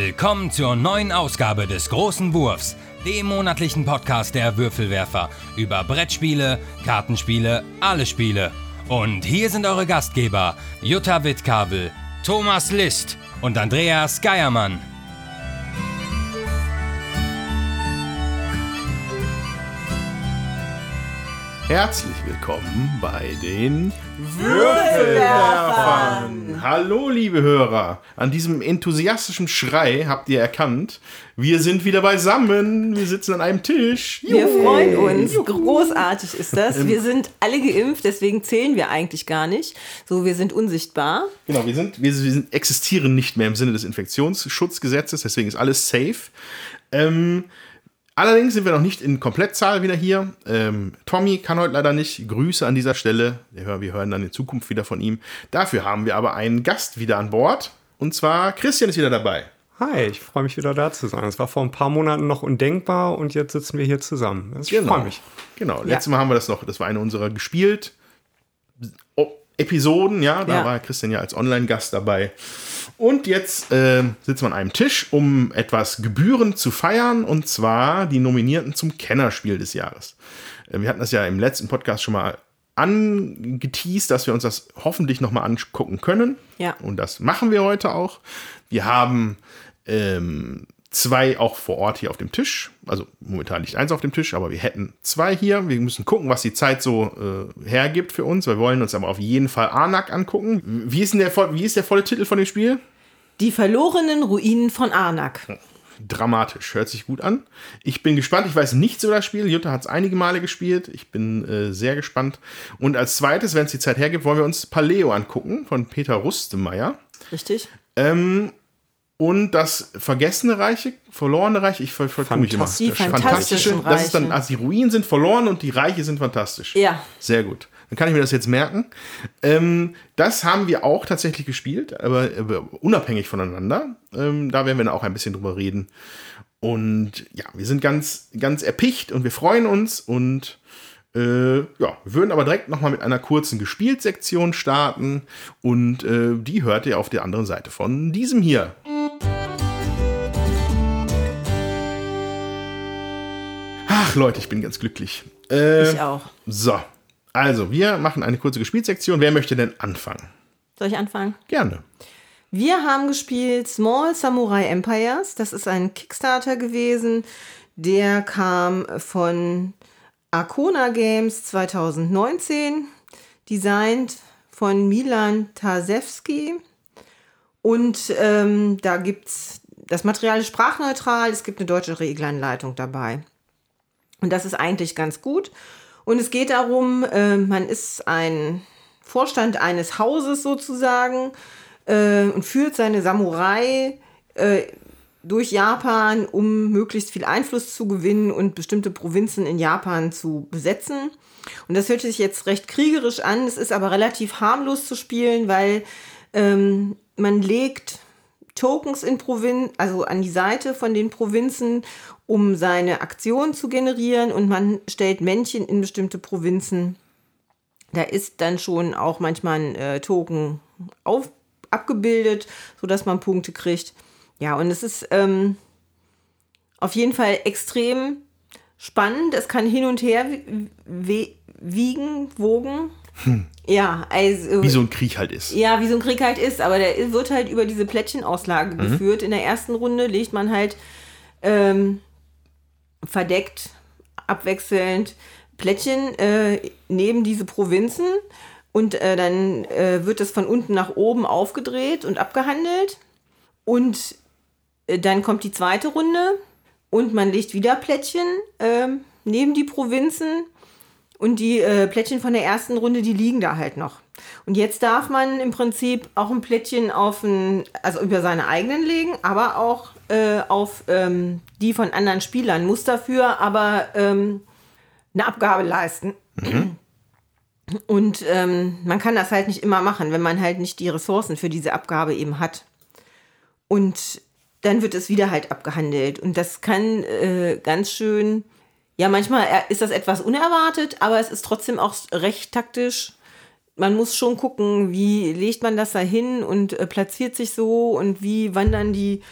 Willkommen zur neuen Ausgabe des Großen Wurfs, dem monatlichen Podcast der Würfelwerfer über Brettspiele, Kartenspiele, alle Spiele. Und hier sind eure Gastgeber Jutta Wittkabel, Thomas List und Andreas Geiermann. Herzlich willkommen bei den Würfelwerfern. Hallo, liebe Hörer. An diesem enthusiastischen Schrei habt ihr erkannt, wir sind wieder beisammen. Wir sitzen an einem Tisch. Wir Juhu. freuen uns. Großartig ist das. Wir sind alle geimpft, deswegen zählen wir eigentlich gar nicht. So, wir sind unsichtbar. Genau, wir sind, wir, wir sind, existieren nicht mehr im Sinne des Infektionsschutzgesetzes, deswegen ist alles safe. Ähm, allerdings sind wir noch nicht in Komplettzahl wieder hier. Ähm, Tommy kann heute leider nicht. Grüße an dieser Stelle. Wir hören dann in Zukunft wieder von ihm. Dafür haben wir aber einen Gast wieder an Bord. Und zwar Christian ist wieder dabei. Hi, ich freue mich wieder da zu sein. Es war vor ein paar Monaten noch undenkbar und jetzt sitzen wir hier zusammen. Ich Genau. freue mich. Genau. Letztes Mal haben wir das noch, das war eine unserer gespielt O- Episoden, ja. Da Ja. war Christian ja als Online-Gast dabei. Und jetzt äh, sitzen wir an einem Tisch, um etwas gebührend zu feiern, und zwar die Nominierten zum Kennerspiel des Jahres. Äh, wir hatten das ja im letzten Podcast schon mal angeteased, dass wir uns das hoffentlich nochmal angucken können. Ja. Und das machen wir heute auch. Wir haben ähm, zwei auch vor Ort hier auf dem Tisch. Also momentan liegt eins auf dem Tisch, aber wir hätten zwei hier. Wir müssen gucken, was die Zeit so äh, hergibt für uns. Wir wollen uns aber auf jeden Fall Anak angucken. Wie ist denn der, wie ist der volle Titel von dem Spiel? Die verlorenen Ruinen von Arnak. Dramatisch, hört sich gut an. Ich bin gespannt. Ich weiß nichts über das Spiel. Jutta hat es einige Male gespielt. Ich bin äh, sehr gespannt. Und als zweites, wenn es die Zeit hergibt, wollen wir uns Paleo angucken von Peter Rustemeyer. Richtig? Ähm, und das Vergessene Reiche, Verlorene Reich, ich ver vertue mich immer. Fantastisch. Die Das fantastischen Das ist dann, Reiche. also die Ruinen sind verloren und die Reiche sind fantastisch. Ja. Sehr gut. Dann kann ich mir das jetzt merken. Ähm, das haben wir auch tatsächlich gespielt, aber, aber unabhängig voneinander. Ähm, da werden wir dann auch ein bisschen drüber reden. Und ja, wir sind ganz, ganz erpicht und wir freuen uns und äh, ja, wir würden aber direkt nochmal mit einer kurzen Gespielt-Sektion starten und äh, die hört ihr auf der anderen Seite von diesem hier. Ach Leute, ich bin ganz glücklich. Äh, Ich auch. so, also wir machen eine kurze Gespielt-Sektion. Wer möchte denn anfangen? Soll ich anfangen? Gerne. Wir haben gespielt Small Samurai Empires. Das ist ein Kickstarter gewesen. Der kam von Arcona Games 2019. Designt von Milan Tasewski. Und ähm, da gibt's das Material ist sprachneutral. Es gibt eine deutsche Regelanleitung dabei. Und das ist eigentlich ganz gut. Und es geht darum, äh, man ist ein Vorstand eines Hauses sozusagen äh, und führt seine Samurai äh, durch Japan, um möglichst viel Einfluss zu gewinnen und bestimmte Provinzen in Japan zu besetzen. Und das hört sich jetzt recht kriegerisch an, es ist aber relativ harmlos zu spielen, weil ähm, man legt Tokens in Provin also an die Seite von den Provinzen, um seine Aktion zu generieren und man stellt Männchen in bestimmte Provinzen. Da ist dann schon auch manchmal ein äh, Token auf, abgebildet, sodass man Punkte kriegt. Ja, und es ist ähm, auf jeden Fall extrem spannend. Es kann hin und her wie- wiegen, wogen. Ja, also. Wie so ein Krieg halt ist. Ja, wie so ein Krieg halt ist, aber der wird halt über diese Plättchenauslage geführt. In der ersten Runde legt man halt ähm, verdeckt, abwechselnd Plättchen äh, neben diese Provinzen und äh, dann äh, wird das von unten nach oben aufgedreht und abgehandelt. Und äh, dann kommt die zweite Runde und man legt wieder Plättchen ähm, neben die Provinzen und die äh, Plättchen von der ersten Runde, die liegen da halt noch. Und jetzt darf man im Prinzip auch ein Plättchen auf ein, also über seine eigenen legen, aber auch äh, auf ähm, die von anderen Spielern. Muss dafür aber ähm, eine Abgabe leisten. Und ähm, man kann das halt nicht immer machen, wenn man halt nicht die Ressourcen für diese Abgabe eben hat. Und dann wird es wieder halt abgehandelt. Und das kann äh, ganz schön, ja, manchmal äh, ist das etwas unerwartet, aber es ist trotzdem auch recht taktisch. Man muss schon gucken, wie legt man das da hin und äh, platziert sich so und wie wandern die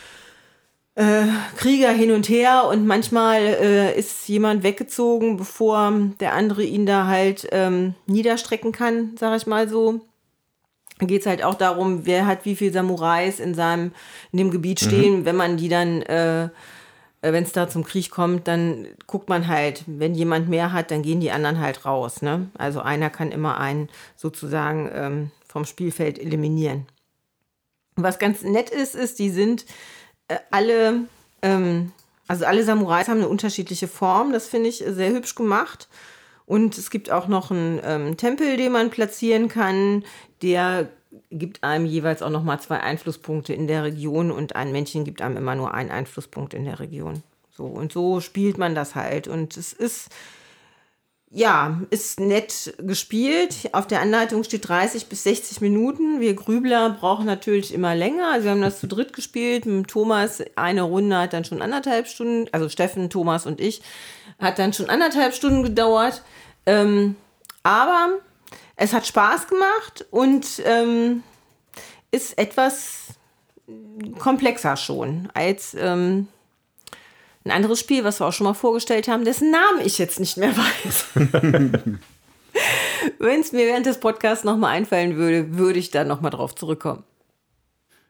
äh, Krieger hin und her und manchmal äh, ist jemand weggezogen, bevor der andere ihn da halt ähm, niederstrecken kann, sag ich mal so. Dann geht es halt auch darum, wer hat wie viele Samurais in seinem, in dem Gebiet stehen. Wenn man die dann, äh, wenn es da zum Krieg kommt, dann guckt man halt, wenn jemand mehr hat, dann gehen die anderen halt raus. Ne? Also einer kann immer einen sozusagen ähm, vom Spielfeld eliminieren. Was ganz nett ist, ist, die sind äh, alle, ähm, also alle Samurais haben eine unterschiedliche Form. Das finde ich sehr hübsch gemacht. Und es gibt auch noch einen ähm, Tempel, den man platzieren kann. Der gibt einem jeweils auch noch mal zwei Einflusspunkte in der Region und ein Männchen gibt einem immer nur einen Einflusspunkt in der Region. So und so spielt man das halt und es ist ja, ist nett gespielt. Auf der Anleitung steht 30 bis 60 Minuten. Wir Grübler brauchen natürlich immer länger. Also wir haben das zu dritt gespielt. Mit Thomas eine Runde hat dann schon anderthalb Stunden, also Steffen, Thomas und ich, hat dann schon anderthalb Stunden gedauert. Ähm, aber es hat Spaß gemacht und ähm, ist etwas komplexer schon als ähm, ein anderes Spiel, was wir auch schon mal vorgestellt haben, dessen Namen ich jetzt nicht mehr weiß. Wenn es mir während des Podcasts nochmal einfallen würde, würde ich da nochmal drauf zurückkommen.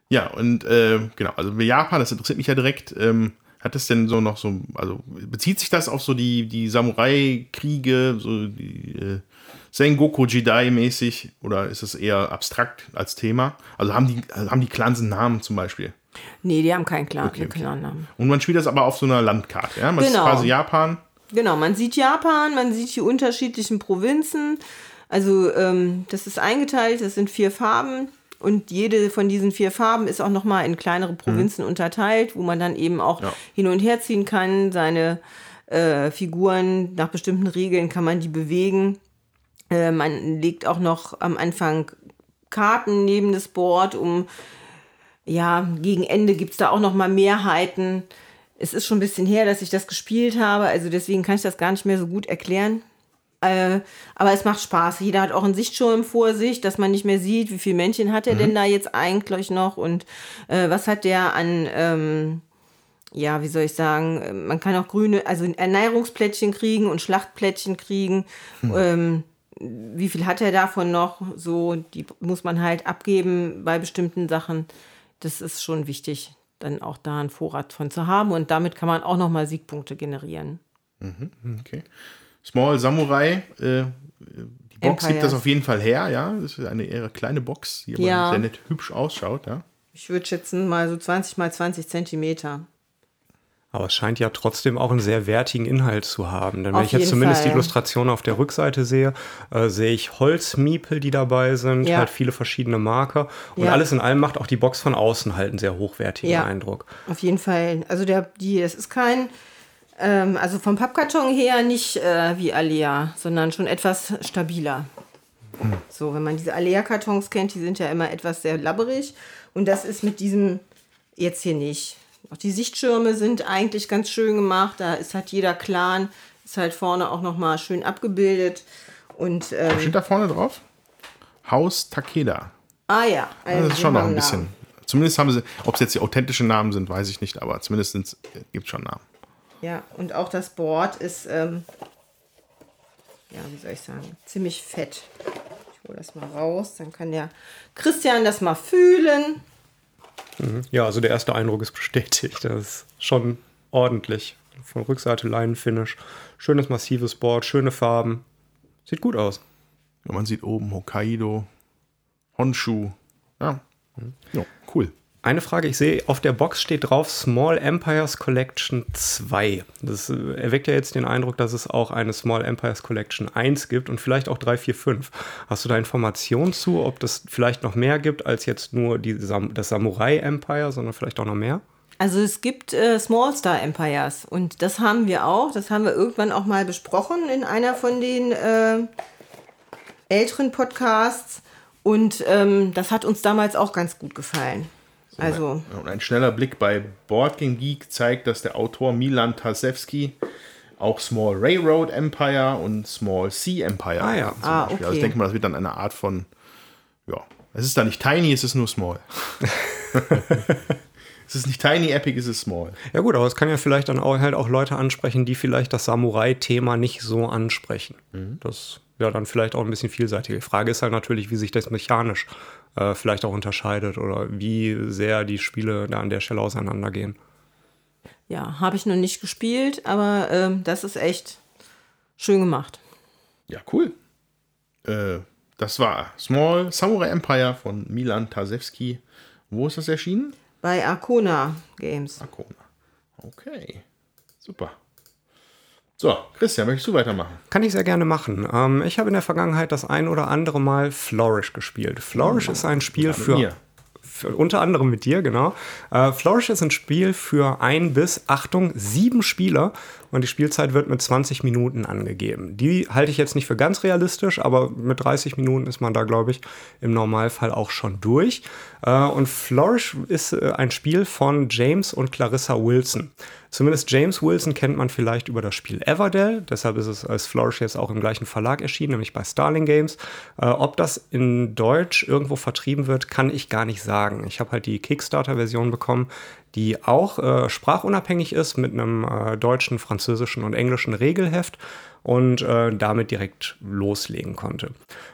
Ja, und äh, genau, also Japan, das interessiert mich ja direkt. Ähm, hat es denn so noch so, also bezieht sich das auf so die, die Samurai-Kriege, so die äh, Sengoku Jidai-mäßig, oder ist es eher abstrakt als Thema? Also haben die, haben die Clans einen Namen zum Beispiel? Nee, die haben keinen Clan, Okay, okay. Clan-Namen. Und man spielt das aber auf so einer Landkarte, ja? Man ist Genau. quasi Japan. Genau, man sieht Japan, man sieht die unterschiedlichen Provinzen. Also ähm, das ist eingeteilt, das sind vier Farben. Und jede von diesen vier Farben ist auch nochmal in kleinere Provinzen unterteilt, wo man dann eben auch Ja. hin und her ziehen kann. Seine äh, Figuren nach bestimmten Regeln kann man die bewegen. Äh, man legt auch noch am Anfang Karten neben das Board, um ja, gegen Ende gibt es da auch noch mal Mehrheiten. Es ist schon ein bisschen her, dass ich das gespielt habe, also deswegen kann ich das gar nicht mehr so gut erklären. Äh, aber es macht Spaß. Jeder hat auch einen Sichtschirm vor sich, dass man nicht mehr sieht, wie viele Männchen hat er denn da jetzt eigentlich noch und äh, was hat der an, ähm, ja, wie soll ich sagen, man kann auch grüne, also Ernährungsplättchen kriegen und Schlachtplättchen kriegen. Ähm, wie viel hat er davon noch? So, die muss man halt abgeben bei bestimmten Sachen. Das ist schon wichtig, dann auch da einen Vorrat von zu haben und damit kann man auch nochmal Siegpunkte generieren. Okay. Small Samurai, äh, die Box gibt Empires. das auf jeden Fall her, ja. Das ist eine eher kleine Box, die aber Ja. sehr nett hübsch ausschaut, ja. Ich würde schätzen, mal so 20 mal 20 Zentimeter. Aber es scheint ja trotzdem auch einen sehr wertigen Inhalt zu haben. Denn wenn Auf ich jetzt zumindest Fall. die Illustration auf der Rückseite sehe, äh, sehe ich Holzmiepel, die dabei sind, Ja. halt viele verschiedene Marker. Und Ja. alles in allem macht auch die Box von außen halt einen sehr hochwertigen Ja. Eindruck. Auf jeden Fall. Also der, die, es ist kein, ähm, also vom Pappkarton her nicht äh, wie Alea, sondern schon etwas stabiler. So, wenn man diese Alea-Kartons kennt, die sind ja immer etwas sehr labberig. Und das ist mit diesem jetzt hier nicht. Auch die Sichtschirme sind eigentlich ganz schön gemacht. Da ist halt jeder Clan, ist halt vorne auch nochmal schön abgebildet. Und, ähm, Steht da vorne drauf? Haus Takeda. ah ja. Also Das ist wir schon noch ein Namen. bisschen. Zumindest haben sie, ob es jetzt die authentischen Namen sind, weiß ich nicht, aber zumindest gibt es schon Namen. Ja, und auch das Board ist, ähm, ja, wie soll ich sagen, ziemlich fett. Ich hole das mal raus, dann kann der Christian das mal fühlen. Ja, also der erste Eindruck ist bestätigt. Das ist schon ordentlich. Von Rückseite Leinenfinish. Schönes massives Board, schöne Farben. Sieht gut aus. Ja, man sieht oben Hokkaido, Honshu. Ja, ja cool. Eine Frage, ich sehe, auf der Box steht drauf Small Empires Collection 2. Das äh, erweckt ja jetzt den Eindruck, dass es auch eine Small Empires Collection 1 gibt und vielleicht auch 3, 4, 5. Hast du da Informationen zu, ob das vielleicht noch mehr gibt als jetzt nur die das Samurai Empire, sondern vielleicht auch noch mehr? Also es gibt äh, Small Star Empires und das haben wir auch. Das haben wir irgendwann auch mal besprochen in einer von den äh, älteren Podcasts. Und ähm, das hat uns damals auch ganz gut gefallen. Also Und ein schneller Blick bei Board Game Geek zeigt, dass der Autor Milan Tasewski auch Small Railroad Empire und Small Sea Empire. Ah ja. Ah, okay. Also ich denke mal, das wird dann eine Art von, ja, es ist da nicht tiny, es ist nur small. Es ist nicht tiny, epic, es ist small. Ja gut, aber es kann ja vielleicht dann auch halt auch Leute ansprechen, die vielleicht das Samurai-Thema nicht so ansprechen. Mhm. Das ja dann vielleicht auch ein bisschen vielseitiger. Die Frage ist halt natürlich, wie sich das mechanisch äh, vielleicht auch unterscheidet oder wie sehr die Spiele da an der Stelle auseinandergehen. Ja, habe ich noch nicht gespielt, aber ähm, das ist echt schön gemacht. Ja, cool. Äh, das war Small Samurai Empire von Milan Tasewski. Wo ist das erschienen? Bei Arcona Games. Arkona. Okay. Super. So, Christian, möchtest du weitermachen? Kann ich sehr gerne machen. Ähm, ich habe in der Vergangenheit das ein oder andere Mal Flourish gespielt. Flourish ist ein Spiel für, für unter anderem mit dir, genau. Äh, Flourish ist ein Spiel für ein bis, Achtung, sieben Spieler und die Spielzeit wird mit 20 Minuten angegeben. Die halte ich jetzt nicht für ganz realistisch, aber mit 30 Minuten ist man da, glaube ich, im Normalfall auch schon durch. Äh, und Flourish ist äh, ein Spiel von James und Clarissa Wilson. Zumindest James Wilson kennt man vielleicht über das Spiel Everdell, deshalb ist es als Flourish jetzt auch im gleichen Verlag erschienen, nämlich bei Starling Games. Äh, ob das in Deutsch irgendwo vertrieben wird, kann ich gar nicht sagen. Ich habe halt die Kickstarter-Version bekommen, die auch äh, sprachunabhängig ist mit einem äh, deutschen, französischen und englischen Regelheft und äh, damit direkt loslegen konnte.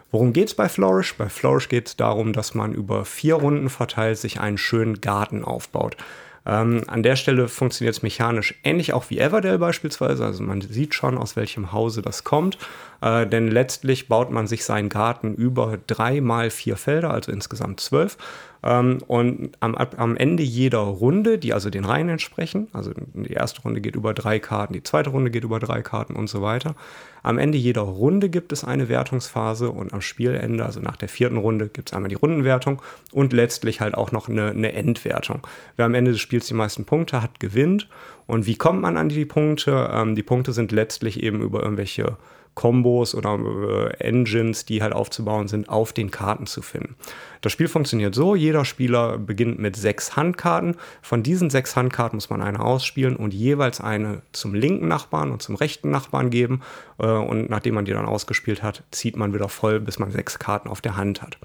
Worum geht es bei Flourish? Bei Flourish geht es darum, dass man über vier Runden verteilt sich einen schönen Garten aufbaut. Ähm, an der Stelle funktioniert es mechanisch ähnlich auch wie Everdell beispielsweise. Also man sieht schon, aus welchem Hause das kommt. Äh, denn letztlich baut man sich seinen Garten über drei mal vier Felder, also insgesamt zwölf. Ähm, und am, am Ende jeder Runde, die also den Reihen entsprechen, also die erste Runde geht über drei Karten, die zweite Runde geht über drei Karten und so weiter. Am Ende jeder Runde gibt es eine Wertungsphase und am Spielende, also nach der vierten Runde, gibt es einmal die Rundenwertung und letztlich halt auch noch eine, eine Endwertung. Wer am Ende des Spiels die meisten Punkte hat, gewinnt. Und wie kommt man an die Punkte? Ähm, die Punkte sind letztlich eben über irgendwelche Kombos oder äh, Engines, die halt aufzubauen sind, auf den Karten zu finden. Das Spiel funktioniert so, jeder Spieler beginnt mit sechs Handkarten. Von diesen sechs Handkarten muss man eine ausspielen und jeweils eine zum linken Nachbarn und zum rechten Nachbarn geben. Äh, und nachdem man die dann ausgespielt hat, zieht man wieder voll, bis man sechs Karten auf der Hand hat.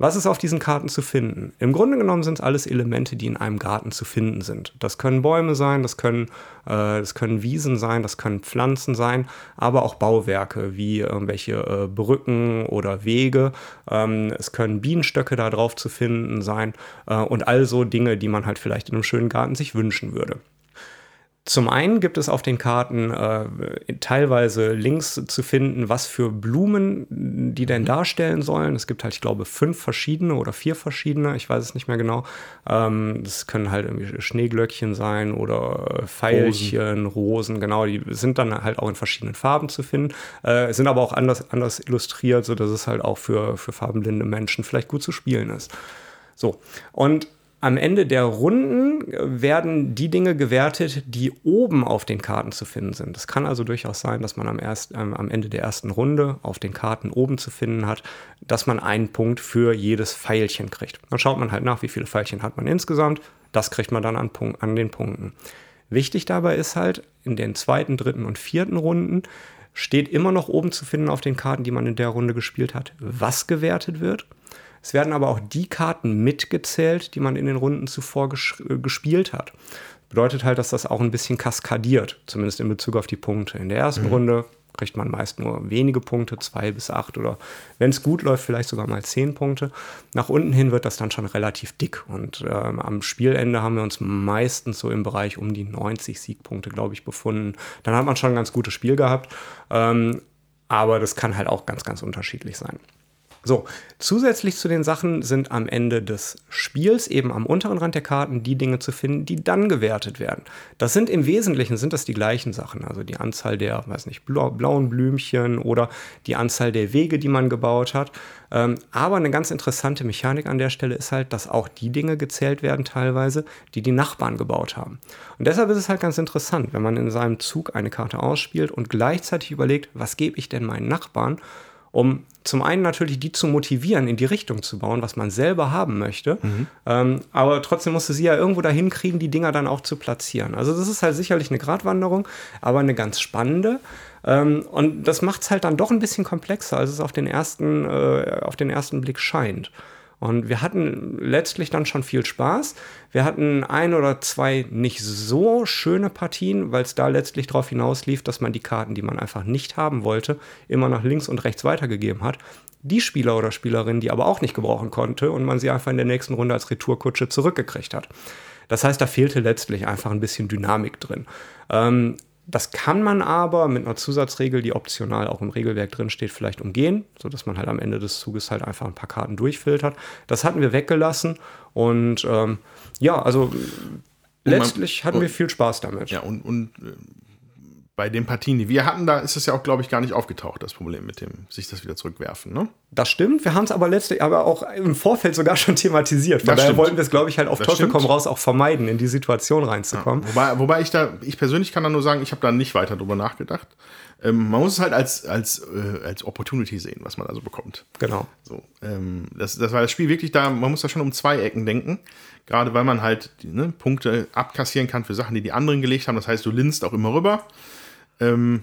Was ist auf diesen Karten zu finden? Im Grunde genommen sind es alles Elemente, die in einem Garten zu finden sind. Das können Bäume sein, das können, äh, das können Wiesen sein, das können Pflanzen sein, aber auch Bauwerke wie irgendwelche äh, Brücken oder Wege. Ähm, es können Bienenstöcke da drauf zu finden sein äh, und all so Dinge, die man halt vielleicht in einem schönen Garten sich wünschen würde. Zum einen gibt es auf den Karten äh, teilweise Links zu finden, was für Blumen die denn darstellen sollen. Es gibt halt, ich glaube, fünf verschiedene oder vier verschiedene, ich weiß es nicht mehr genau. Ähm, das können halt irgendwie Schneeglöckchen sein oder Veilchen, Rosen. Rosen, genau, die sind dann halt auch in verschiedenen Farben zu finden, äh, sind aber auch anders, anders illustriert, sodass es halt auch für, für farbenblinde Menschen vielleicht gut zu spielen ist. So, und am Ende der Runden werden die Dinge gewertet, die oben auf den Karten zu finden sind. Es kann also durchaus sein, dass man am, erst, ähm, am Ende der ersten Runde auf den Karten oben zu finden hat, dass man einen Punkt für jedes Pfeilchen kriegt. Dann schaut man halt nach, wie viele Pfeilchen hat man insgesamt. Das kriegt man dann an, an den Punkten. Wichtig dabei ist halt, in den zweiten, dritten und vierten Runden steht immer noch oben zu finden auf den Karten, die man in der Runde gespielt hat, was gewertet wird. Es werden aber auch die Karten mitgezählt, die man in den Runden zuvor ges äh, gespielt hat. Bedeutet halt, dass das auch ein bisschen kaskadiert, zumindest in Bezug auf die Punkte. In der ersten mhm. Runde kriegt man meist nur wenige Punkte, zwei bis acht oder wenn es gut läuft, vielleicht sogar mal zehn Punkte. Nach unten hin wird das dann schon relativ dick und ähm, am Spielende haben wir uns meistens so im Bereich um die 90 Siegpunkte, glaube ich, befunden. Dann hat man schon ein ganz gutes Spiel gehabt, ähm, aber das kann halt auch ganz, ganz unterschiedlich sein. So, zusätzlich zu den Sachen sind am Ende des Spiels eben am unteren Rand der Karten die Dinge zu finden, die dann gewertet werden. Das sind im Wesentlichen sind das die gleichen Sachen, also die Anzahl der, weiß nicht, blauen Blümchen oder die Anzahl der Wege, die man gebaut hat. Ähm, aber eine ganz interessante Mechanik an der Stelle ist halt, dass auch die Dinge gezählt werden teilweise, die die Nachbarn gebaut haben. Und deshalb ist es halt ganz interessant, wenn man in seinem Zug eine Karte ausspielt und gleichzeitig überlegt, was gebe ich denn meinen Nachbarn? Um zum einen natürlich die zu motivieren, in die Richtung zu bauen, was man selber haben möchte. Mhm. Ähm, aber trotzdem musste sie ja irgendwo dahin kriegen, die Dinger dann auch zu platzieren. Also das ist halt sicherlich eine Gratwanderung, aber eine ganz spannende. Ähm, und das macht es halt dann doch ein bisschen komplexer, als es auf den ersten, äh, auf den ersten Blick scheint. Und wir hatten letztlich dann schon viel Spaß. Wir hatten ein oder zwei nicht so schöne Partien, weil es da letztlich darauf hinauslief, dass man die Karten, die man einfach nicht haben wollte, immer nach links und rechts weitergegeben hat. Die Spieler oder Spielerin, die aber auch nicht gebrauchen konnte und man sie einfach in der nächsten Runde als Retourkutsche zurückgekriegt hat. Das heißt, da fehlte letztlich einfach ein bisschen Dynamik drin. Ähm, das kann man aber mit einer Zusatzregel, die optional auch im Regelwerk drin steht, vielleicht umgehen, sodass man halt am Ende des Zuges halt einfach ein paar Karten durchfiltert. Das hatten wir weggelassen und ähm, ja, also letztlich hatten wir viel Spaß damit. Ja, und, und äh, bei den Partien, die wir hatten, da ist es ja auch, glaube ich, gar nicht aufgetaucht, das Problem mit dem sich das wieder zurückwerfen. Ne? Das stimmt. Wir haben es aber letztlich, aber auch im Vorfeld sogar schon thematisiert. Von Das daher stimmt. wollten wir es, glaube ich, halt auf Das Teufel stimmt. komm raus auch vermeiden, in die Situation reinzukommen. Wobei, wobei ich da, ich persönlich kann da nur sagen, ich habe da nicht weiter drüber nachgedacht. Ähm, man muss es halt als, als, äh, als Opportunity sehen, was man also bekommt. Genau. So, ähm, das, das war das Spiel wirklich da, man muss da schon um zwei Ecken denken. Gerade weil man halt ne, Punkte abkassieren kann für Sachen, die die anderen gelegt haben. Das heißt, du linst auch immer rüber. Ähm,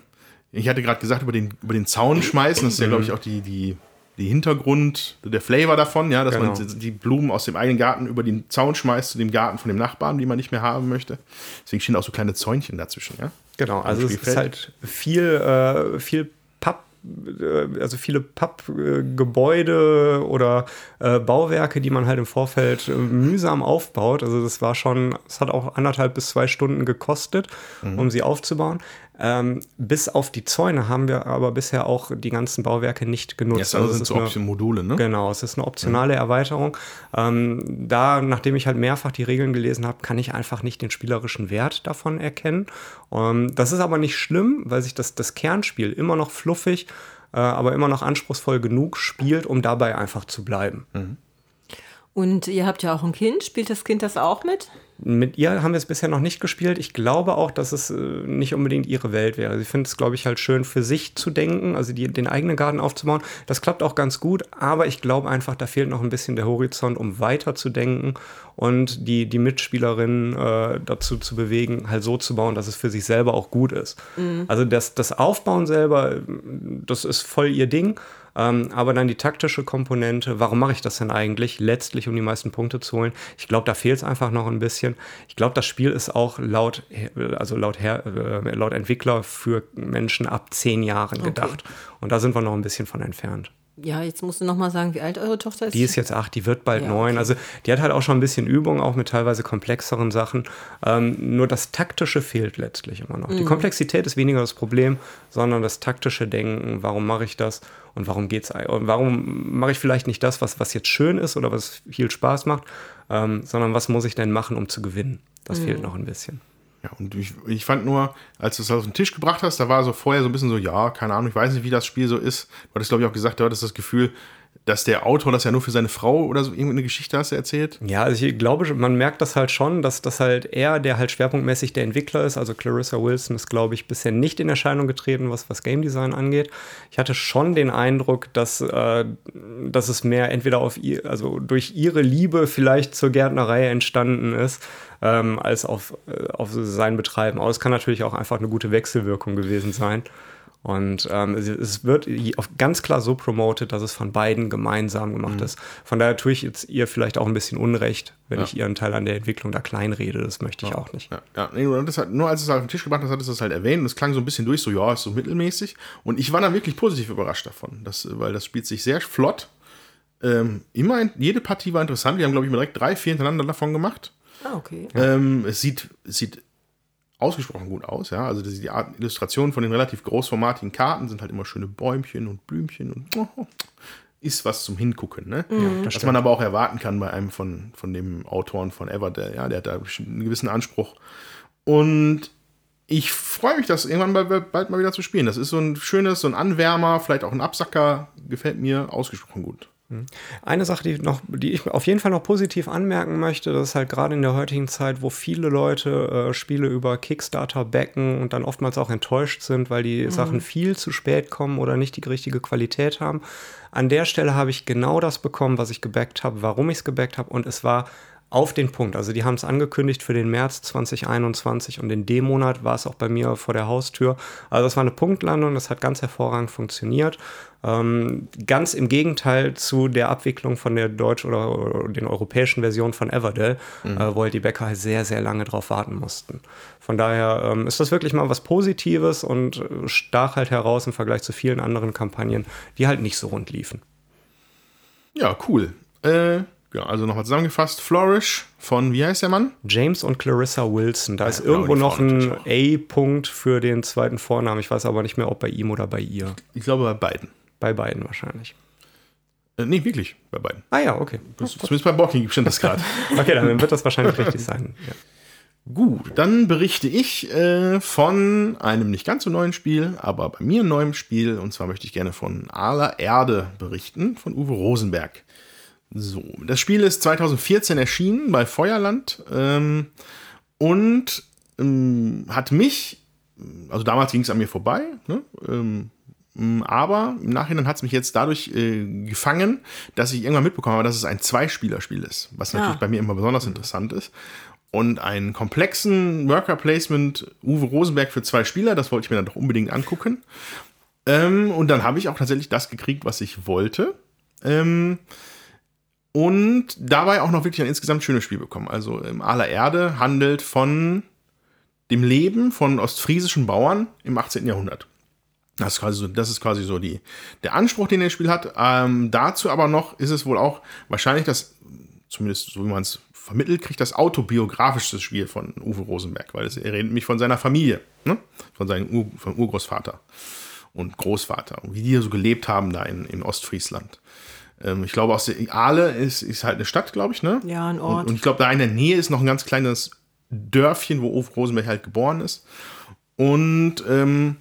ich hatte gerade gesagt, über den, über den Zaun schmeißen. Das ist ja, glaube ich, auch die, die, die Hintergrund, der Flavor davon, ja, dass Genau. man die- Blumen aus dem eigenen Garten über den Zaun schmeißt zu dem Garten von dem Nachbarn, die man nicht mehr haben möchte. Deswegen stehen auch so kleine Zäunchen dazwischen, ja. Genau, also es ist halt viel, äh, viel Papp, äh, also viele Pappgebäude oder äh, Bauwerke, die man halt im Vorfeld äh, mühsam aufbaut. Also das war schon, es hat auch anderthalb bis zwei Stunden gekostet, Mhm. um sie aufzubauen. Ähm, bis auf die Zäune haben wir aber bisher auch die ganzen Bauwerke nicht genutzt. Das andere Also es sind so eine- Option Module, ne? Genau, es ist eine optionale Erweiterung. Ähm, da, nachdem ich halt mehrfach die Regeln gelesen habe, kann ich einfach nicht den spielerischen Wert davon erkennen. Ähm, das ist aber nicht schlimm, weil sich das, das Kernspiel immer noch fluffig, äh, aber immer noch anspruchsvoll genug spielt, um dabei einfach zu bleiben. Und ihr habt ja auch ein Kind. Spielt das Kind das auch mit? Mit ihr haben wir es bisher noch nicht gespielt. Ich glaube auch, dass es äh, nicht unbedingt ihre Welt wäre. Sie findet es, glaube ich, halt schön für sich zu denken, also die, den eigenen Garten aufzubauen. Das klappt auch ganz gut, aber ich glaube einfach, da fehlt noch ein bisschen der Horizont, um weiter zu denken und die, die Mitspielerinnen äh, dazu zu bewegen, halt so zu bauen, dass es für sich selber auch gut ist. Also das, das Aufbauen selber, das ist voll ihr Ding. Ähm, aber dann die taktische Komponente, warum mache ich das denn eigentlich? Letztlich, um die meisten Punkte zu holen. Ich glaube, da fehlt es einfach noch ein bisschen. Ich glaube, das Spiel ist auch laut, also laut, Her äh, laut Entwickler für Menschen ab zehn Jahren gedacht. Und da sind wir noch ein bisschen von entfernt. Ja, jetzt musst du noch mal sagen, wie alt eure Tochter ist. Die ist jetzt acht, die wird bald Ja, neun. okay. Also die hat halt auch schon ein bisschen Übung, auch mit teilweise komplexeren Sachen. Ähm, nur das Taktische fehlt letztlich immer noch. Die Mhm. Komplexität ist weniger das Problem, sondern das taktische Denken, warum mache ich das und warum geht's und warum mache ich vielleicht nicht das, was, was jetzt schön ist oder was viel Spaß macht, ähm, sondern was muss ich denn machen, um zu gewinnen? Das Mhm. fehlt noch ein bisschen. Ja, und ich, ich fand nur, als du es auf den Tisch gebracht hast, da war so vorher so ein bisschen so, ja, keine Ahnung, ich weiß nicht, wie das Spiel so ist. Du hattest, glaube ich, auch gesagt, du hattest das Gefühl, dass der Autor das ja nur für seine Frau oder so irgendeine Geschichte hast du erzählt. Ja, also ich glaube, man merkt das halt schon, dass das halt er, der halt schwerpunktmäßig der Entwickler ist, also Clarissa Wilson ist, glaube ich, bisher nicht in Erscheinung getreten, was, was Game Design angeht. Ich hatte schon den Eindruck, dass, äh, dass es mehr entweder auf ihr, also durch ihre Liebe vielleicht zur Gärtnerei entstanden ist, ähm, als auf, äh, auf sein Betreiben. Aber es kann natürlich auch einfach eine gute Wechselwirkung gewesen sein. Und ähm, es- wird ganz klar so promoted, dass es von beiden gemeinsam gemacht ist. Von daher tue ich jetzt ihr vielleicht auch ein bisschen Unrecht, wenn ich ihren Teil an der Entwicklung da kleinrede. Das möchte ich auch nicht. Ja, ja nee, nur, das hat, nur als du es auf den Tisch gebracht hast, hattest du es halt erwähnt und es klang so ein bisschen durch, so, ja, ist so mittelmäßig. Und ich war dann wirklich positiv überrascht davon, das, weil das spielt sich sehr flott. Ähm, immer, jede Partie war interessant. Wir haben, glaube ich, direkt drei, vier hintereinander davon gemacht. Ah, okay. Ähm, es sieht, es sieht ausgesprochen gut aus, ja. Also die, Art Illustration von den relativ großformatigen Karten sind halt immer schöne Bäumchen und Blümchen und oh, ist was zum Hingucken, ne? was man aber auch erwarten kann bei einem von, von dem Autoren von Everdell, ja, der hat da einen gewissen Anspruch. Und ich freue mich, das irgendwann bald, bald mal wieder zu spielen. Das ist so ein schönes, so ein Anwärmer, vielleicht auch ein Absacker, gefällt mir ausgesprochen gut. Eine Sache, die, noch, die ich auf jeden Fall noch positiv anmerken möchte, das ist halt gerade in der heutigen Zeit, wo viele Leute äh, Spiele über Kickstarter backen und dann oftmals auch enttäuscht sind, weil die Sachen viel zu spät kommen oder nicht die richtige Qualität haben. An der Stelle habe ich genau das bekommen, was ich gebackt habe, warum ich es gebackt habe. Und es war auf den Punkt. Also die haben es angekündigt für den März 2021 und in dem Monat war es auch bei mir vor der Haustür. Also das war eine Punktlandung, das hat ganz hervorragend funktioniert. Ähm, ganz im Gegenteil zu der Abwicklung von der deutschen oder, oder den europäischen Version von Everdell, mhm. äh, wo halt die Bäcker halt sehr, sehr lange drauf warten mussten. Von daher ähm, ist das wirklich mal was Positives und äh, stach halt heraus im Vergleich zu vielen anderen Kampagnen, die halt nicht so rund liefen. Ja, cool. Äh, ja, also nochmal zusammengefasst: Flourish von, wie heißt der Mann? James und Clarissa Wilson. Da ja, ist irgendwo noch ein A-Punkt für den zweiten Vornamen. Ich weiß aber nicht mehr, ob bei ihm oder bei ihr. Ich glaube bei beiden. Bei beiden wahrscheinlich. Äh, nee, wirklich, bei beiden. Ah ja, okay. Das, zumindest bei Borking stimmt das gerade. okay, dann wird das wahrscheinlich richtig sein. Ja. Gut, dann berichte ich äh, von einem nicht ganz so neuen Spiel, aber bei mir ein neuem Spiel. Und zwar möchte ich gerne von Aller Erde berichten, von Uwe Rosenberg. So, das Spiel ist 2014 erschienen bei Feuerland ähm, und ähm, hat mich, also damals ging es an mir vorbei, ne? ähm, aber im Nachhinein hat es mich jetzt dadurch äh, gefangen, dass ich irgendwann mitbekommen habe, dass es ein Zweispielerspiel ist, was natürlich ja. bei mir immer besonders interessant ist. Und einen komplexen Worker Placement Uwe Rosenberg für zwei Spieler, das wollte ich mir dann doch unbedingt angucken. Ähm, und dann habe ich auch tatsächlich das gekriegt, was ich wollte. Ähm, und dabei auch noch wirklich ein insgesamt schönes Spiel bekommen. Also im aller Erde handelt von dem Leben von ostfriesischen Bauern im 18. Jahrhundert. Das ist quasi so, das ist quasi so die, der Anspruch, den das Spiel hat. Ähm, dazu aber noch ist es wohl auch wahrscheinlich das, zumindest so wie man es vermittelt, kriegt das autobiografischste Spiel von Uwe Rosenberg, weil es erinnert mich von seiner Familie, ne? von seinem Ur, von Urgroßvater und Großvater und wie die so gelebt haben da in, in Ostfriesland. Ähm, ich glaube, aus der Aale ist, ist halt eine Stadt, glaube ich, ne? Ja, ein Ort. Und, und ich glaube, da in der Nähe ist noch ein ganz kleines Dörfchen, wo Uwe Rosenberg halt geboren ist. Und, ähm,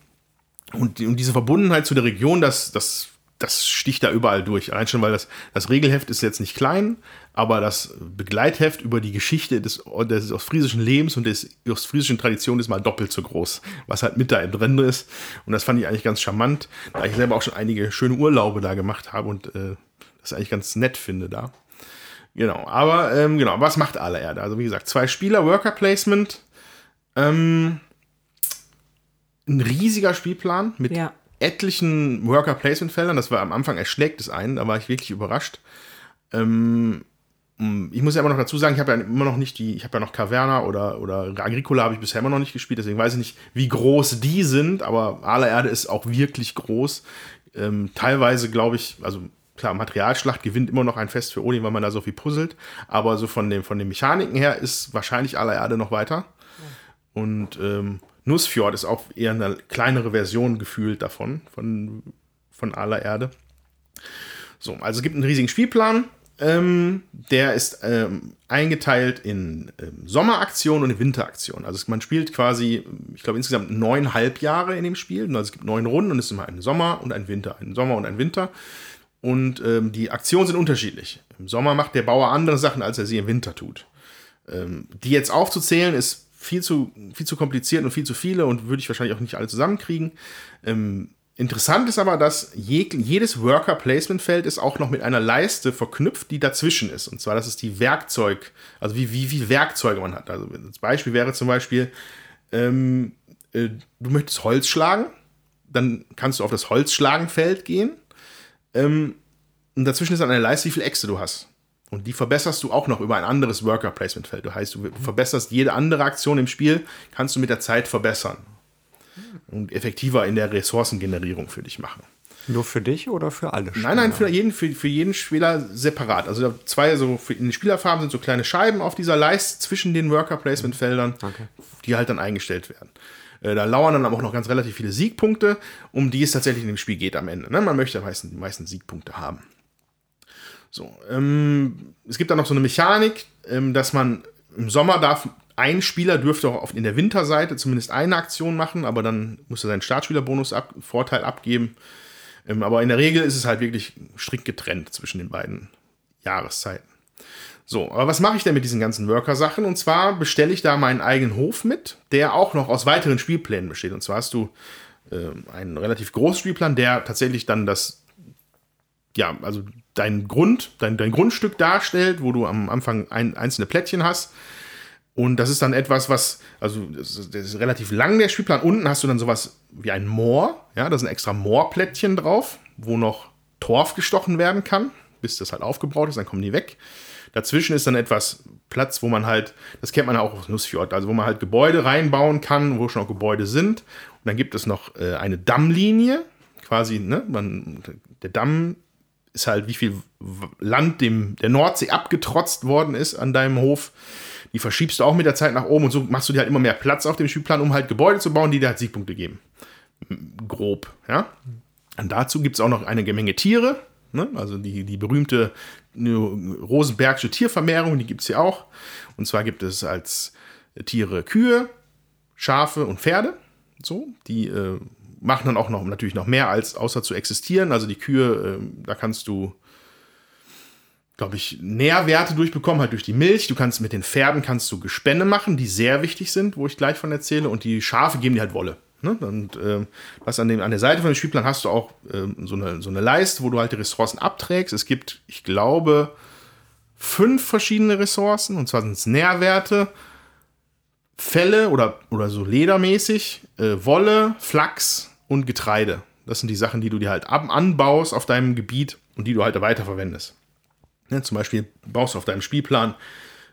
und, und diese Verbundenheit zu der Region, das, das, das sticht da überall durch. Allein schon, weil das, das Regelheft ist jetzt nicht klein, aber das Begleitheft über die Geschichte des, des ostfriesischen Lebens und des ostfriesischen Tradition ist mal doppelt so groß, was halt mit da drin ist. Und das fand ich eigentlich ganz charmant, da ich selber auch schon einige schöne Urlaube da gemacht habe und äh, das eigentlich ganz nett finde da. Genau, aber ähm, genau, was macht Aller Erde? Also wie gesagt, zwei Spieler, Worker Placement, ähm, ein riesiger Spielplan mit ja. etlichen Worker Placement Feldern. Das war am Anfang erschlägt es einen, da war ich wirklich überrascht. Ähm, ich muss ja immer noch dazu sagen, ich habe ja immer noch nicht die, ich habe ja noch Caverna oder, oder Agricola habe ich bisher immer noch nicht gespielt, deswegen weiß ich nicht, wie groß die sind, aber Aller Erde ist auch wirklich groß. Ähm, teilweise glaube ich, also klar, Materialschlacht gewinnt immer noch ein Fest für Odin, weil man da so viel puzzelt. Aber so von, dem, von den Mechaniken her ist wahrscheinlich aller Erde noch weiter. Und ähm, Nussfjord ist auch eher eine kleinere Version gefühlt davon, von, von aller Erde. So, also es gibt einen riesigen Spielplan. Ähm, der ist ähm, eingeteilt in ähm, Sommeraktion und in Winteraktion. Also man spielt quasi, ich glaube, insgesamt neun Halbjahre in dem Spiel. Also es gibt neun Runden und es ist immer ein Sommer und ein Winter, ein Sommer und ein Winter. Und ähm, die Aktionen sind unterschiedlich. Im Sommer macht der Bauer andere Sachen, als er sie im Winter tut. Ähm, die jetzt aufzuzählen, ist viel zu, viel zu kompliziert und viel zu viele und würde ich wahrscheinlich auch nicht alle zusammenkriegen. Ähm, interessant ist aber, dass je, jedes Worker-Placement-Feld ist auch noch mit einer Leiste verknüpft, die dazwischen ist. Und zwar, das ist die Werkzeug, also wie, wie viel Werkzeuge man hat. Also das Beispiel wäre zum Beispiel, ähm, äh, du möchtest Holz schlagen, dann kannst du auf das Holzschlagenfeld gehen ähm, und dazwischen ist dann eine Leiste, wie viel Äxte du hast. Und die verbesserst du auch noch über ein anderes Worker-Placement-Feld. Das heißt, du verbesserst jede andere Aktion im Spiel, kannst du mit der Zeit verbessern. Und effektiver in der Ressourcengenerierung für dich machen. Nur für dich oder für alle Spieler? Nein, nein, für jeden, für, für jeden Spieler separat. Also zwei so in den Spielerfarben sind so kleine Scheiben auf dieser Leiste zwischen den Worker-Placement-Feldern, okay. die halt dann eingestellt werden. Äh, da lauern dann aber auch noch ganz relativ viele Siegpunkte, um die es tatsächlich in dem Spiel geht am Ende. Ne? Man möchte am meisten, die meisten Siegpunkte haben. So, ähm, es gibt dann noch so eine Mechanik, ähm, dass man im Sommer darf ein Spieler dürfte auch in der Winterseite zumindest eine Aktion machen, aber dann muss er seinen Startspielerbonus ab, Vorteil abgeben. Ähm, aber in der Regel ist es halt wirklich strikt getrennt zwischen den beiden Jahreszeiten. So, aber was mache ich denn mit diesen ganzen Worker-Sachen? Und zwar bestelle ich da meinen eigenen Hof mit, der auch noch aus weiteren Spielplänen besteht. Und zwar hast du äh, einen relativ großen Spielplan, der tatsächlich dann das ja, also dein Grund, dein, dein Grundstück darstellt, wo du am Anfang ein, einzelne Plättchen hast. Und das ist dann etwas, was, also das ist, relativ lang, der Spielplan. Unten hast du dann sowas wie ein Moor. Ja, da sind extra Moorplättchen drauf, wo noch Torf gestochen werden kann, bis das halt aufgebraut ist, dann kommen die weg. Dazwischen ist dann etwas Platz, wo man halt, das kennt man ja auch aus Nussfjord, also wo man halt Gebäude reinbauen kann, wo schon auch Gebäude sind. Und dann gibt es noch äh, eine Dammlinie, quasi, ne, man, der Damm ist halt, wie viel Land dem der Nordsee abgetrotzt worden ist an deinem Hof. Die verschiebst du auch mit der Zeit nach oben und so machst du dir halt immer mehr Platz auf dem Spielplan, um halt Gebäude zu bauen, die dir halt Siegpunkte geben. Grob, ja. Und dazu gibt es auch noch eine Menge Tiere, ne? also die, die berühmte Rosenbergsche Tiervermehrung, die gibt es hier auch. Und zwar gibt es als Tiere Kühe, Schafe und Pferde. So, die äh, machen dann auch noch natürlich noch mehr als außer zu existieren. Also die Kühe, äh, da kannst du, glaube ich, Nährwerte durchbekommen, halt durch die Milch. Du kannst mit den Pferden kannst du Gespänne machen, die sehr wichtig sind, wo ich gleich von erzähle. Und die Schafe geben dir halt Wolle. Ne? Und äh, was an, dem, an der Seite von dem Spielplan hast du auch äh, so, eine, so eine Leiste, wo du halt die Ressourcen abträgst. Es gibt, ich glaube, fünf verschiedene Ressourcen. Und zwar sind es Nährwerte, Felle oder, oder so ledermäßig, äh, Wolle, Flachs und Getreide. Das sind die Sachen, die du dir halt ab anbaust auf deinem Gebiet und die du halt weiterverwendest. Ja, zum Beispiel baust du auf deinem Spielplan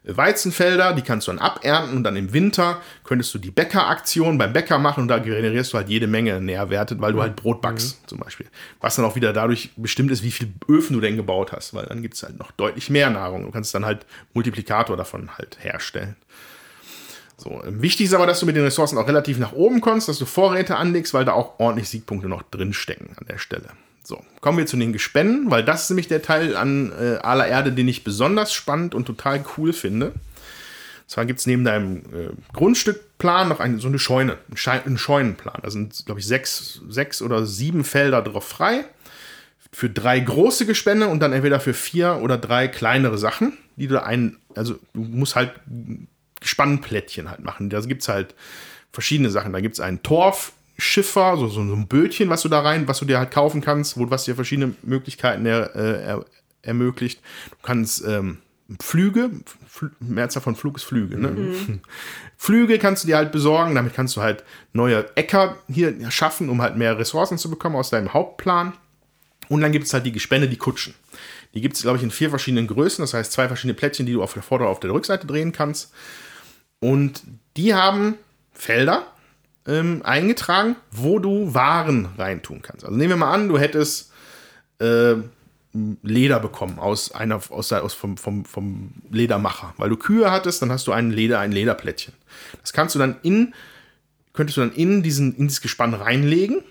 Weizenfelder, die kannst du dann abernten und dann im Winter könntest du die Bäckeraktion beim Bäcker machen und da generierst du halt jede Menge Nährwerte, weil du halt Brot backst mhm. zum Beispiel. Was dann auch wieder dadurch bestimmt ist, wie viele Öfen du denn gebaut hast, weil dann gibt es halt noch deutlich mehr Nahrung. Du kannst dann halt Multiplikator davon halt herstellen. So, ähm, wichtig ist aber, dass du mit den Ressourcen auch relativ nach oben kommst, dass du Vorräte anlegst, weil da auch ordentlich Siegpunkte noch drinstecken an der Stelle. So, kommen wir zu den Gespännen, weil das ist nämlich der Teil an äh, aller Erde, den ich besonders spannend und total cool finde. Und zwar gibt es neben deinem äh, Grundstückplan noch eine, so eine Scheune, einen Scheunenplan. Da sind, glaube ich, sechs, sechs oder sieben Felder drauf frei. Für drei große Gespänne und dann entweder für vier oder drei kleinere Sachen, die du ein, also du musst halt Spannplättchen halt machen. Da gibt es halt verschiedene Sachen. Da gibt es einen Torf, Schiffer, so, so ein Bötchen, was du da rein, was du dir halt kaufen kannst, wo was dir verschiedene Möglichkeiten er, äh, er, ermöglicht. Du kannst ähm, Flüge, Fl Mehrzahl von Flug ist Flüge, ne? Mhm. Flüge kannst du dir halt besorgen, damit kannst du halt neue Äcker hier schaffen, um halt mehr Ressourcen zu bekommen aus deinem Hauptplan. Und dann gibt es halt die Gespänne, die Kutschen. Die gibt es, glaube ich, in vier verschiedenen Größen, das heißt zwei verschiedene Plättchen, die du auf der Vorder- und auf der Rückseite drehen kannst. Und die haben Felder, ähm, eingetragen, wo du Waren reintun kannst. Also nehmen wir mal an, du hättest äh, Leder bekommen aus einer aus, aus vom, vom, vom Ledermacher. Weil du Kühe hattest, dann hast du ein Leder, ein Lederplättchen. Das kannst du dann in, könntest du dann in diesen, in dieses Gespann reinlegen.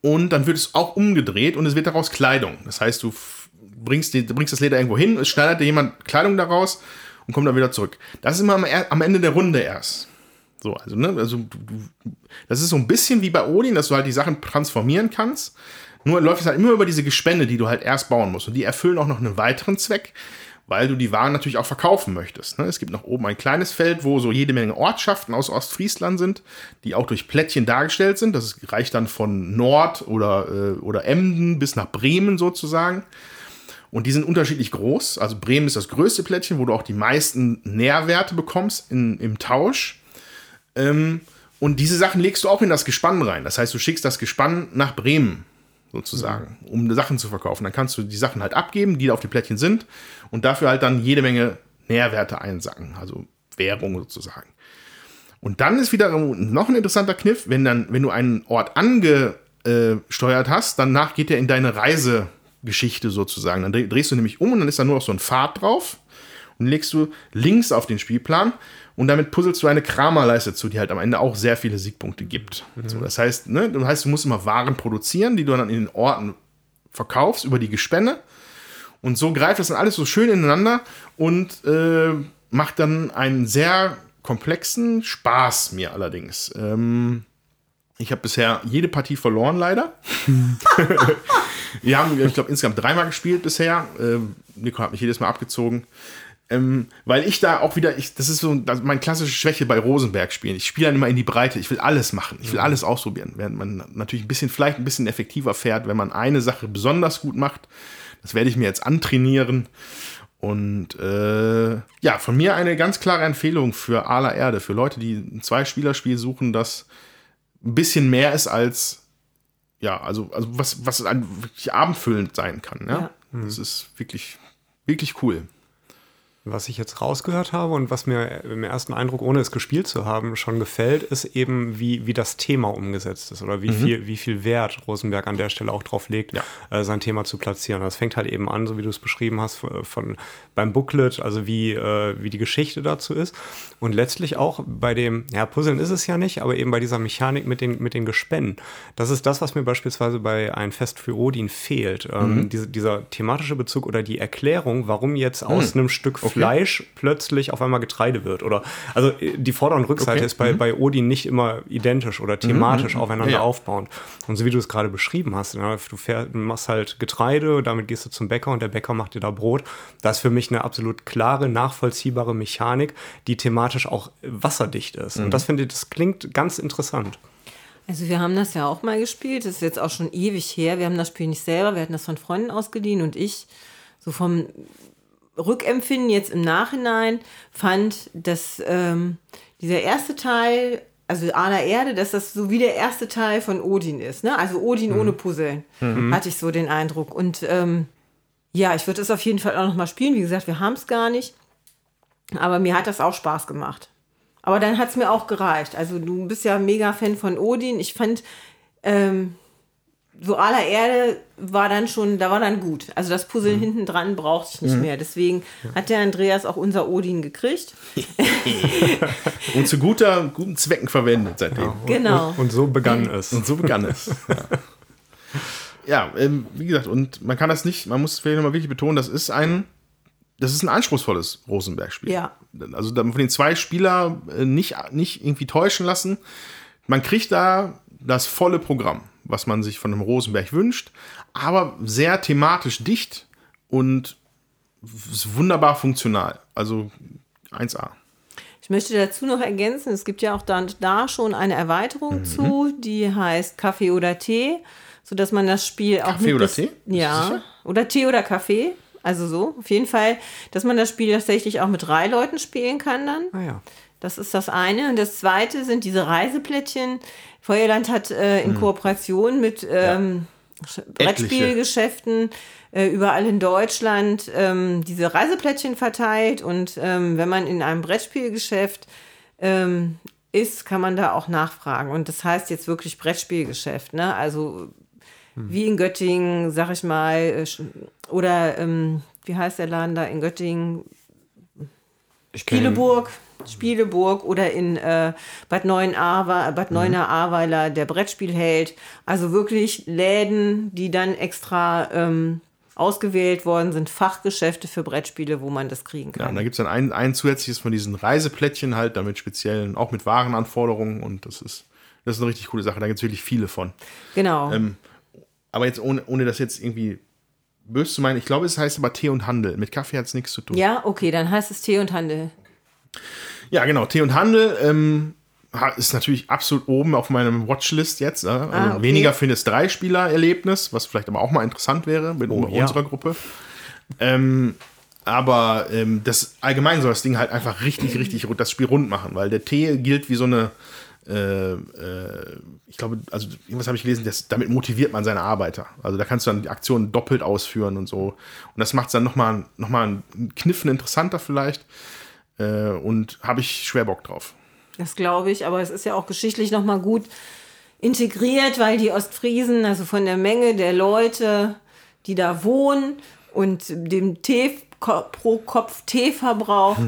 Und dann wird es auch umgedreht und es wird daraus Kleidung. Das heißt, du bringst, die, bringst das Leder irgendwo hin, es schneidet dir jemand Kleidung daraus und kommt dann wieder zurück. Das ist immer am, am Ende der Runde erst. So, also, ne, also du, das ist so ein bisschen wie bei Odin, dass du halt die Sachen transformieren kannst. Nur läuft es halt immer über diese Gespänne, die du halt erst bauen musst. Und die erfüllen auch noch einen weiteren Zweck, weil du die Waren natürlich auch verkaufen möchtest. Ne? Es gibt noch oben ein kleines Feld, wo so jede Menge Ortschaften aus Ostfriesland sind, die auch durch Plättchen dargestellt sind. Das reicht dann von Nord oder, äh, oder Emden bis nach Bremen sozusagen. Und die sind unterschiedlich groß. Also Bremen ist das größte Plättchen, wo du auch die meisten Nährwerte bekommst in, im Tausch. Ähm, und diese Sachen legst du auch in das Gespann rein. Das heißt, du schickst das Gespann nach Bremen sozusagen, um Sachen zu verkaufen. Dann kannst du die Sachen halt abgeben, die auf den Plättchen sind und dafür halt dann jede Menge Nährwerte einsacken, also Währung sozusagen. Und dann ist wieder noch ein interessanter Kniff, wenn dann, wenn du einen Ort angesteuert hast, danach geht er in deine Reisegeschichte sozusagen. Dann drehst du nämlich um und dann ist da nur noch so ein Pfad drauf und legst du links auf den Spielplan und damit puzzelst du eine Kramerleiste zu, die halt am Ende auch sehr viele Siegpunkte gibt. Mhm. So, das heißt, ne, das heißt, du musst immer Waren produzieren, die du dann in den Orten verkaufst über die Gespänne. Und so greift das dann alles so schön ineinander und äh, macht dann einen sehr komplexen Spaß mir allerdings. Ähm, ich habe bisher jede Partie verloren, leider. Wir haben, ich glaube, insgesamt dreimal gespielt bisher. Äh, Nico hat mich jedes Mal abgezogen. Ähm, weil ich da auch wieder, ich, das ist so das ist meine klassische Schwäche bei Rosenberg-Spielen. Ich spiele dann immer in die Breite. Ich will alles machen. Ich will Mhm. alles ausprobieren. Während man natürlich ein bisschen, vielleicht ein bisschen effektiver fährt, wenn man eine Sache besonders gut macht. Das werde ich mir jetzt antrainieren. Und äh, ja, von mir eine ganz klare Empfehlung für aller Erde, für Leute, die ein Zwei-Spieler-Spiel suchen, das ein bisschen mehr ist als, ja, also, also was, was ein, wirklich abendfüllend sein kann. Ja? Das ist wirklich, wirklich cool. Was ich jetzt rausgehört habe und was mir im ersten Eindruck, ohne es gespielt zu haben, schon gefällt, ist eben, wie, wie das Thema umgesetzt ist oder wie, viel, wie viel Wert Rosenberg an der Stelle auch drauf legt, Ja. äh, sein Thema zu platzieren. Das fängt halt eben an, so wie du es beschrieben hast, von, von beim Booklet, also wie, äh, wie die Geschichte dazu ist. Und letztlich auch bei dem, ja, Puzzeln ist es ja nicht, aber eben bei dieser Mechanik mit den, mit den Gespännen. Das ist das, was mir beispielsweise bei Ein Fest für Odin fehlt. Ähm, diese, dieser thematische Bezug oder die Erklärung, warum jetzt aus einem Stück Fleisch plötzlich auf einmal Getreide wird. Oder also äh, die Vorder- und Rückseite Okay. ist bei, bei Odin nicht immer identisch oder thematisch aufeinander Ja, aufbauend. Und so wie du es gerade beschrieben hast, ne, du fähr, machst halt Getreide, damit gehst du zum Bäcker und der Bäcker macht dir da Brot. Das ist für mich eine absolut klare, nachvollziehbare Mechanik, die thematisch auch wasserdicht ist. Und das finde ich, das klingt ganz interessant. Also wir haben das ja auch mal gespielt, das ist jetzt auch schon ewig her. Wir haben das Spiel nicht selber, wir hatten das von Freunden ausgeliehen und ich, so vom Rückempfinden jetzt im Nachhinein, fand, dass ähm, dieser erste Teil, also Ala Erde, dass das so wie der erste Teil von Odin ist. Ne? Also Odin ohne Puzzeln, hatte ich so den Eindruck. Und ähm, ja, ich würde es auf jeden Fall auch noch mal spielen. Wie gesagt, wir haben es gar nicht. Aber mir hat das auch Spaß gemacht. Aber dann hat es mir auch gereicht. Also du bist ja mega Fan von Odin. Ich fand, ähm, so aller Erde war dann schon, da war dann gut. Also das Puzzeln hinten dran brauchte ich nicht mehr. Deswegen hat der Andreas auch unser Odin gekriegt. Und zu guter, guten Zwecken verwendet seitdem. Genau. Und, und so begann es. Und so begann es. Ja, ja ähm, wie gesagt, und man kann das nicht, man muss vielleicht nochmal wirklich betonen, das ist ein, das ist ein anspruchsvolles Rosenberg-Spiel. Ja. Also da von den zwei Spieler äh, nicht, nicht irgendwie täuschen lassen. Man kriegt da das volle Programm, was man sich von einem Rosenberg wünscht, aber sehr thematisch dicht und ist wunderbar funktional. Also 1A. Ich möchte dazu noch ergänzen, es gibt ja auch dann da schon eine Erweiterung zu, die heißt Kaffee oder Tee, sodass man das Spiel auch Kaffee oder Tee? Ja, oder Tee oder Kaffee, also so, auf jeden Fall, dass man das Spiel tatsächlich auch mit drei Leuten spielen kann dann. Ah ja. Das ist das eine. Und das zweite sind diese Reiseplättchen. Feuerland hat äh, in Kooperation mit ähm, Sch- Brettspielgeschäften äh, überall in Deutschland ähm, diese Reiseplättchen verteilt. Und ähm, wenn man in einem Brettspielgeschäft ähm, ist, kann man da auch nachfragen. Und das heißt jetzt wirklich Brettspielgeschäft. Ne? Also wie in Göttingen, sag ich mal, äh, oder ähm, wie heißt der Laden da in Göttingen? Ich kenn- Spieleburg, oder in äh, Bad Neuenahr, Bad Neuenahr-Ahrweiler der Brettspielheld. Also wirklich Läden, die dann extra ähm, ausgewählt worden sind, Fachgeschäfte für Brettspiele, wo man das kriegen Ja, und kann. da gibt es dann ein, ein zusätzliches von diesen Reiseplättchen halt, damit speziellen, auch mit Warenanforderungen und das ist, das ist eine richtig coole Sache. Da gibt es wirklich viele von. Genau. Ähm, aber jetzt ohne, ohne das jetzt irgendwie böse zu meinen, ich glaube, es heißt aber Tee und Handel. Mit Kaffee hat es nichts zu tun. ja, okay, dann heißt es Tee und Handel. Ja, genau. Tee und Handel ähm, ist natürlich absolut oben auf meinem Watchlist jetzt. Äh? Also Ah, okay. Weniger für das Drei-Spieler-Erlebnis, was vielleicht aber auch mal interessant wäre mit Oh, ja. unserer Gruppe. Ähm, aber ähm, das allgemein soll das Ding halt einfach richtig, richtig das Spiel rund machen, weil der Tee gilt wie so eine, äh, äh, ich glaube, also irgendwas habe ich gelesen, das, damit motiviert man seine Arbeiter. Also da kannst du dann die Aktionen doppelt ausführen und so. Und das macht es dann nochmal noch mal einen Kniffen interessanter vielleicht. Äh, und habe ich schwer Bock drauf. Das glaube ich, aber es ist ja auch geschichtlich nochmal gut integriert, weil die Ostfriesen, also von der Menge der Leute, die da wohnen und dem Tee pro Kopf Teeverbrauch, ha-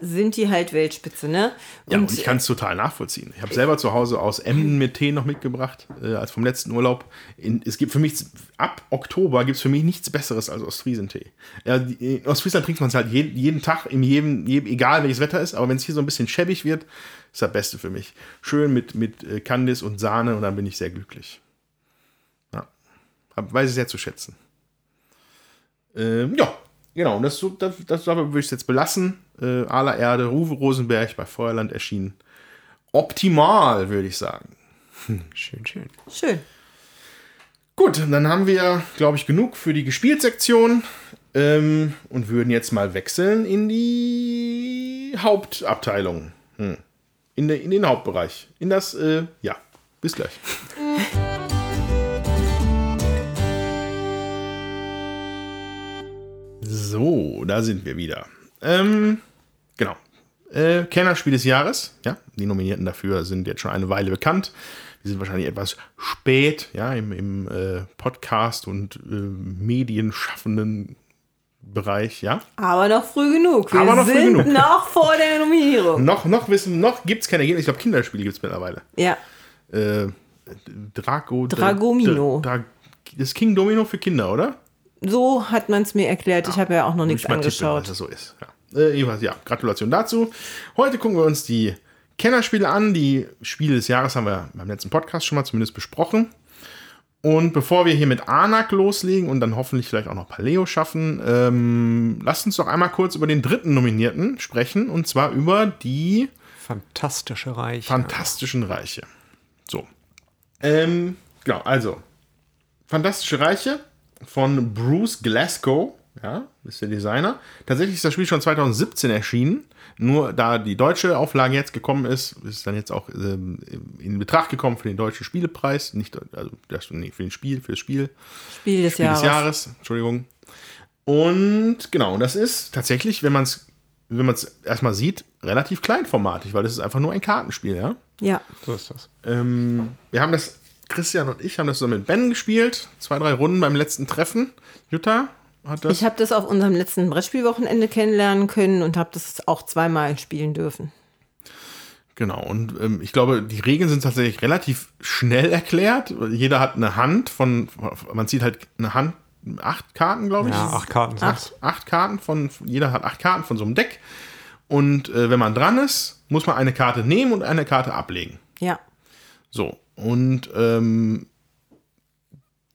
sind die halt Weltspitze, ne? Ja, und, ich kann es total nachvollziehen. Ich habe selber zu Hause aus Emden mit Tee noch mitgebracht, äh, als vom letzten Urlaub. In, es gibt für mich, ab Oktober gibt es für mich nichts Besseres als Ostfriesentee. Ja, die, in Ostfriesland trinkt man es halt jeden, jeden Tag, in jedem, jedem, egal welches Wetter ist, aber wenn es hier so ein bisschen schäbig wird, ist das Beste für mich. Schön mit, mit äh, Candice und Sahne und dann bin ich sehr glücklich. Ja, weiß es sehr zu schätzen. Ähm, ja, genau, und das, das, das dabei würde ich es jetzt belassen. Äh, aller Erde, Ruve Rosenberg bei Feuerland erschienen. Optimal, würde ich sagen. Schön, schön. Schön. Gut, dann haben wir, glaube ich, genug für die Gespieltsektion ähm, und würden jetzt mal wechseln in die Hauptabteilung. Hm. In, der, in den Hauptbereich. In das, äh, ja, bis gleich. So, da sind wir wieder. Ähm, genau. Äh, Kennerspiel des Jahres. Ja, die Nominierten dafür sind jetzt schon eine Weile bekannt. Die sind wahrscheinlich etwas spät, ja, im, im äh, Podcast und äh, medienschaffenden Bereich, ja. Aber noch früh genug. Wir Aber noch früh sind genug. noch vor der Nominierung. Noch, noch wissen, noch gibt es keine Ergebnisse. Ich glaube, Kinderspiele gibt es mittlerweile. Ja. Äh, Drago. Dragomino. Dra, Dra, das King Domino für Kinder, oder? So hat man es mir erklärt. Ich habe ja auch noch nichts tippen, angeschaut. dass das so ist. Ja. Äh, ja, Gratulation dazu. Heute gucken wir uns die Kennerspiele an. Die Spiele des Jahres haben wir beim letzten Podcast schon mal zumindest besprochen. Und bevor wir hier mit Anak loslegen und dann hoffentlich vielleicht auch noch Paleo schaffen, ähm, lasst uns doch einmal kurz über den dritten Nominierten sprechen. Und zwar über die Fantastische Reich. Fantastischen Reiche. So. Ähm, genau, also. Fantastische Reiche von Bruce Glasgow. Ja, ist der Designer. Tatsächlich ist das Spiel schon 2017 erschienen. Nur da die deutsche Auflage jetzt gekommen ist, ist es dann jetzt auch ähm, in Betracht gekommen für den deutschen Spielepreis. Nicht, also das, nee, für den Spiel, für das Spiel. Spiel des Spiel Jahres. des Jahres, Entschuldigung. Und genau, und das ist tatsächlich, wenn man es wenn man es erstmal sieht, relativ kleinformatig, weil das ist einfach nur ein Kartenspiel, ja. Ja. So ist das. Ähm, wir haben das, Christian und ich haben das zusammen mit Ben gespielt. Zwei, drei Runden beim letzten Treffen. Jutta hat das. Ich habe das auf unserem letzten Brettspielwochenende kennenlernen können und habe das auch zweimal spielen dürfen. genau. Und ähm, ich glaube, die Regeln sind tatsächlich relativ schnell erklärt. Jeder hat eine Hand von, man sieht halt eine Hand, acht Karten, glaube ich. Ja, acht Karten sind Acht. acht Karten von, jeder hat acht Karten von so einem Deck. Und äh, wenn man dran ist, muss man eine Karte nehmen und eine Karte ablegen. Ja. So, und ähm,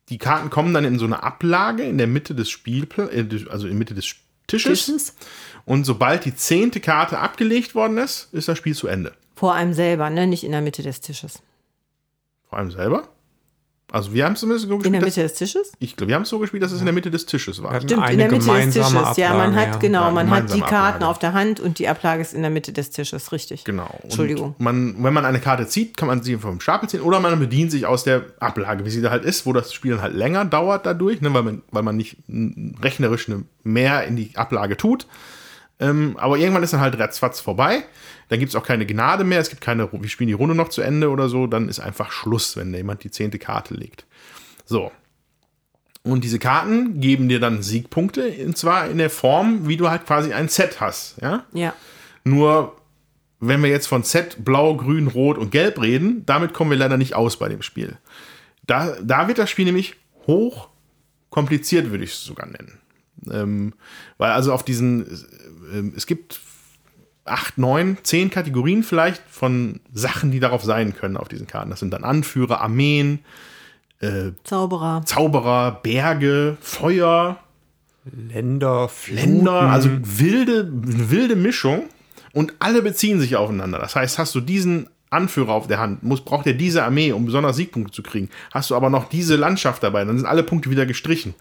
die Karten kommen dann in so eine Ablage in der Mitte des Spielplatzes, also in der Mitte des Tisches. Tisches. Und sobald die zehnte Karte abgelegt worden ist, ist das Spiel zu Ende. Vor einem selber, ne? Nicht in der Mitte des Tisches. Vor allem selber. Also wir haben es zumindest so In gespielt, der dass, Mitte des Tisches? ich glaube, wir haben es so gespielt, dass es in der Mitte des Tisches war. Stimmt, eine in der Mitte des Tisches. ja, man Ablage, hat, ja. genau, man hat die Karten Ablage. auf der Hand und die Ablage ist in der Mitte des Tisches, richtig. Genau. Und Entschuldigung. Man, wenn man eine Karte zieht, kann man sie vom Stapel ziehen oder man bedient sich aus der Ablage, wie sie da halt ist, wo das Spiel dann halt länger dauert dadurch, ne, weil, man, weil man nicht rechnerisch ne, mehr in die Ablage tut. Ähm, aber irgendwann ist dann halt ratzfatz vorbei. Dann gibt es auch keine Gnade mehr. Es gibt keine, wir spielen die Runde noch zu Ende oder so. Dann ist einfach Schluss, wenn jemand die zehnte Karte legt. So. Und diese Karten geben dir dann Siegpunkte, und zwar in der Form, wie du halt quasi ein Set hast. Ja? Ja. Nur, wenn wir jetzt von Z, Blau, Grün, Rot und Gelb reden, damit kommen wir leider nicht aus bei dem Spiel. Da, da wird das Spiel nämlich hoch kompliziert, würde ich es sogar nennen. Ähm, weil also auf diesen, ähm, es gibt acht, neun, zehn Kategorien vielleicht von Sachen, die darauf sein können auf diesen Karten. Das sind dann Anführer, Armeen, Zauberer. Zauberer, Berge, Feuer, Länder, Fluten. Länder, also wilde, wilde Mischung und alle beziehen sich aufeinander. Das heißt, hast du diesen Anführer auf der Hand, muss, braucht er diese Armee, um besonders Siegpunkte zu kriegen. Hast du aber noch diese Landschaft dabei, dann sind alle Punkte wieder gestrichen.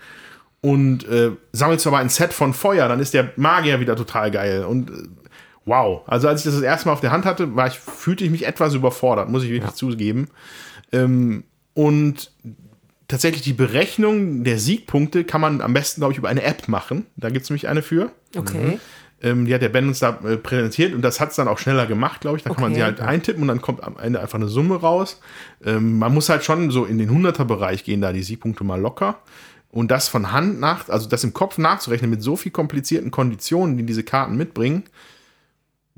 Und äh, sammelst du aber ein Set von Feuer, dann ist der Magier wieder total geil. Und äh, wow. Also als ich das das erste Mal auf der Hand hatte, war ich, fühlte ich mich etwas überfordert, muss ich wirklich zugeben. Ähm, und tatsächlich die Berechnung der Siegpunkte kann man am besten, glaube ich, über eine App machen. Da gibt es nämlich eine für. Okay. Ähm, die hat der Ben uns da äh, präsentiert und das hat es dann auch schneller gemacht, glaube ich. Da kann man Okay. sie halt eintippen und dann kommt am Ende einfach eine Summe raus. Ähm, man muss halt schon so in den 100er-Bereich gehen, da die Siegpunkte mal locker. Und das von Hand nach, also das im Kopf nachzurechnen mit so viel komplizierten Konditionen, die diese Karten mitbringen,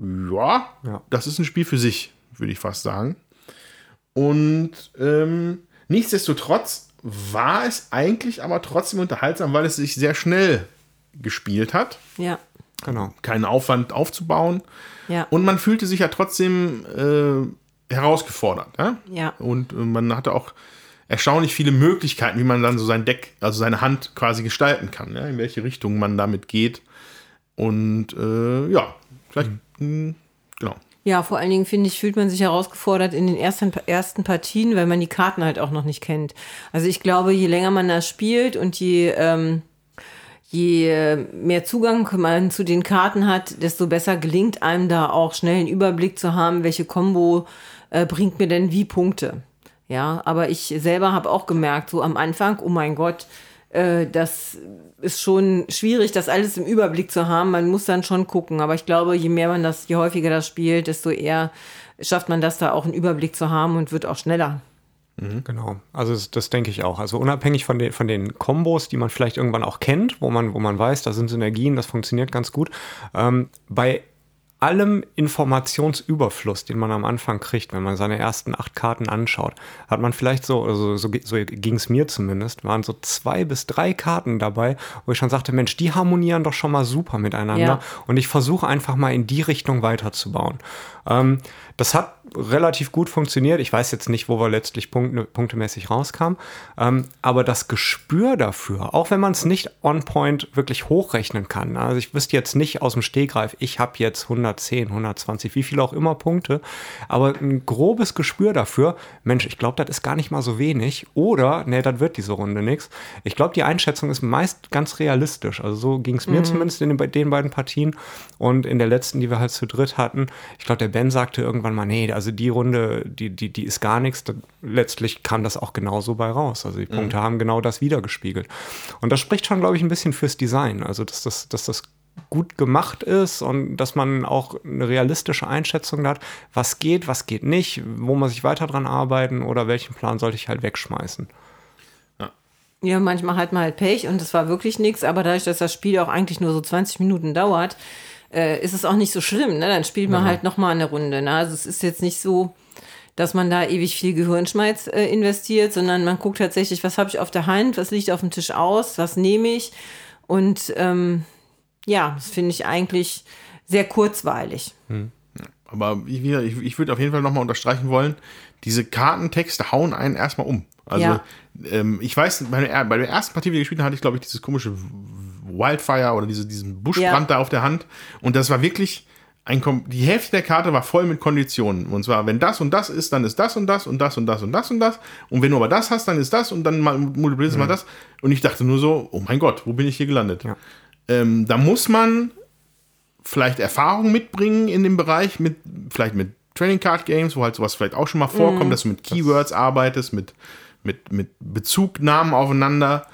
ja, Ja. das ist ein Spiel für sich, würde ich fast sagen. Und ähm, nichtsdestotrotz war es eigentlich aber trotzdem unterhaltsam, weil es sich sehr schnell gespielt hat Ja. Genau. keinen Aufwand aufzubauen. Ja. Und man fühlte sich ja trotzdem äh, herausgefordert. Ja? Ja. Und äh, man hatte auch erstaunlich viele Möglichkeiten, wie man dann so sein Deck, also seine Hand quasi gestalten kann, ja, in welche Richtung man damit geht. Und äh, ja, vielleicht, mh, genau. Ja, vor allen Dingen finde ich, fühlt man sich herausgefordert in den ersten, ersten Partien, weil man die Karten halt auch noch nicht kennt. Also ich glaube, je länger man das spielt und je, ähm, je mehr Zugang man zu den Karten hat, desto besser gelingt einem da auch schnell einen Überblick zu haben, welche Combo äh, bringt mir denn wie Punkte. Ja, aber ich selber habe auch gemerkt, so am Anfang, oh mein Gott, das ist schon schwierig, das alles im Überblick zu haben. Man muss dann schon gucken. Aber ich glaube, je mehr man das, je häufiger das spielt, desto eher schafft man das da auch einen Überblick zu haben und wird auch schneller. Genau, also das, das, denke ich auch. Also unabhängig von den, von den Kombos, die man vielleicht irgendwann auch kennt, wo man, wo man weiß, da sind Synergien, das funktioniert ganz gut. Ähm, bei allem Informationsüberfluss, den man am Anfang kriegt, wenn man seine ersten acht Karten anschaut, hat man vielleicht so, also so, so ging es mir zumindest, waren so zwei bis drei Karten dabei, wo ich schon sagte, Mensch, die harmonieren doch schon mal super miteinander ja. und ich versuche einfach mal in die Richtung weiterzubauen. Ähm, das hat relativ gut funktioniert. Ich weiß jetzt nicht, wo wir letztlich punkte, punktemäßig rauskamen. Ähm, aber das Gespür dafür, auch wenn man es nicht on point wirklich hochrechnen kann, also ich wüsste jetzt nicht aus dem Stehgreif, ich habe jetzt 110, 120, wie viel auch immer Punkte, aber ein grobes Gespür dafür, Mensch, ich glaube, das ist gar nicht mal so wenig oder, nee, das wird diese Runde nichts. Ich glaube, die Einschätzung ist meist ganz realistisch. Also so ging es mir mhm. zumindest in den, den beiden Partien und in der letzten, die wir halt zu dritt hatten. Ich glaube, der Ben sagte irgendwann mal, nee, also die Runde, die, die, die ist gar nichts. Letztlich kam das auch genauso bei raus. Also die mhm. Punkte haben genau das wiedergespiegelt. Und das spricht schon, glaube ich, ein bisschen fürs Design. Also, dass das, dass das gut gemacht ist und dass man auch eine realistische Einschätzung hat, was geht, was geht nicht, wo man sich weiter dran arbeiten oder welchen Plan sollte ich halt wegschmeißen. Ja, manchmal hat man halt Pech und es war wirklich nichts, aber dadurch, dass das Spiel auch eigentlich nur so 20 Minuten dauert, äh, ist es auch nicht so schlimm. Ne? Dann spielt man ja. halt nochmal eine Runde. Ne? Also es ist jetzt nicht so, dass man da ewig viel Gehirnschmalz äh, investiert, sondern man guckt tatsächlich, was habe ich auf der Hand, was liegt auf dem Tisch aus, was nehme ich. Und ähm, ja, das finde ich eigentlich sehr kurzweilig. Hm. Aber ich, ich, ich würde auf jeden Fall nochmal unterstreichen wollen, diese Kartentexte hauen einen erstmal um. Also ja. ähm, ich weiß, bei der, bei der ersten Partie, die ich gespielt habe, hatte ich, glaube ich, dieses komische Wildfire oder diese, diesen Buschbrand ja. da auf der Hand. Und das war wirklich ein, die Hälfte der Karte war voll mit Konditionen. Und zwar, wenn das und das ist, dann ist das und das und das und das und das und das. Und wenn du aber das hast, dann ist das und dann multiplizierst du mhm. mal das. Und ich dachte nur so, oh mein Gott, wo bin ich hier gelandet? Ja. Ähm, da muss man vielleicht Erfahrung mitbringen in dem Bereich, mit, vielleicht mit Training Card Games, wo halt sowas vielleicht auch schon mal vorkommt, mhm. dass du mit Keywords arbeitest, mit, mit, mit Bezugnahmen aufeinander.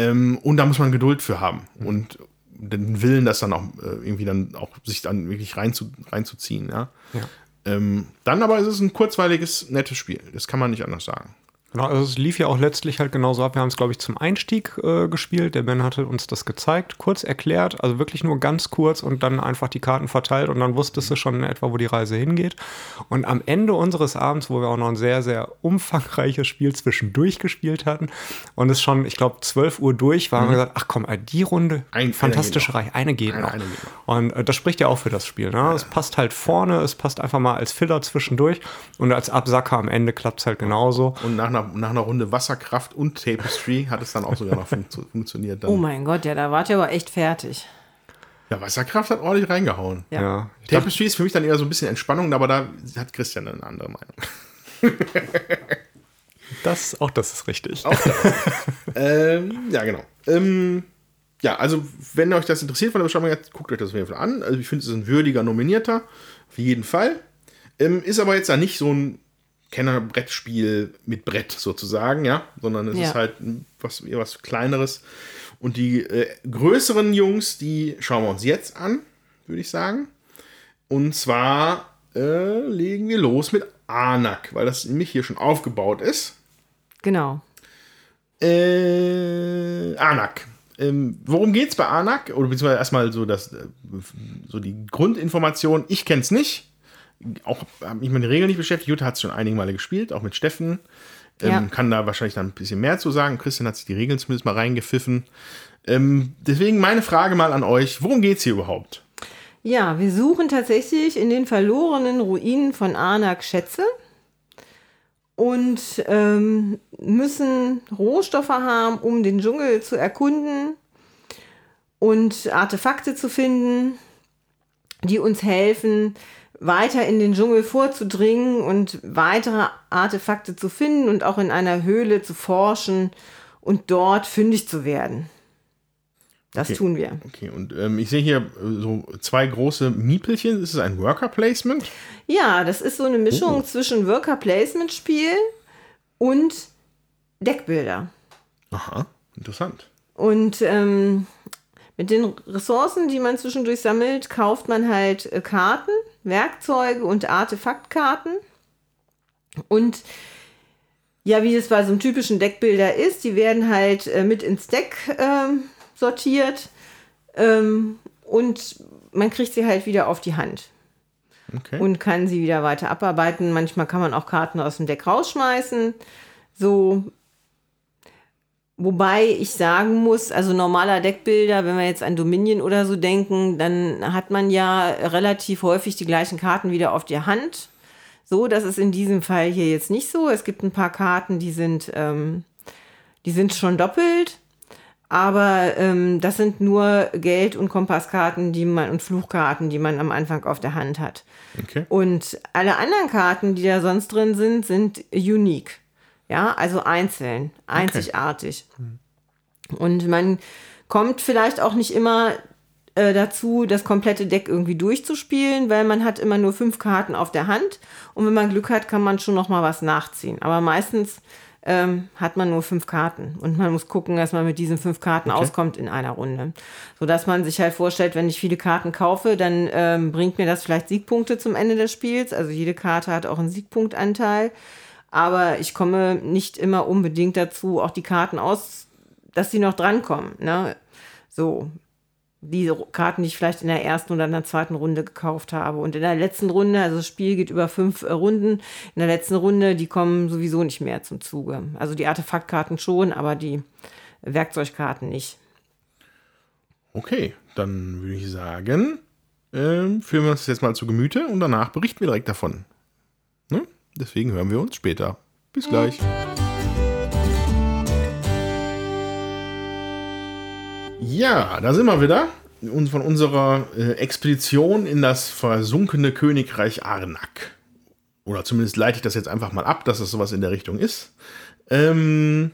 Ähm, und da muss man Geduld für haben und den Willen, das dann auch äh, irgendwie dann auch sich dann wirklich reinzu, reinzuziehen. Ja? ja. Ähm, dann aber ist es ein kurzweiliges, nettes Spiel. Das kann man nicht anders sagen. Genau, also es lief ja auch letztlich halt genauso ab. Wir haben es, glaube ich, zum Einstieg äh, gespielt. Der Ben hatte uns das gezeigt, kurz erklärt, also wirklich nur ganz kurz und dann einfach die Karten verteilt und dann wusstest du schon in etwa, wo die Reise hingeht. Und am Ende unseres Abends, wo wir auch noch ein sehr, sehr umfangreiches Spiel zwischendurch gespielt hatten und es schon, ich glaube, 12 Uhr durch war, mhm. haben wir gesagt, ach komm, die Runde, ein, fantastische Reihe, eine geht eine, noch. Eine geht noch. Und äh, das spricht ja auch für das Spiel. Ne? Ja. Es passt halt vorne, es passt einfach mal als Filler zwischendurch und als Absacker am Ende klappt es halt genauso. Und nach einer einer, nach einer Runde Wasserkraft und Tapestry hat es dann auch sogar noch fun funktioniert. Dann. Oh mein Gott, ja, da wart ihr aber echt fertig. Ja, Wasserkraft hat ordentlich reingehauen. Ja. ja Tapestry ist für mich dann eher so ein bisschen Entspannung, aber da hat Christian eine andere Meinung. Das, auch das ist richtig. Auch das. ähm, ja, genau. Ähm, ja, also wenn euch das interessiert von der Beschreibung, guckt euch das auf jeden Fall an. Also ich finde, es ist ein würdiger Nominierter, auf jeden Fall. Ähm, ist aber jetzt da nicht so ein Kennerbrettspiel mit Brett sozusagen, ja, sondern es ja. ist halt was, was kleineres. Und die äh, größeren Jungs, die schauen wir uns jetzt an, würde ich sagen. Und zwar äh, legen wir los mit Anak, weil das nämlich hier schon aufgebaut ist. Genau. Äh, Anak. Ähm, worum es bei Anak? Oder beziehungsweise erstmal so, das, äh, so die Grundinformation. Ich kenne es nicht auch habe mich mit den Regeln nicht beschäftigt. Jutta hat es schon einige Male gespielt, auch mit Steffen. Ähm, ja. Kann da wahrscheinlich dann ein bisschen mehr zu sagen. Christian hat sich die Regeln zumindest mal reingepfiffen. Ähm, deswegen meine Frage mal an euch: Worum geht es hier überhaupt? Ja, wir suchen tatsächlich in den verlorenen Ruinen von Arnak Schätze. und ähm, müssen Rohstoffe haben, um den Dschungel zu erkunden und Artefakte zu finden, die uns helfen, weiter in den Dschungel vorzudringen und weitere Artefakte zu finden und auch in einer Höhle zu forschen und dort fündig zu werden. Das Okay. tun wir. Okay, und ähm, ich sehe hier äh, so zwei große Miepelchen. Ist es ein Worker Placement? Ja, das ist so eine Mischung Oh. zwischen Worker-Placement-Spiel und Deckbilder. Aha, interessant. Und ähm, mit den Ressourcen, die man zwischendurch sammelt, kauft man halt äh, Karten, Werkzeuge und Artefaktkarten. Und ja, wie es bei so einem typischen Deckbilder ist, die werden halt äh, mit ins Deck ähm, sortiert ähm, und man kriegt sie halt wieder auf die Hand Okay. und kann sie wieder weiter abarbeiten. Manchmal kann man auch Karten aus dem Deck rausschmeißen. So. Wobei ich sagen muss, also normaler Deckbilder, wenn wir jetzt an Dominion oder so denken, dann hat man ja relativ häufig die gleichen Karten wieder auf der Hand. So, das ist in diesem Fall hier jetzt nicht so. Es gibt ein paar Karten, die sind, ähm, die sind schon doppelt. Aber ähm, das sind nur Geld- und Kompasskarten, die man und Fluchkarten, die man am Anfang auf der Hand hat. okay. Und alle anderen Karten, die da sonst drin sind, sind unique. Ja, also einzeln, einzigartig. Und man kommt vielleicht auch nicht immer äh, dazu, das komplette Deck irgendwie durchzuspielen, weil man hat immer nur fünf Karten auf der Hand. Und wenn man Glück hat, kann man schon noch mal was nachziehen. Aber meistens ähm, hat man nur fünf Karten und man muss gucken, dass man mit diesen fünf Karten auskommt in einer Runde. Sodass man sich halt vorstellt, wenn ich viele Karten kaufe, dann ähm, bringt mir das vielleicht Siegpunkte zum Ende des Spiels. Also jede Karte hat auch einen Siegpunktanteil. Aber ich komme nicht immer unbedingt dazu, auch die Karten aus, dass sie noch drankommen. Ne? So, die Karten, die ich vielleicht in der ersten oder in der zweiten Runde gekauft habe. Und in der letzten Runde, also das Spiel geht über fünf äh, Runden, in der letzten Runde, die kommen sowieso nicht mehr zum Zuge. Also die Artefaktkarten schon, aber die Werkzeugkarten nicht. Okay, dann würde ich sagen, ähm, führen wir uns jetzt mal zu Gemüte und danach berichten wir direkt davon. Deswegen hören wir uns später. Bis gleich. Ja, da sind wir wieder. Und von unserer äh, Expedition in das versunkene Königreich Arnak. Oder zumindest leite ich das jetzt einfach mal ab, dass es sowas in der Richtung ist. Ähm,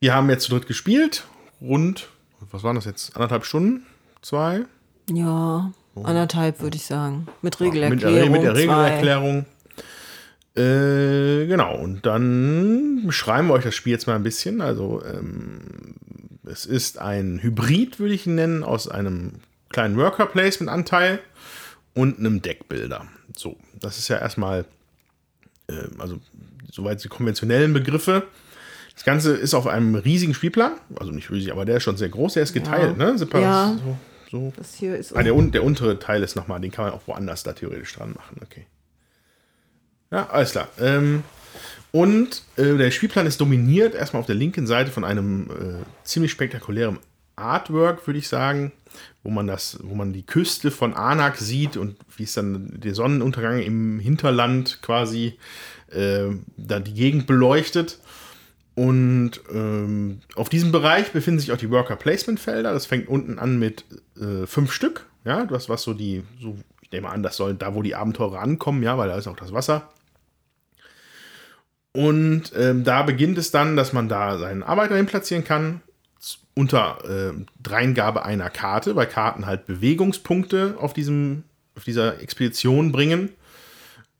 wir haben jetzt zu dritt gespielt. Rund, was waren das jetzt? Anderthalb Stunden? Zwei? Ja, anderthalb würde ich sagen. Mit Mit Regelerklärung. der, mit der zwei. Regelerklärung. Äh, genau, und dann beschreiben wir euch das Spiel jetzt mal ein bisschen. Also, ähm, es ist ein Hybrid, würde ich ihn nennen, aus einem kleinen Worker-Placement-Anteil und einem Deckbilder. So, das ist ja erstmal, ähm, also, soweit die konventionellen Begriffe. Das Ganze ist auf einem riesigen Spielplan, also nicht riesig, aber der ist schon sehr groß, der ist geteilt, ne? Separat, Ja. So, so Das hier ist Ah, der, der untere Teil ist nochmal, den kann man auch woanders da theoretisch dran machen. Okay. Ja, alles klar. Ähm, und äh, der Spielplan ist dominiert erstmal auf der linken Seite von einem äh, ziemlich spektakulären Artwork, würde ich sagen, wo man das, wo man die Küste von Anak sieht und wie es dann der Sonnenuntergang im Hinterland quasi äh, da die Gegend beleuchtet. Und ähm, auf diesem Bereich befinden sich auch die Worker Placement Felder. Das fängt unten an mit äh, fünf Stück. Ja, das was so die, so, ich nehme an, das soll da, wo die Abenteurer ankommen, ja, weil da ist auch das Wasser. Und ähm, da beginnt es dann, dass man da seinen Arbeiter hin platzieren kann, unter äh, Dreingabe einer Karte, weil Karten halt Bewegungspunkte auf, diesem, auf dieser Expedition bringen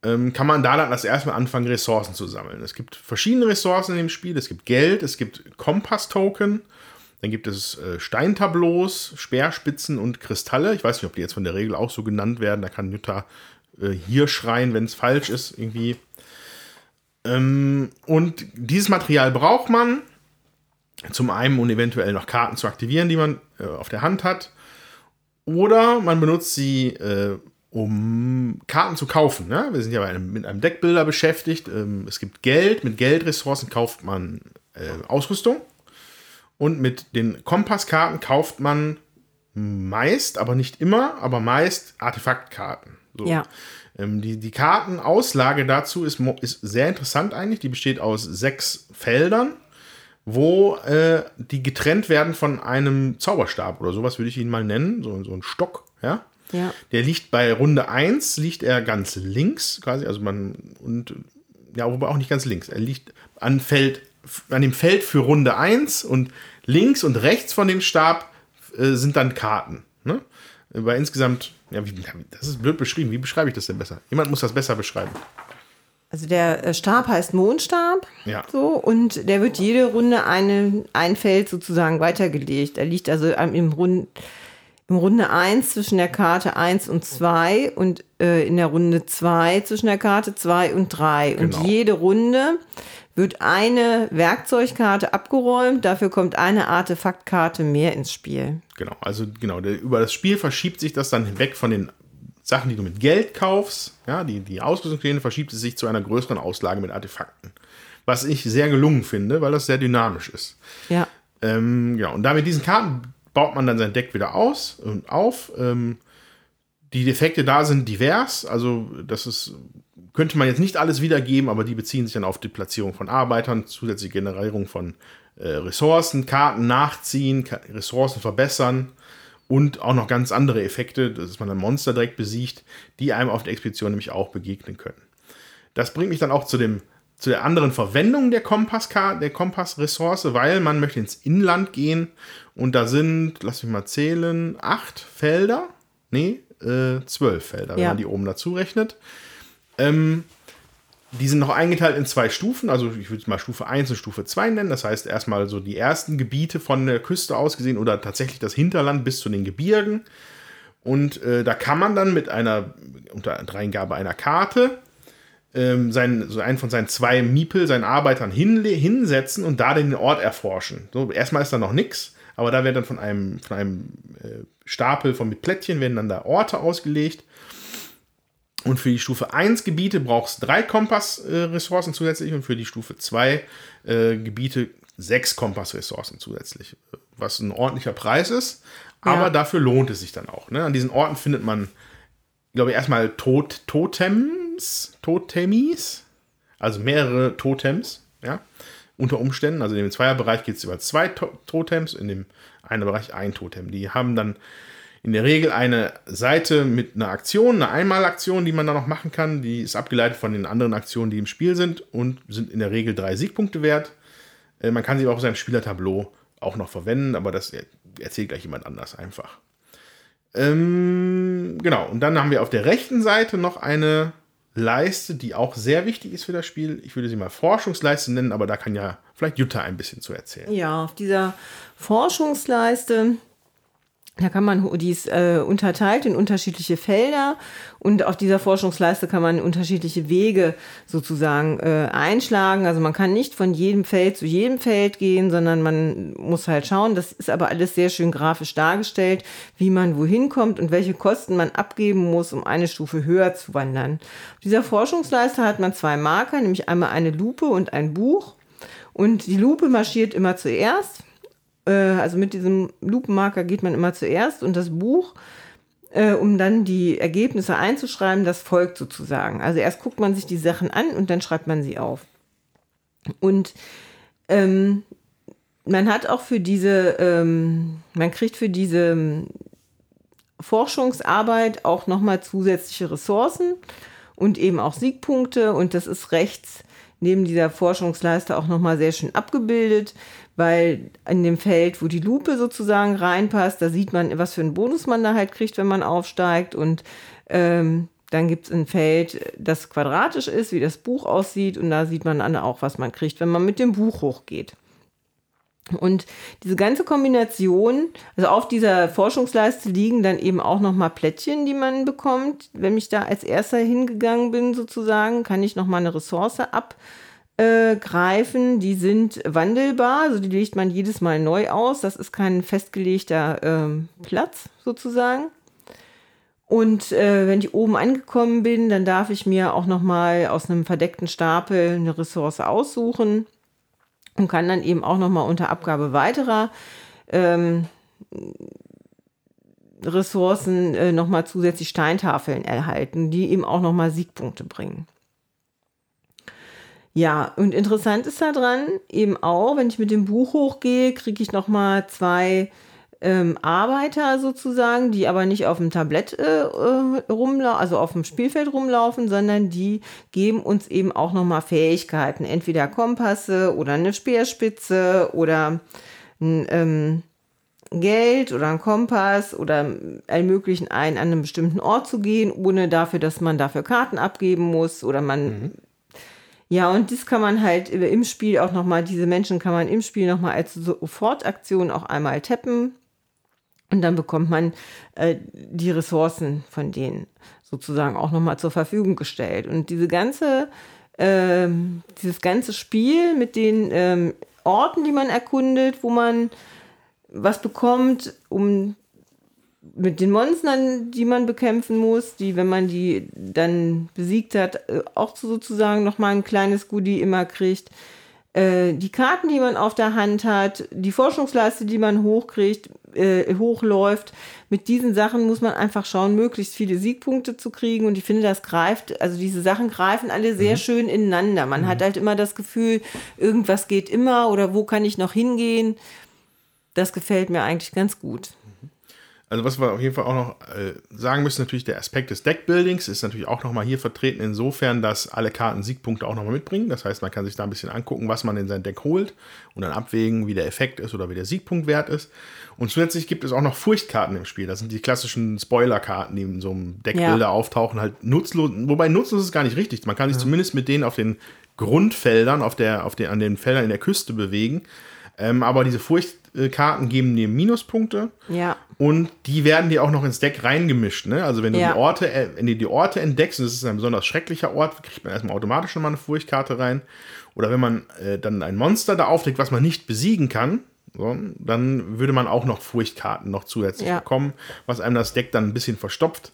ähm, kann man da dann das erste Mal anfangen, Ressourcen zu sammeln. Es gibt verschiedene Ressourcen in dem Spiel. Es gibt Geld, es gibt Kompass-Token, dann gibt es äh, Steintableaus, Speerspitzen und Kristalle. Ich weiß nicht, ob die jetzt von der Regel auch so genannt werden. Da kann Jutta äh, hier schreien, wenn es falsch ist, irgendwie. Ähm, und dieses Material braucht man zum einen, um eventuell noch Karten zu aktivieren, die man äh, auf der Hand hat. Oder man benutzt sie, äh, um Karten zu kaufen. Ne? Wir sind ja einem, mit einem Deckbilder beschäftigt. Ähm, es gibt Geld. Mit Geldressourcen kauft man äh, Ausrüstung. Und mit den Kompasskarten kauft man meist, aber nicht immer, aber meist Artefaktkarten. So. Ja. Ähm, die, die Kartenauslage dazu ist, ist sehr interessant eigentlich. Die besteht aus sechs Feldern, wo äh, die getrennt werden von einem Zauberstab oder sowas würde ich ihn mal nennen, so, so ein Stock, ja. Ja. Der liegt bei Runde 1, liegt er ganz links, quasi, also man, und ja, wobei auch nicht ganz links. Er liegt an, Feld, an dem Feld für Runde 1 und links und rechts von dem Stab äh, sind dann Karten. Bei insgesamt, ja, wie, das ist blöd beschrieben. Wie beschreibe ich das denn besser? Jemand muss das besser beschreiben. Also der äh, Stab heißt Mondstab. Ja. So, und der wird jede Runde eine, ein Feld sozusagen weitergelegt. Er liegt also im, Rund, im Runde 1 zwischen der Karte 1 und 2 und äh, in der Runde 2 zwischen der Karte 2 und 3. Genau. Und jede Runde wird eine Werkzeugkarte abgeräumt. Dafür kommt eine Artefaktkarte mehr ins Spiel. Genau, also genau, der, über das Spiel verschiebt sich das dann weg von den Sachen, die du mit Geld kaufst, ja, die, die Ausrüstungsgegenstände, verschiebt es sich zu einer größeren Auslage mit Artefakten. Was ich sehr gelungen finde, weil das sehr dynamisch ist. Ja. Ähm, genau, und da mit diesen Karten baut man dann sein Deck wieder aus und auf. Ähm, die Defekte da sind divers, also das ist, könnte man jetzt nicht alles wiedergeben, aber die beziehen sich dann auf die Platzierung von Arbeitern, zusätzliche Generierung von äh, Ressourcen, Karten nachziehen, Ka Ressourcen verbessern und auch noch ganz andere Effekte, dass man ein Monster direkt besiegt, die einem auf der Expedition nämlich auch begegnen können. Das bringt mich dann auch zu dem zu der anderen Verwendung der Kompasskarte, der Kompassressource, weil man möchte ins Inland gehen und da sind, lass mich mal zählen, acht Felder, nee, äh, zwölf Felder, wenn Ja. man die oben dazu rechnet. Ähm, die sind noch eingeteilt in zwei Stufen, also ich würde es mal Stufe 1 und Stufe 2 nennen. Das heißt erstmal so die ersten Gebiete von der Küste aus gesehen oder tatsächlich das Hinterland bis zu den Gebirgen. Und äh, da kann man dann mit einer, unter Dreingabe einer Karte, ähm, seinen, so einen von seinen zwei Miepel, seinen Arbeitern hinsetzen und da den Ort erforschen. So, erstmal ist da noch nichts, aber da werden dann von einem, von einem äh, Stapel von mit Plättchen werden dann da Orte ausgelegt. Und für die Stufe 1 Gebiete brauchst du drei Kompassressourcen zusätzlich und für die Stufe 2 äh, Gebiete sechs Kompassressourcen zusätzlich. Was ein ordentlicher Preis ist, aber Ja. dafür lohnt es sich dann auch. Ne? An diesen Orten findet man, glaube ich, erstmal Tot Totems, Totemis, also mehrere Totems, ja, unter Umständen. Also in dem Zweierbereich geht es über zwei to Totems, in dem einen Bereich ein Totem. Die haben dann in der Regel eine Seite mit einer Aktion, eine Einmalaktion, die man da noch machen kann. Die ist abgeleitet von den anderen Aktionen, die im Spiel sind und sind in der Regel drei Siegpunkte wert. Äh, Man kann sie auch auf seinem Spielertableau auch noch verwenden, aber das er- erzählt gleich jemand anders einfach. Ähm, genau, und dann haben wir auf der rechten Seite noch eine Leiste, die auch sehr wichtig ist für das Spiel. Ich würde sie mal Forschungsleiste nennen, aber da kann ja vielleicht Jutta ein bisschen zu erzählen. Ja, auf dieser Forschungsleiste, da kann man, die ist äh, unterteilt in unterschiedliche Felder und auf dieser Forschungsleiste kann man unterschiedliche Wege sozusagen äh, einschlagen. Also man kann nicht von jedem Feld zu jedem Feld gehen, sondern man muss halt schauen. Das ist aber alles sehr schön grafisch dargestellt, wie man wohin kommt und welche Kosten man abgeben muss, um eine Stufe höher zu wandern. Auf dieser Forschungsleiste hat man zwei Marker, nämlich einmal eine Lupe und ein Buch. Und die Lupe marschiert immer zuerst. Äh, also mit diesem Lupenmarker geht man immer zuerst und das Buch, äh, um dann die Ergebnisse einzuschreiben, das folgt sozusagen. Also erst guckt man sich die Sachen an und dann schreibt man sie auf. Und ähm, man hat auch für diese, ähm, man kriegt für diese Forschungsarbeit auch nochmal zusätzliche Ressourcen und eben auch Siegpunkte. Und das ist rechts neben dieser Forschungsleiste auch nochmal sehr schön abgebildet, weil in dem Feld, wo die Lupe sozusagen reinpasst, da sieht man, was für einen Bonus man da halt kriegt, wenn man aufsteigt. Und ähm, dann gibt es ein Feld, das quadratisch ist, wie das Buch aussieht. Und da sieht man dann auch, was man kriegt, wenn man mit dem Buch hochgeht. Und diese ganze Kombination, also auf dieser Forschungsleiste liegen dann eben auch nochmal Plättchen, die man bekommt. Wenn ich da als erster hingegangen bin, sozusagen, kann ich nochmal eine Ressource abgreifen. die sind wandelbar, also die legt man jedes Mal neu aus. Das ist kein festgelegter ähm, Platz sozusagen. Und äh, wenn ich oben angekommen bin, dann darf ich mir auch nochmal aus einem verdeckten Stapel eine Ressource aussuchen und kann dann eben auch nochmal unter Abgabe weiterer ähm, Ressourcen äh, nochmal zusätzlich Steintafeln erhalten, die eben auch nochmal Siegpunkte bringen. Ja, und interessant ist daran eben auch, wenn ich mit dem Buch hochgehe, kriege ich nochmal zwei ähm, Arbeiter sozusagen, die aber nicht auf dem Tablett äh, äh rumlaufen, also auf dem Spielfeld rumlaufen, sondern die geben uns eben auch nochmal Fähigkeiten, entweder Kompasse oder eine Speerspitze oder ein ähm, Geld oder ein Kompass oder ermöglichen einen an einen bestimmten Ort zu gehen, ohne dafür, dass man dafür Karten abgeben muss oder man mhm. Ja, und das kann man halt im Spiel auch nochmal, diese Menschen kann man im Spiel nochmal als Sofortaktion auch einmal tappen. Und dann bekommt man äh, die Ressourcen von denen sozusagen auch nochmal zur Verfügung gestellt. Und diese ganze, äh, dieses ganze Spiel mit den ähm, Orten, die man erkundet, wo man was bekommt, um mit den Monstern, die man bekämpfen muss, die, wenn man die dann besiegt hat, äh, auch sozusagen nochmal ein kleines Goodie immer kriegt. Äh, die Karten, die man auf der Hand hat, die Forschungsleiste, die man hochkriegt, äh, hochläuft. Mit diesen Sachen muss man einfach schauen, möglichst viele Siegpunkte zu kriegen. Und ich finde, das greift, also diese Sachen greifen alle sehr mhm. schön ineinander. Man mhm. hat halt immer das Gefühl, irgendwas geht immer oder wo kann ich noch hingehen. Das gefällt mir eigentlich ganz gut. Also was wir auf jeden Fall auch noch äh, sagen müssen, natürlich der Aspekt des Deckbuildings ist natürlich auch nochmal hier vertreten, insofern, dass alle Karten Siegpunkte auch nochmal mitbringen. Das heißt, man kann sich da ein bisschen angucken, was man in sein Deck holt und dann abwägen, wie der Effekt ist oder wie der Siegpunktwert ist. Und zusätzlich gibt es auch noch Furchtkarten im Spiel. Das sind die klassischen Spoilerkarten, die in so einem Deckbilder ja. auftauchen, halt nutzlos. Wobei nutzlos ist gar nicht richtig. Man kann sich ja. zumindest mit denen auf den Grundfeldern, auf der, auf den, an den Feldern in der Küste bewegen. Ähm, aber diese Furchtkarten geben dir Minuspunkte. Ja. Und die werden dir auch noch ins Deck reingemischt. Ne? Also wenn du ja. die Orte, äh, wenn du die Orte entdeckst, und das ist ein besonders schrecklicher Ort, kriegt man erstmal automatisch nochmal eine Furchtkarte rein. Oder wenn man äh, dann ein Monster da aufdeckt, was man nicht besiegen kann, so, dann würde man auch noch Furchtkarten noch zusätzlich ja. bekommen, was einem das Deck dann ein bisschen verstopft.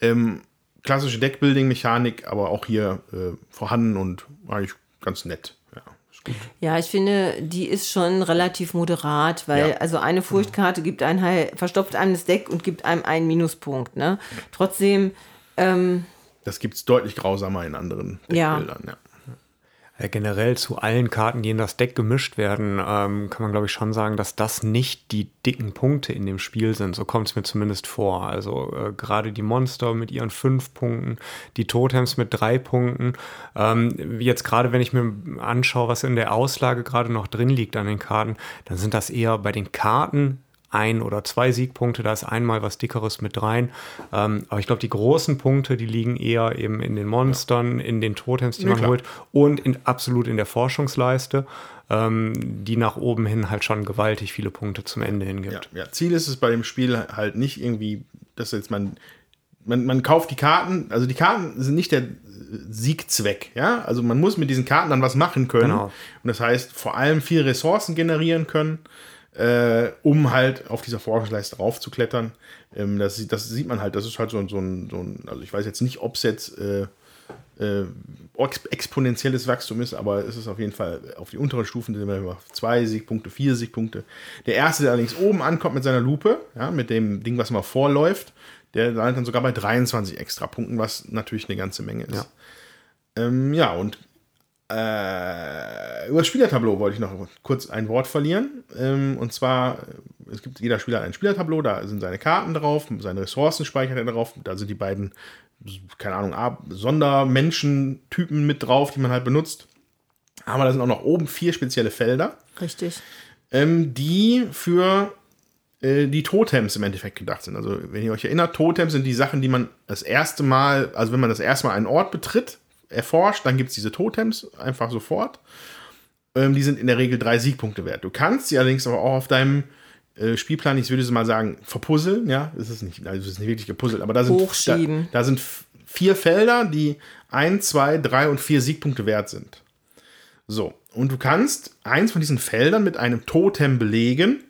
Ähm, klassische Deckbuilding-Mechanik, aber auch hier äh, vorhanden und eigentlich ganz nett. Ja, ich finde, die ist schon relativ moderat, weil ja. also eine Furchtkarte gibt ein verstopft einem das Deck und gibt einem einen Minuspunkt. Ne? Trotzdem. Ähm, das gibt es deutlich grausamer in anderen Deckbildern. Ja. ja. Ja, generell zu allen Karten, die in das Deck gemischt werden, ähm, kann man glaube ich schon sagen, dass das nicht die dicken Punkte in dem Spiel sind. So kommt es mir zumindest vor. Also äh, gerade die Monster mit ihren fünf Punkten, die Totems mit drei Punkten. Ähm, jetzt gerade, wenn ich mir anschaue, was in der Auslage gerade noch drin liegt an den Karten, dann sind das eher bei den Karten ein oder zwei Siegpunkte, da ist einmal was Dickeres mit rein. Ähm, aber ich glaube, die großen Punkte, die liegen eher eben in den Monstern, ja. in den Totems, die ja, man klar. holt und in, absolut in der Forschungsleiste, ähm, die nach oben hin halt schon gewaltig viele Punkte zum Ende hin gibt. Ja, ja. Ziel ist es bei dem Spiel halt nicht irgendwie, dass jetzt man, man, man kauft die Karten, also die Karten sind nicht der Siegzweck, ja, also man muss mit diesen Karten dann was machen können. Genau. Und das heißt, vor allem viel Ressourcen generieren können äh, um halt auf dieser Forschungsleiste raufzuklettern. Ähm, das, das, sieht man halt, das ist halt so, so, ein, so ein, also ich weiß jetzt nicht, ob es jetzt äh, äh, exponentielles Wachstum ist, aber es ist auf jeden Fall auf die unteren Stufen sind wir zwei Siegpunkte, vier Siegpunkte. Der erste, der allerdings oben ankommt mit seiner Lupe, ja, mit dem Ding, was immer vorläuft, der landet dann sogar bei 23 extra Punkten, was natürlich eine ganze Menge ist. Ja, ähm, ja und äh, über das Spielertableau wollte ich noch kurz ein Wort verlieren. Ähm, und zwar, es gibt jeder Spieler ein Spielertableau, da sind seine Karten drauf, seine Ressourcen speichert er drauf, da sind die beiden, keine Ahnung, Sondermenschen-Typen mit drauf, die man halt benutzt. Aber da sind auch noch oben vier spezielle Felder. Richtig. Ähm, die für äh, die Totems im Endeffekt gedacht sind. Also, wenn ihr euch erinnert, Totems sind die Sachen, die man das erste Mal, also wenn man das erste Mal einen Ort betritt, erforscht, dann gibt es diese Totems einfach sofort. Ähm, die sind in der Regel drei Siegpunkte wert. Du kannst sie allerdings aber auch auf deinem äh, Spielplan, ich würde mal sagen, verpuzzeln, ja, das ist nicht, also das ist nicht wirklich gepuzzelt, aber da sind, da, da, sind vier Felder, die ein, zwei, drei und vier Siegpunkte wert sind. So, und du kannst eins von diesen Feldern mit einem Totem belegen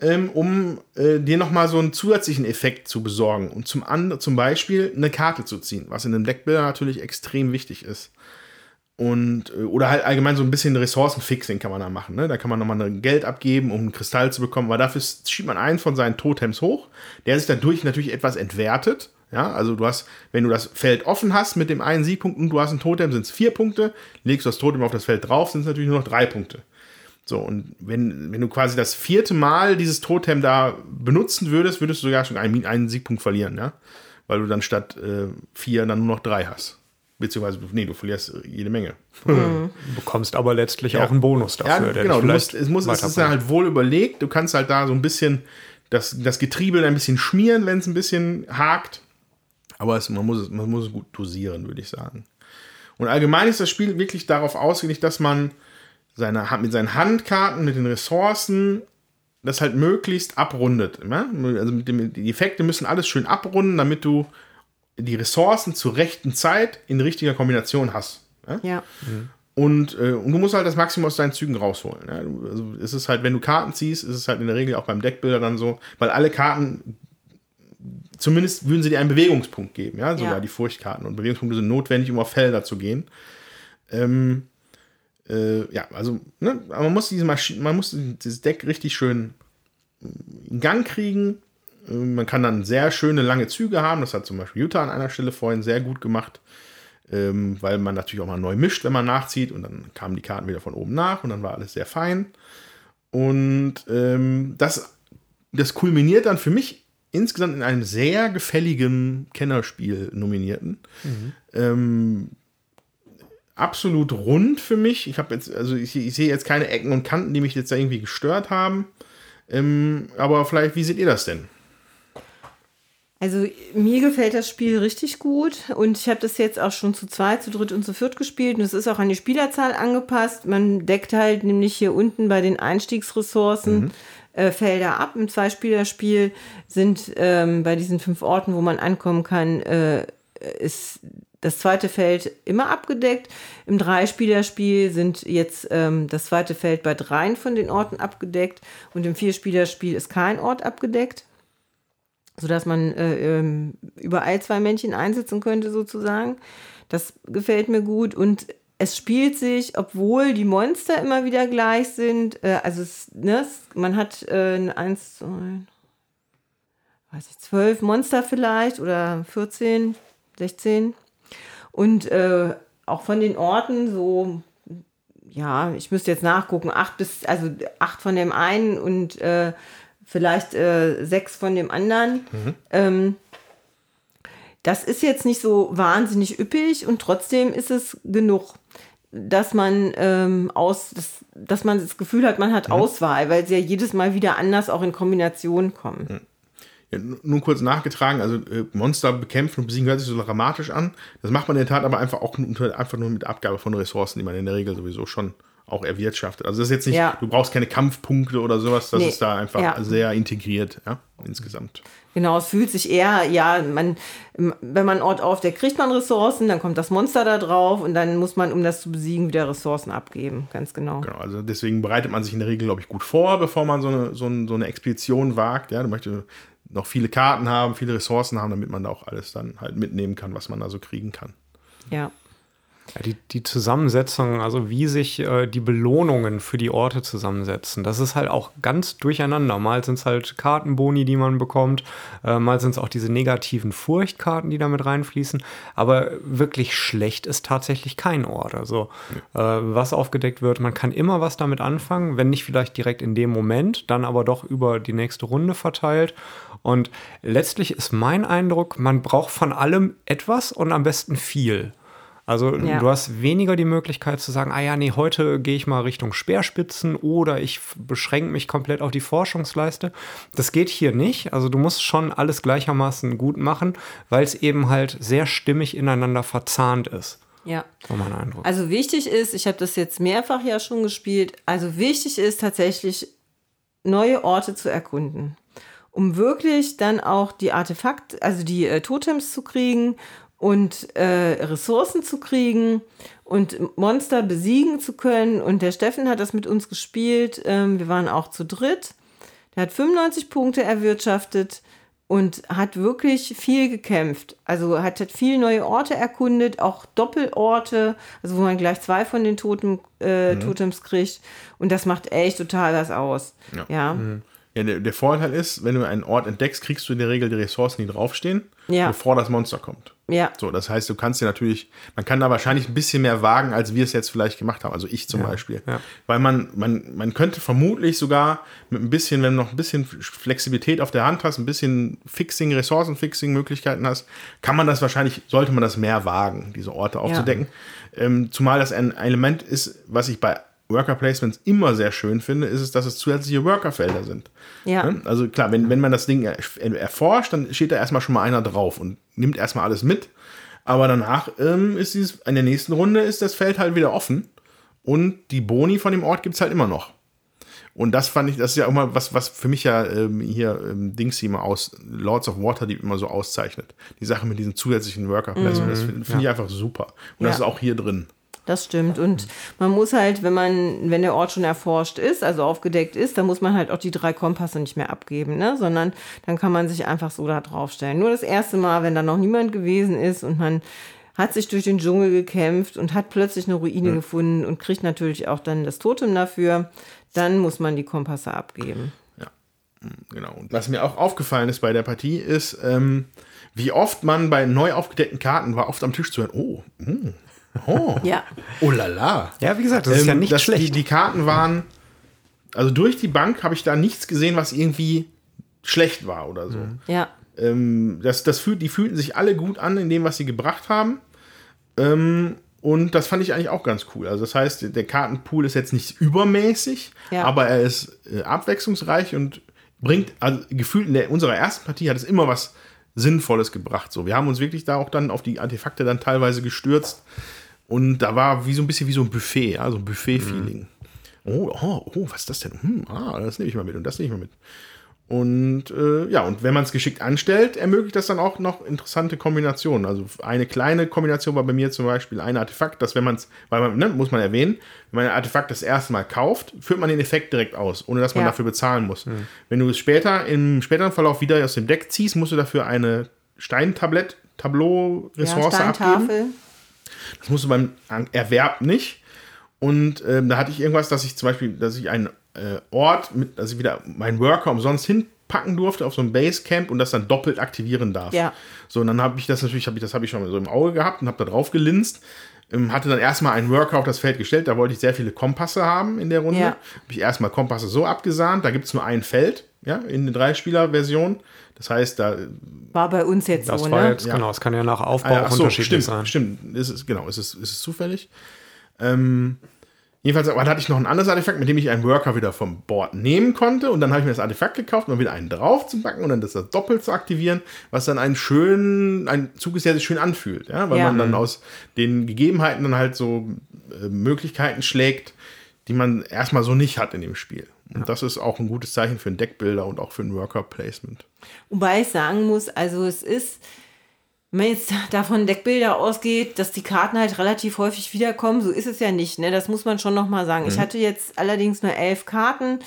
ähm, um äh, dir nochmal so einen zusätzlichen Effekt zu besorgen und zum, zum Beispiel eine Karte zu ziehen, was in einem Deckbilder natürlich extrem wichtig ist. Und, äh, oder halt allgemein so ein bisschen Ressourcenfixing kann man da machen. Ne? Da kann man nochmal Geld abgeben, um einen Kristall zu bekommen, weil dafür schiebt man einen von seinen Totems hoch, der sich dadurch natürlich etwas entwertet. Ja, also du hast, wenn du das Feld offen hast mit dem einen Siegpunkt und du hast ein Totem, sind es vier Punkte, legst du das Totem auf das Feld drauf, sind es natürlich nur noch drei Punkte. So, und wenn, wenn du quasi das vierte Mal dieses Totem da benutzen würdest, würdest du sogar schon einen, einen Siegpunkt verlieren, ja. Weil du dann statt äh, vier dann nur noch drei hast. Beziehungsweise, nee, du verlierst jede Menge. Mhm. Du bekommst aber letztlich ja. auch einen Bonus dafür. Ja, genau. Du musst, es, muss, es ist halt wohl überlegt. Du kannst halt da so ein bisschen das, das Getriebe ein bisschen schmieren, wenn es ein bisschen hakt. Aber es, man, muss es, man muss es gut dosieren, würde ich sagen. Und allgemein ist das Spiel wirklich darauf ausgelegt, dass man seine, mit seinen Handkarten, mit den Ressourcen das halt möglichst abrundet. Ja? Also dem, die Effekte müssen alles schön abrunden, damit du die Ressourcen zur rechten Zeit in richtiger Kombination hast. Ja. ja. Mhm. Und, äh, und du musst halt das Maximum aus deinen Zügen rausholen. Ja? Also es ist halt, wenn du Karten ziehst, ist es halt in der Regel auch beim Deckbilder dann so, weil alle Karten, zumindest würden sie dir einen Bewegungspunkt geben, ja, sogar die Furchtkarten. Und Bewegungspunkte sind notwendig, um auf Felder zu gehen. Ähm, äh, ja, also, ne, man muss diese Maschine, man muss dieses Deck richtig schön in Gang kriegen. Äh, man kann dann sehr schöne lange Züge haben. Das hat zum Beispiel Utah an einer Stelle vorhin sehr gut gemacht, ähm, weil man natürlich auch mal neu mischt, wenn man nachzieht. Und dann kamen die Karten wieder von oben nach und dann war alles sehr fein. Und ähm, das, das kulminiert dann für mich insgesamt in einem sehr gefälligen Kennerspiel nominierten. Mhm. Ähm, absolut rund für mich. Ich habe jetzt, also ich, ich, sehe jetzt keine Ecken und Kanten, die mich jetzt da irgendwie gestört haben. Ähm, aber vielleicht, wie seht ihr das denn? Also mir gefällt das Spiel richtig gut und ich habe das jetzt auch schon zu zweit, zu dritt und zu viert gespielt und es ist auch an die Spielerzahl angepasst. Man deckt halt nämlich hier unten bei den Einstiegsressourcen mhm. äh, Felder ab. Im Zweispielerspiel sind ähm, bei diesen fünf Orten, wo man ankommen kann, äh, ist das zweite Feld immer abgedeckt. Im Dreispielerspiel sind jetzt ähm, das zweite Feld bei dreien von den Orten abgedeckt und im Vierspielerspiel ist kein Ort abgedeckt, sodass man äh, ähm, überall zwei Männchen einsetzen könnte sozusagen. Das gefällt mir gut und es spielt sich, obwohl die Monster immer wieder gleich sind, äh, also es, ne, man hat äh, eins, zwei, weiß ich, zwölf Monster vielleicht oder 14, 16 und äh, auch von den Orten so, ja, ich müsste jetzt nachgucken, acht bis, also acht von dem einen und äh, vielleicht äh, sechs von dem anderen. Mhm. Ähm, das ist jetzt nicht so wahnsinnig üppig und trotzdem ist es genug, dass man ähm, aus, dass, dass man das Gefühl hat, man hat mhm. Auswahl, weil sie ja jedes Mal wieder anders auch in Kombination kommen. Mhm. Ja, nur kurz nachgetragen, also äh, Monster bekämpfen und besiegen hört sich so dramatisch an. Das macht man in der Tat aber einfach auch einfach nur mit Abgabe von Ressourcen, die man in der Regel sowieso schon auch erwirtschaftet. Also das ist jetzt nicht, ja. du brauchst keine Kampfpunkte oder sowas, das nee. ist da einfach ja. sehr integriert, ja, insgesamt. Genau, es fühlt sich eher, ja, man, wenn man einen Ort aufdeckt, kriegt man Ressourcen, dann kommt das Monster da drauf und dann muss man, um das zu besiegen, wieder Ressourcen abgeben, ganz genau. Genau, also deswegen bereitet man sich in der Regel, glaube ich, gut vor, bevor man so eine, so eine, so eine Expedition wagt, ja, du möchtest noch viele Karten haben, viele Ressourcen haben, damit man da auch alles dann halt mitnehmen kann, was man da so kriegen kann. Ja. Ja, die, die Zusammensetzung, also wie sich äh, die Belohnungen für die Orte zusammensetzen, das ist halt auch ganz durcheinander. Mal sind es halt Kartenboni, die man bekommt, äh, mal sind es auch diese negativen Furchtkarten, die damit reinfließen. Aber wirklich schlecht ist tatsächlich kein Ort. Also äh, was aufgedeckt wird, man kann immer was damit anfangen, wenn nicht vielleicht direkt in dem Moment, dann aber doch über die nächste Runde verteilt. Und letztlich ist mein Eindruck, man braucht von allem etwas und am besten viel. Also ja. du hast weniger die Möglichkeit zu sagen, ah ja, nee, heute gehe ich mal Richtung Speerspitzen oder ich beschränke mich komplett auf die Forschungsleiste. Das geht hier nicht. Also du musst schon alles gleichermaßen gut machen, weil es eben halt sehr stimmig ineinander verzahnt ist. Ja. War mein Eindruck. Also wichtig ist, ich habe das jetzt mehrfach ja schon gespielt, also wichtig ist tatsächlich, neue Orte zu erkunden um wirklich dann auch die Artefakt, also die äh, Totems zu kriegen und äh, Ressourcen zu kriegen und Monster besiegen zu können. Und der Steffen hat das mit uns gespielt. Ähm, wir waren auch zu dritt. Der hat 95 Punkte erwirtschaftet und hat wirklich viel gekämpft. Also hat, hat viel neue Orte erkundet, auch Doppelorte, also wo man gleich zwei von den Totem, äh, mhm. Totems kriegt. Und das macht echt total was aus. Ja. ja. Mhm. Ja, der, der, Vorteil ist, wenn du einen Ort entdeckst, kriegst du in der Regel die Ressourcen, die draufstehen, ja. bevor das Monster kommt. Ja. So, das heißt, du kannst dir natürlich, man kann da wahrscheinlich ein bisschen mehr wagen, als wir es jetzt vielleicht gemacht haben. Also ich zum ja. Beispiel. Ja. Weil man, man, man könnte vermutlich sogar mit ein bisschen, wenn du noch ein bisschen Flexibilität auf der Hand hast, ein bisschen Fixing, Ressourcenfixing-Möglichkeiten hast, kann man das wahrscheinlich, sollte man das mehr wagen, diese Orte aufzudecken. Ähm, zumal das ein Element ist, was ich bei Worker Placements immer sehr schön finde, ist es, dass es zusätzliche Workerfelder sind. Ja. Ne? Also klar, wenn, wenn man das Ding erforscht, dann steht da erstmal schon mal einer drauf und nimmt erstmal alles mit. Aber danach ähm, ist dieses, in der nächsten Runde ist das Feld halt wieder offen und die Boni von dem Ort gibt es halt immer noch. Und das fand ich, das ist ja auch mal was, was für mich ja ähm, hier ähm, Dings immer aus Lords of Water die immer so auszeichnet. Die Sache mit diesen zusätzlichen Worker Placements, mhm. das finde find ja. ich einfach super. Und ja. das ist auch hier drin. Das stimmt. Und man muss halt, wenn man, wenn der Ort schon erforscht ist, also aufgedeckt ist, dann muss man halt auch die drei Kompasse nicht mehr abgeben, ne? Sondern dann kann man sich einfach so da draufstellen. Nur das erste Mal, wenn da noch niemand gewesen ist und man hat sich durch den Dschungel gekämpft und hat plötzlich eine Ruine mhm. gefunden und kriegt natürlich auch dann das Totem dafür, dann muss man die Kompasse abgeben. Ja, genau. Und was mir auch aufgefallen ist bei der Partie ist, ähm, wie oft man bei neu aufgedeckten Karten war, oft am Tisch zu hören, oh, mh, hm, Oh. Ja. Oh la la. Ja, wie gesagt, das ähm, ist ja ähm, nicht schlecht. Die, die Karten waren, also durch die Bank habe ich da nichts gesehen, was irgendwie schlecht war oder so. Mhm. Ja. Ähm, das, das fühlt, die fühlten sich alle gut an in dem, was sie gebracht haben. Ähm, und das fand ich eigentlich auch ganz cool. Also das heißt, der Kartenpool ist jetzt nicht übermäßig, ja. aber er ist äh, abwechslungsreich und bringt, also gefühlt in der, unserer ersten Partie hat es immer was Sinnvolles gebracht. So, wir haben uns wirklich da auch dann auf die Artefakte dann teilweise gestürzt. Und da war wie so ein bisschen wie so ein Buffet, ja, so ein Buffet-Feeling. Mhm. Oh, oh, oh, was ist das denn? Hm, ah, das nehme ich mal mit und das nehme ich mal mit. Und äh, ja, und wenn man es geschickt anstellt, ermöglicht das dann auch noch interessante Kombinationen. Also eine kleine Kombination war bei mir zum Beispiel ein Artefakt, dass wenn man es, weil man, ne, muss man erwähnen, wenn man ein Artefakt das erste Mal kauft, führt man den Effekt direkt aus, ohne dass man ja. dafür bezahlen muss. Mhm. Wenn du es später im späteren Verlauf wieder aus dem Deck ziehst, musst du dafür eine Steintablett, Tableau-Ressource ja, abgeben. Das musst du beim Erwerb nicht. Und ähm, da hatte ich irgendwas, dass ich zum Beispiel, dass ich einen äh, Ort, mit, dass ich wieder meinen Worker umsonst hinpacken durfte auf so ein Basecamp und das dann doppelt aktivieren darf. Ja. So, und dann habe ich das natürlich, hab ich, das habe ich schon so im Auge gehabt und habe da drauf gelinst. Ähm, hatte dann erstmal einen Worker auf das Feld gestellt, da wollte ich sehr viele Kompasse haben in der Runde. Ja. Habe ich erstmal Kompasse so abgesahnt, da gibt es nur ein Feld, ja, in der Dreispieler-Version. Das heißt, da. War bei uns jetzt das so, war ne? Jetzt, ja. Genau, es kann ja nach Aufbau ah, ja, so, unterschiedlich stimmt, sein. Stimmt, ist es, genau, ist es, ist es zufällig. Ähm, jedenfalls aber hatte ich noch ein anderes Artefakt, mit dem ich einen Worker wieder vom Board nehmen konnte. Und dann habe ich mir das Artefakt gekauft, um wieder einen drauf zu packen und dann das doppelt zu aktivieren, was dann einen schönen, ein Zug ist, der sich schön anfühlt. Ja? Weil ja. man dann aus den Gegebenheiten dann halt so äh, Möglichkeiten schlägt, die man erstmal so nicht hat in dem Spiel. Und ja. das ist auch ein gutes Zeichen für einen Deckbilder und auch für ein Worker-Placement. Wobei ich sagen muss, also es ist, wenn man jetzt davon Deckbilder ausgeht, dass die Karten halt relativ häufig wiederkommen, so ist es ja nicht. Ne? Das muss man schon nochmal sagen. Mhm. Ich hatte jetzt allerdings nur elf Karten.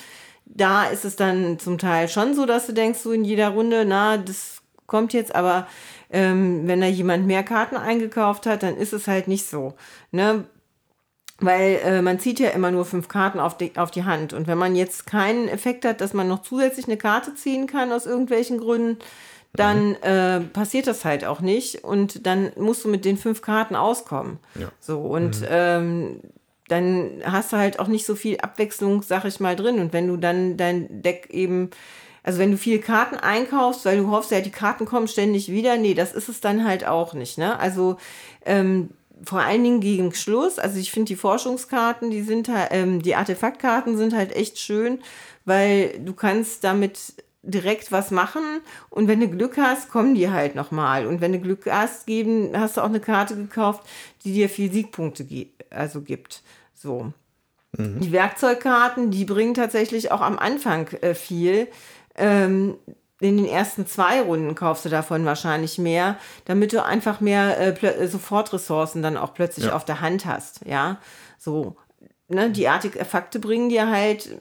Da ist es dann zum Teil schon so, dass du denkst, so in jeder Runde, na, das kommt jetzt, aber ähm, wenn da jemand mehr Karten eingekauft hat, dann ist es halt nicht so. Ne? Weil äh, man zieht ja immer nur fünf Karten auf die, auf die Hand. Und wenn man jetzt keinen Effekt hat, dass man noch zusätzlich eine Karte ziehen kann aus irgendwelchen Gründen, dann mhm. äh, passiert das halt auch nicht. Und dann musst du mit den fünf Karten auskommen. Ja. So, und mhm. ähm, dann hast du halt auch nicht so viel Abwechslung, sag ich mal, drin. Und wenn du dann dein Deck eben, also wenn du viele Karten einkaufst, weil du hoffst, ja, die Karten kommen ständig wieder, nee, das ist es dann halt auch nicht. Ne? Also ähm, vor allen Dingen gegen Schluss. Also ich finde die Forschungskarten, die sind halt, ähm, die Artefaktkarten sind halt echt schön, weil du kannst damit direkt was machen und wenn du Glück hast, kommen die halt nochmal. Und wenn du Glück hast, geben, hast du auch eine Karte gekauft, die dir viel Siegpunkte also gibt. So. Mhm. Die Werkzeugkarten, die bringen tatsächlich auch am Anfang äh, viel. Ähm, in den ersten zwei Runden kaufst du davon wahrscheinlich mehr, damit du einfach mehr äh, äh Sofortressourcen dann auch plötzlich ja. auf der Hand hast. Ja, so. Ne, die Artefakte bringen dir halt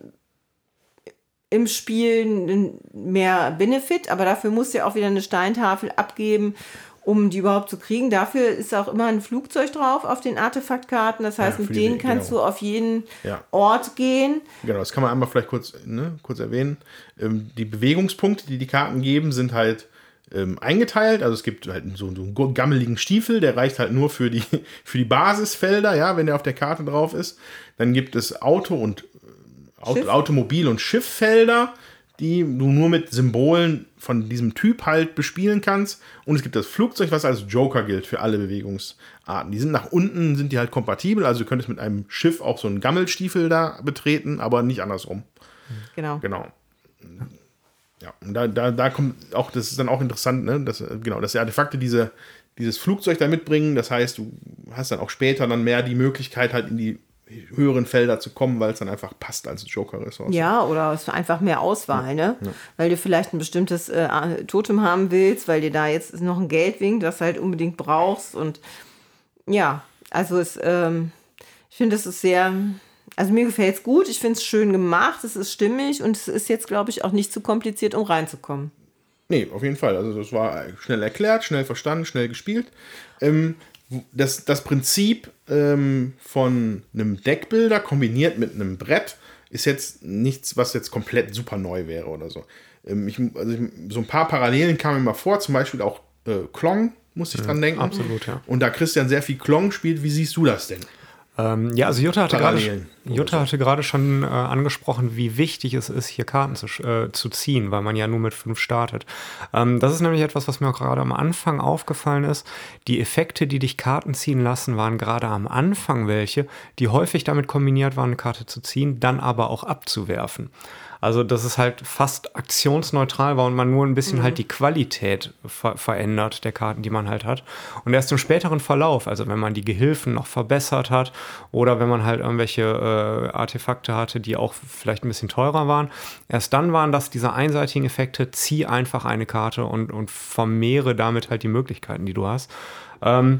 im Spiel mehr Benefit, aber dafür musst du ja auch wieder eine Steintafel abgeben, um die überhaupt zu kriegen. Dafür ist auch immer ein Flugzeug drauf auf den Artefaktkarten. Das heißt, Ja, mit denen kannst genau. du auf jeden Ja. Ort gehen. Genau, das kann man einmal vielleicht kurz, ne, kurz erwähnen. Ähm, die Bewegungspunkte, die die Karten geben, sind halt ähm, eingeteilt. Also es gibt halt so, so einen gammeligen Stiefel, der reicht halt nur für die, für die Basisfelder, ja, wenn der auf der Karte drauf ist. Dann gibt es Auto und äh, Auto. Automobil- und Schifffelder, die du nur mit Symbolen von diesem Typ halt bespielen kannst. Und es gibt das Flugzeug, was als Joker gilt für alle Bewegungsarten. Die sind nach unten, sind die halt kompatibel. Also du könntest mit einem Schiff auch so einen Gammelstiefel da betreten, aber nicht andersrum. Genau. Genau. Ja, und da, da, da kommt auch, das ist dann auch interessant, ne? dass, genau, dass die Artefakte diese, dieses Flugzeug da mitbringen. Das heißt, du hast dann auch später dann mehr die Möglichkeit, halt in die höheren Felder zu kommen, weil es dann einfach passt als Joker-Ressource. Ja, oder es ist einfach mehr Auswahl, ne? Weil du vielleicht ein bestimmtes äh, Totem haben willst, weil dir da jetzt noch ein Geld winkt, das du halt unbedingt brauchst. Und ja, also es, ähm, ich finde, es ist sehr, also mir gefällt es gut, ich finde es schön gemacht, es ist stimmig und es ist jetzt, glaube ich, auch nicht zu kompliziert, um reinzukommen. Nee, auf jeden Fall. Also das war schnell erklärt, schnell verstanden, schnell gespielt. Ähm, das, das Prinzip ähm, von einem Deckbilder kombiniert mit einem Brett ist jetzt nichts, was jetzt komplett super neu wäre oder so. Ähm, ich, also ich, so ein paar Parallelen kamen mir mal vor, zum Beispiel auch äh, Klong, musste ich dran denken. absolut, ja. Und da Christian sehr viel Klong spielt, wie siehst du das denn? Ähm, ja, also Jutta hatte gerade, Jutta hatte gerade schon äh, angesprochen, wie wichtig es ist, hier Karten zu, äh, zu ziehen, weil man ja nur mit fünf startet. Ähm, das ist nämlich etwas, was mir gerade am Anfang aufgefallen ist. Die Effekte, die dich Karten ziehen lassen, waren gerade am Anfang welche, die häufig damit kombiniert waren, eine Karte zu ziehen, dann aber auch abzuwerfen. Also, dass es halt fast aktionsneutral war und man nur ein bisschen halt die Qualität ver verändert der Karten, die man halt hat. Und erst im späteren Verlauf, also wenn man die Gehilfen noch verbessert hat oder wenn man halt irgendwelche äh, Artefakte hatte, die auch vielleicht ein bisschen teurer waren, erst dann waren das diese einseitigen Effekte, zieh einfach eine Karte und, und vermehre damit halt die Möglichkeiten, die du hast. Ähm,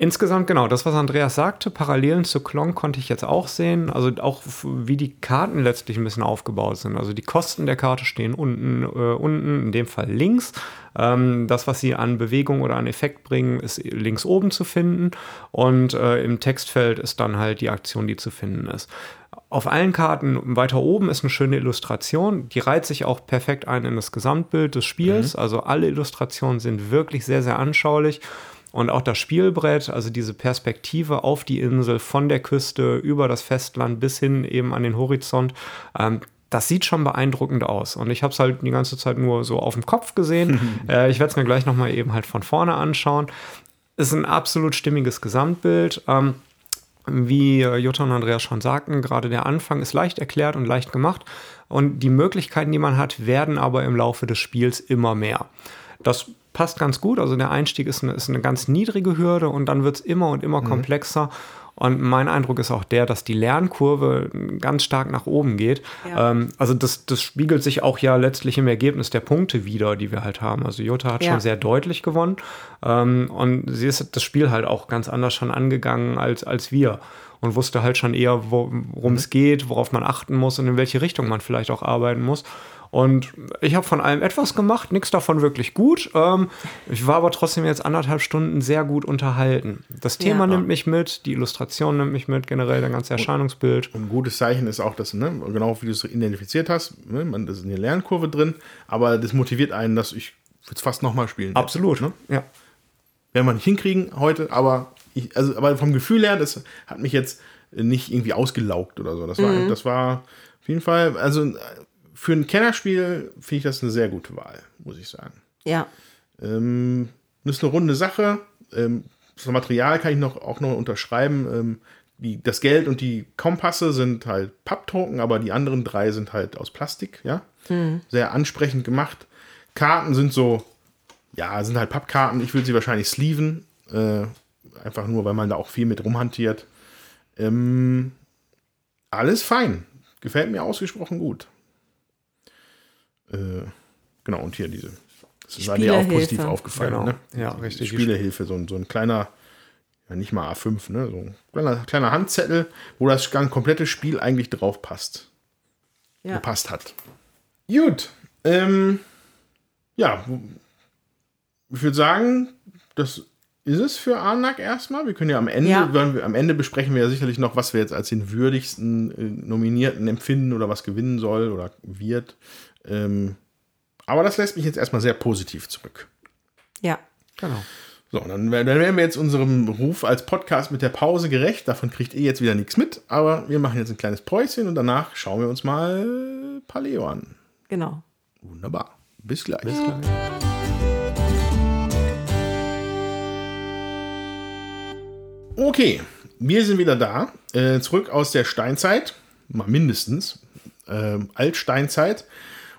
Insgesamt genau, das, was Andreas sagte, Parallelen zu Klong konnte ich jetzt auch sehen. Also auch wie die Karten letztlich ein bisschen aufgebaut sind. Also die Kosten der Karte stehen unten, äh, unten in dem Fall links. Ähm, das, was sie an Bewegung oder an Effekt bringen, ist links oben zu finden. Und äh, im Textfeld ist dann halt die Aktion, die zu finden ist. Auf allen Karten weiter oben ist eine schöne Illustration. Die reiht sich auch perfekt ein in das Gesamtbild des Spiels. Also alle Illustrationen sind wirklich sehr, sehr anschaulich. Und auch das Spielbrett, also diese Perspektive auf die Insel von der Küste über das Festland bis hin eben an den Horizont, ähm, das sieht schon beeindruckend aus. Und ich habe es halt die ganze Zeit nur so auf dem Kopf gesehen. äh, ich werde es mir gleich nochmal eben halt von vorne anschauen. Ist ein absolut stimmiges Gesamtbild. Ähm, wie äh, Jutta und Andreas schon sagten, gerade der Anfang ist leicht erklärt und leicht gemacht. Und die Möglichkeiten, die man hat, werden aber im Laufe des Spiels immer mehr. Das passt ganz gut. Also der Einstieg ist eine, ist eine ganz niedrige Hürde und dann wird es immer und immer komplexer. Und mein Eindruck ist auch der, dass die Lernkurve ganz stark nach oben geht. Ja. Ähm, also das, das spiegelt sich auch ja letztlich im Ergebnis der Punkte wieder, die wir halt haben. Also Jutta hat Ja. schon sehr deutlich gewonnen. Ähm, und sie ist das Spiel halt auch ganz anders schon angegangen als, als wir. Und wusste halt schon eher, wo- worum es geht, worauf man achten muss und in welche Richtung man vielleicht auch arbeiten muss. Und ich habe von allem etwas gemacht, nichts davon wirklich gut. Ähm, ich war aber trotzdem jetzt anderthalb Stunden sehr gut unterhalten. Das Thema Ja. nimmt mich mit, die Illustration nimmt mich mit, generell das ganze Erscheinungsbild. Ein gutes Zeichen ist auch, dass, ne, genau wie du es identifiziert hast, ne, man, das ist eine Lernkurve drin, aber das motiviert einen, dass ich würde es fast nochmal spielen. Absolut. Ne? Ja. Werden wir nicht hinkriegen heute, aber ich, also, aber vom Gefühl her, das hat mich jetzt nicht irgendwie ausgelaugt oder so. Das war, das war auf jeden Fall, also für ein Kennerspiel finde ich das eine sehr gute Wahl, muss ich sagen. Ja. Ähm, das ist eine runde Sache. Ähm, das Material kann ich noch, auch noch unterschreiben. Ähm, die, das Geld und die Kompasse sind halt Papptoken, aber die anderen drei sind halt aus Plastik, ja. Sehr ansprechend gemacht. Karten sind so, ja, sind halt Pappkarten. Ich würde sie wahrscheinlich sleeven. Äh, einfach nur, weil man da auch viel mit rumhantiert. Ähm, alles fein. Gefällt mir ausgesprochen gut. Äh, genau, und hier diese. Das ist dir auch positiv aufgefallen. Genau. Ne? Ja, Die richtig. Spielehilfe, so, ein- so ein kleiner, ja nicht mal A5, ne? So ein kleiner, kleiner Handzettel, wo das ganz komplette Spiel eigentlich drauf passt. Ja. Gepasst hat. Gut. Ähm, ja, ich würde sagen, das ist es für Arnak erstmal. Wir können ja am Ende, Ja. werden wir, am Ende besprechen wir ja sicherlich noch, was wir jetzt als den würdigsten äh, Nominierten empfinden oder was gewinnen soll oder wird. Ähm, aber das lässt mich jetzt erstmal sehr positiv zurück. Ja. Genau. So, dann, dann werden wir jetzt unserem Ruf als Podcast mit der Pause gerecht. Davon kriegt ihr jetzt wieder nichts mit, aber wir machen jetzt ein kleines Päuschen und danach schauen wir uns mal Paleo an. Genau. Wunderbar. Bis gleich. Bis gleich. Okay, wir sind wieder da. Äh, zurück aus der Steinzeit. Mal mindestens. Ähm, Altsteinzeit.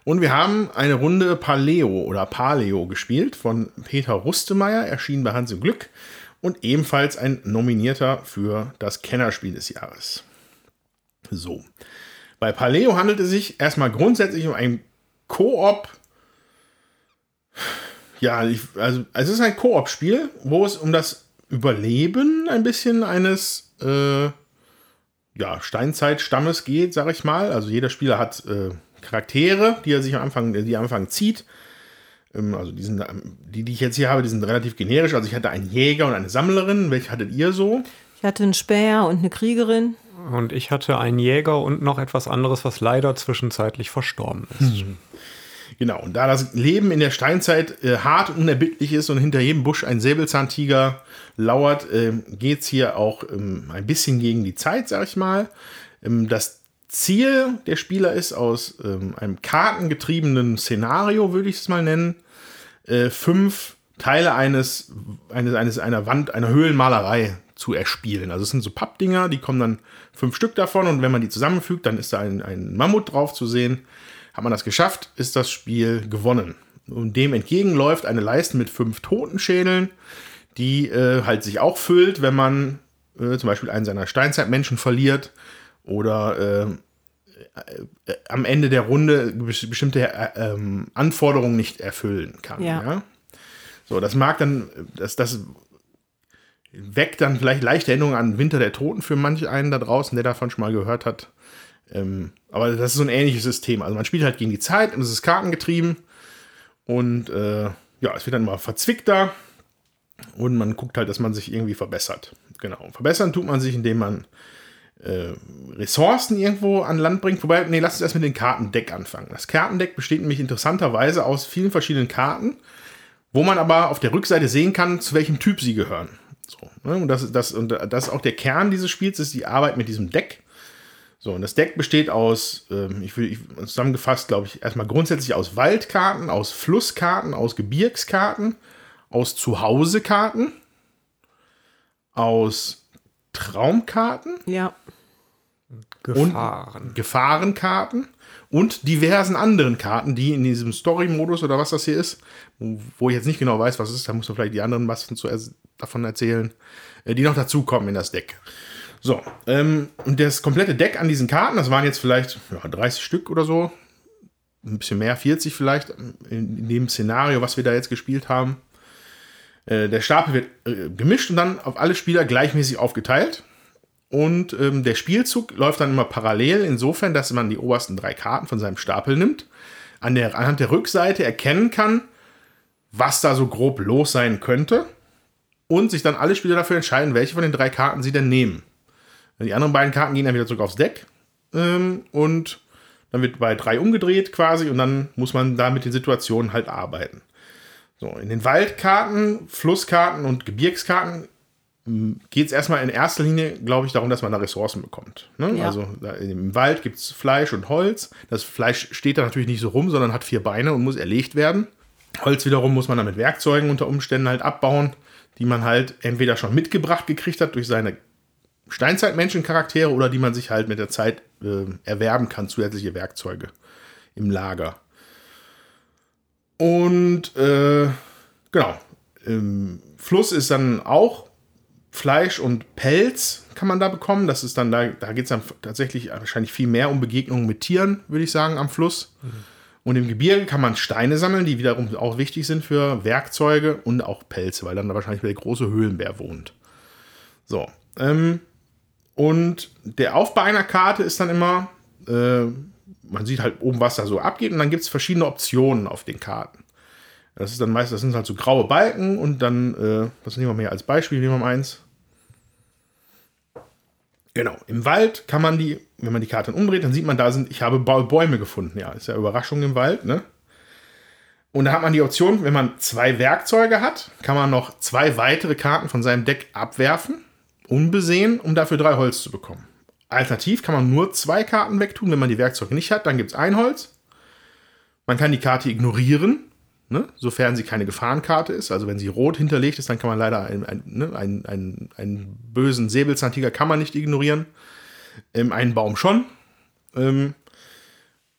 Und wir haben eine Runde Paleo oder Paleo gespielt von Peter Rustemeyer, erschienen bei Hans im Glück. Und ebenfalls ein Nominierter für das Kennerspiel des Jahres. So. Bei Paleo handelt es sich erstmal grundsätzlich um ein Koop. Ja, ich, also es ist ein Koop-Spiel, wo es um das Überleben ein bisschen eines äh, ja, Steinzeit-Stammes geht, sag ich mal. Also jeder Spieler hat äh, Charaktere, die er sich am Anfang, die am Anfang zieht. Ähm, also die, sind, ähm, die, die ich jetzt hier habe, die sind relativ generisch. Also ich hatte einen Jäger und eine Sammlerin. Welche hattet ihr so? Ich hatte einen Späher und eine Kriegerin. Und ich hatte einen Jäger und noch etwas anderes, was leider zwischenzeitlich verstorben ist. Genau, und da das Leben in der Steinzeit äh, hart und unerbittlich ist und hinter jedem Busch ein Säbelzahntiger lauert, äh, geht es hier auch ähm, ein bisschen gegen die Zeit, sag ich mal. Ähm, das Ziel der Spieler ist, aus ähm, einem kartengetriebenen Szenario, würde ich es mal nennen, äh, fünf Teile eines, eines, eines einer Wand, einer Höhlenmalerei zu erspielen. Also es sind so Pappdinger, die kommen dann fünf Stück davon und wenn man die zusammenfügt, dann ist da ein, ein Mammut drauf zu sehen. Hat man das geschafft, ist das Spiel gewonnen. Und dem entgegen läuft eine Leiste mit fünf Totenschädeln, die äh, halt sich auch füllt, wenn man äh, zum Beispiel einen seiner Steinzeitmenschen verliert oder äh, äh, am Ende der Runde bes- bestimmte äh, ähm, Anforderungen nicht erfüllen kann. Ja. Ja. So, das mag dann, das, das weckt dann vielleicht leichte Erinnerungen an Winter der Toten für manch einen da draußen, der davon schon mal gehört hat. Ähm, aber das ist so ein ähnliches System. Also man spielt halt gegen die Zeit und es ist kartengetrieben. Und äh, ja, es wird dann immer verzwickter. Und man guckt halt, dass man sich irgendwie verbessert. Genau. Verbessern tut man sich, indem man äh, Ressourcen irgendwo an Land bringt. Wobei, nee, lass uns erst mit dem Kartendeck anfangen. Das Kartendeck besteht nämlich interessanterweise aus vielen verschiedenen Karten, wo man aber auf der Rückseite sehen kann, zu welchem Typ sie gehören. So, ne? Und das, ist- das, und das ist auch der Kern dieses Spiels, ist die Arbeit mit diesem Deck. So, und das Deck besteht aus, ähm, ich will ich, zusammengefasst, glaube ich, erstmal grundsätzlich aus Waldkarten, aus Flusskarten, aus Gebirgskarten, aus Zuhausekarten, aus Traumkarten, Ja. Gefahren. Gefahrenkarten und diversen anderen Karten, die in diesem Story-Modus oder was das hier ist, wo ich jetzt nicht genau weiß, was es ist, da muss man vielleicht die anderen was davon erzählen, äh, die noch dazukommen in das Deck. So, ähm, und das komplette Deck an diesen Karten, das waren jetzt vielleicht ja, 30 Stück oder so, ein bisschen mehr, 40 vielleicht, in, in dem Szenario, was wir da jetzt gespielt haben. Äh, der Stapel wird äh, gemischt und dann auf alle Spieler gleichmäßig aufgeteilt. Und ähm, der Spielzug läuft dann immer parallel, insofern, dass man die obersten drei Karten von seinem Stapel nimmt, an der, anhand der Rückseite erkennen kann, was da so grob los sein könnte und sich dann alle Spieler dafür entscheiden, welche von den drei Karten sie denn nehmen. Die anderen beiden Karten gehen dann wieder zurück aufs Deck ähm, und dann wird bei drei umgedreht quasi und dann muss man da mit den Situationen halt arbeiten. So, in den Waldkarten, Flusskarten und Gebirgskarten geht es erstmal in erster Linie, glaube ich, darum, dass man da Ressourcen bekommt. Ne? Ja. Also im Wald gibt es Fleisch und Holz. Das Fleisch steht da natürlich nicht so rum, sondern hat vier Beine und muss erlegt werden. Holz wiederum muss man dann mit Werkzeugen unter Umständen halt abbauen, die man halt entweder schon mitgebracht gekriegt hat durch seine Steinzeitmenschen-Charaktere oder die man sich halt mit der Zeit äh, erwerben kann, zusätzliche Werkzeuge im Lager. Und äh, genau, im Fluss ist dann auch Fleisch und Pelz kann man da bekommen. Das ist dann, da, da geht es dann tatsächlich wahrscheinlich viel mehr um Begegnungen mit Tieren, würde ich sagen, am Fluss. Und im Gebirge kann man Steine sammeln, die wiederum auch wichtig sind für Werkzeuge und auch Pelze, weil dann da wahrscheinlich der große Höhlenbär wohnt. So. Ähm, und der Aufbau einer Karte ist dann immer, äh, man sieht halt oben, was da so abgeht und dann gibt es verschiedene Optionen auf den Karten. Das ist dann meist, das sind halt so graue Balken und dann, äh, was nehmen wir mal hier als Beispiel, nehmen wir mal eins. Genau, im Wald kann man die, wenn man die Karte umdreht, dann sieht man, da sind, ich habe Bäume gefunden. Ja, ist ja Überraschung im Wald, ne? Und da hat man die Option, wenn man zwei Werkzeuge hat, kann man noch zwei weitere Karten von seinem Deck abwerfen, unbesehen, um dafür drei Holz zu bekommen. Alternativ kann man nur zwei Karten wegtun, wenn man die Werkzeuge nicht hat, dann gibt es ein Holz. Man kann die Karte ignorieren, ne, sofern sie keine Gefahrenkarte ist. Also wenn sie rot hinterlegt ist, dann kann man leider einen, einen, ne, einen, einen, einen bösen Säbelzahntiger kann man nicht ignorieren. Ähm, einen Baum schon. Ähm,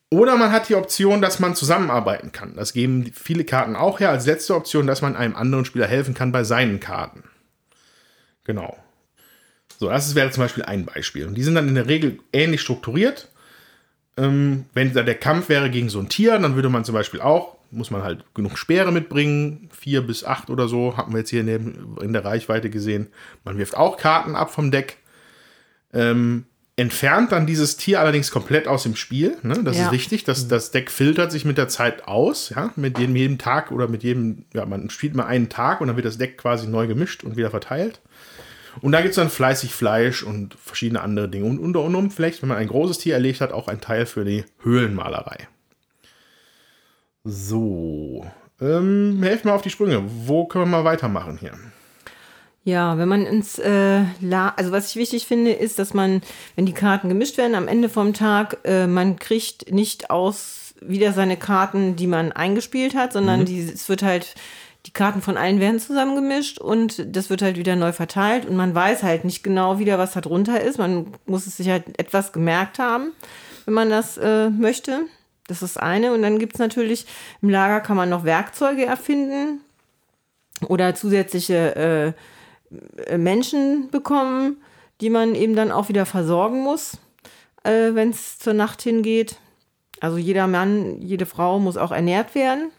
oder man hat die Option, dass man zusammenarbeiten kann. Das geben viele Karten auch her als letzte Option, dass man einem anderen Spieler helfen kann bei seinen Karten. Genau. So, das wäre zum Beispiel ein Beispiel. Und die sind dann in der Regel ähnlich strukturiert. Ähm, wenn da der Kampf wäre gegen so ein Tier, dann würde man zum Beispiel auch, muss man halt genug Speere mitbringen, vier bis acht oder so, haben wir jetzt hier in, in der Reichweite gesehen. Man wirft auch Karten ab vom Deck. Ähm, entfernt dann dieses Tier allerdings komplett aus dem Spiel. Ne? Das ja. ist wichtig. Das, das Deck filtert sich mit der Zeit aus, ja, mit jedem, jedem Tag oder mit jedem, ja, man spielt mal einen Tag und dann wird das Deck quasi neu gemischt und wieder verteilt. Und da gibt es dann fleißig Fleisch und verschiedene andere Dinge. Und unter anderem vielleicht, wenn man ein großes Tier erlegt hat, auch ein Teil für die Höhlenmalerei. So. Ähm, helft mal auf die Sprünge. Wo können wir mal weitermachen hier? Ja, wenn man ins äh, La also was ich wichtig finde, ist, dass man, wenn die Karten gemischt werden, am Ende vom Tag, äh, man kriegt nicht aus wieder seine Karten, die man eingespielt hat, sondern mhm. die, es wird halt, die Karten von allen werden zusammengemischt und das wird halt wieder neu verteilt und man weiß halt nicht genau wieder, was da drunter ist. Man muss es sich halt etwas gemerkt haben, wenn man das äh, möchte. Das ist eine. Und dann gibt es natürlich, im Lager kann man noch Werkzeuge erfinden oder zusätzliche äh, Menschen bekommen, die man eben dann auch wieder versorgen muss, äh, wenn es zur Nacht hingeht. Also jeder Mann, jede Frau muss auch ernährt werden.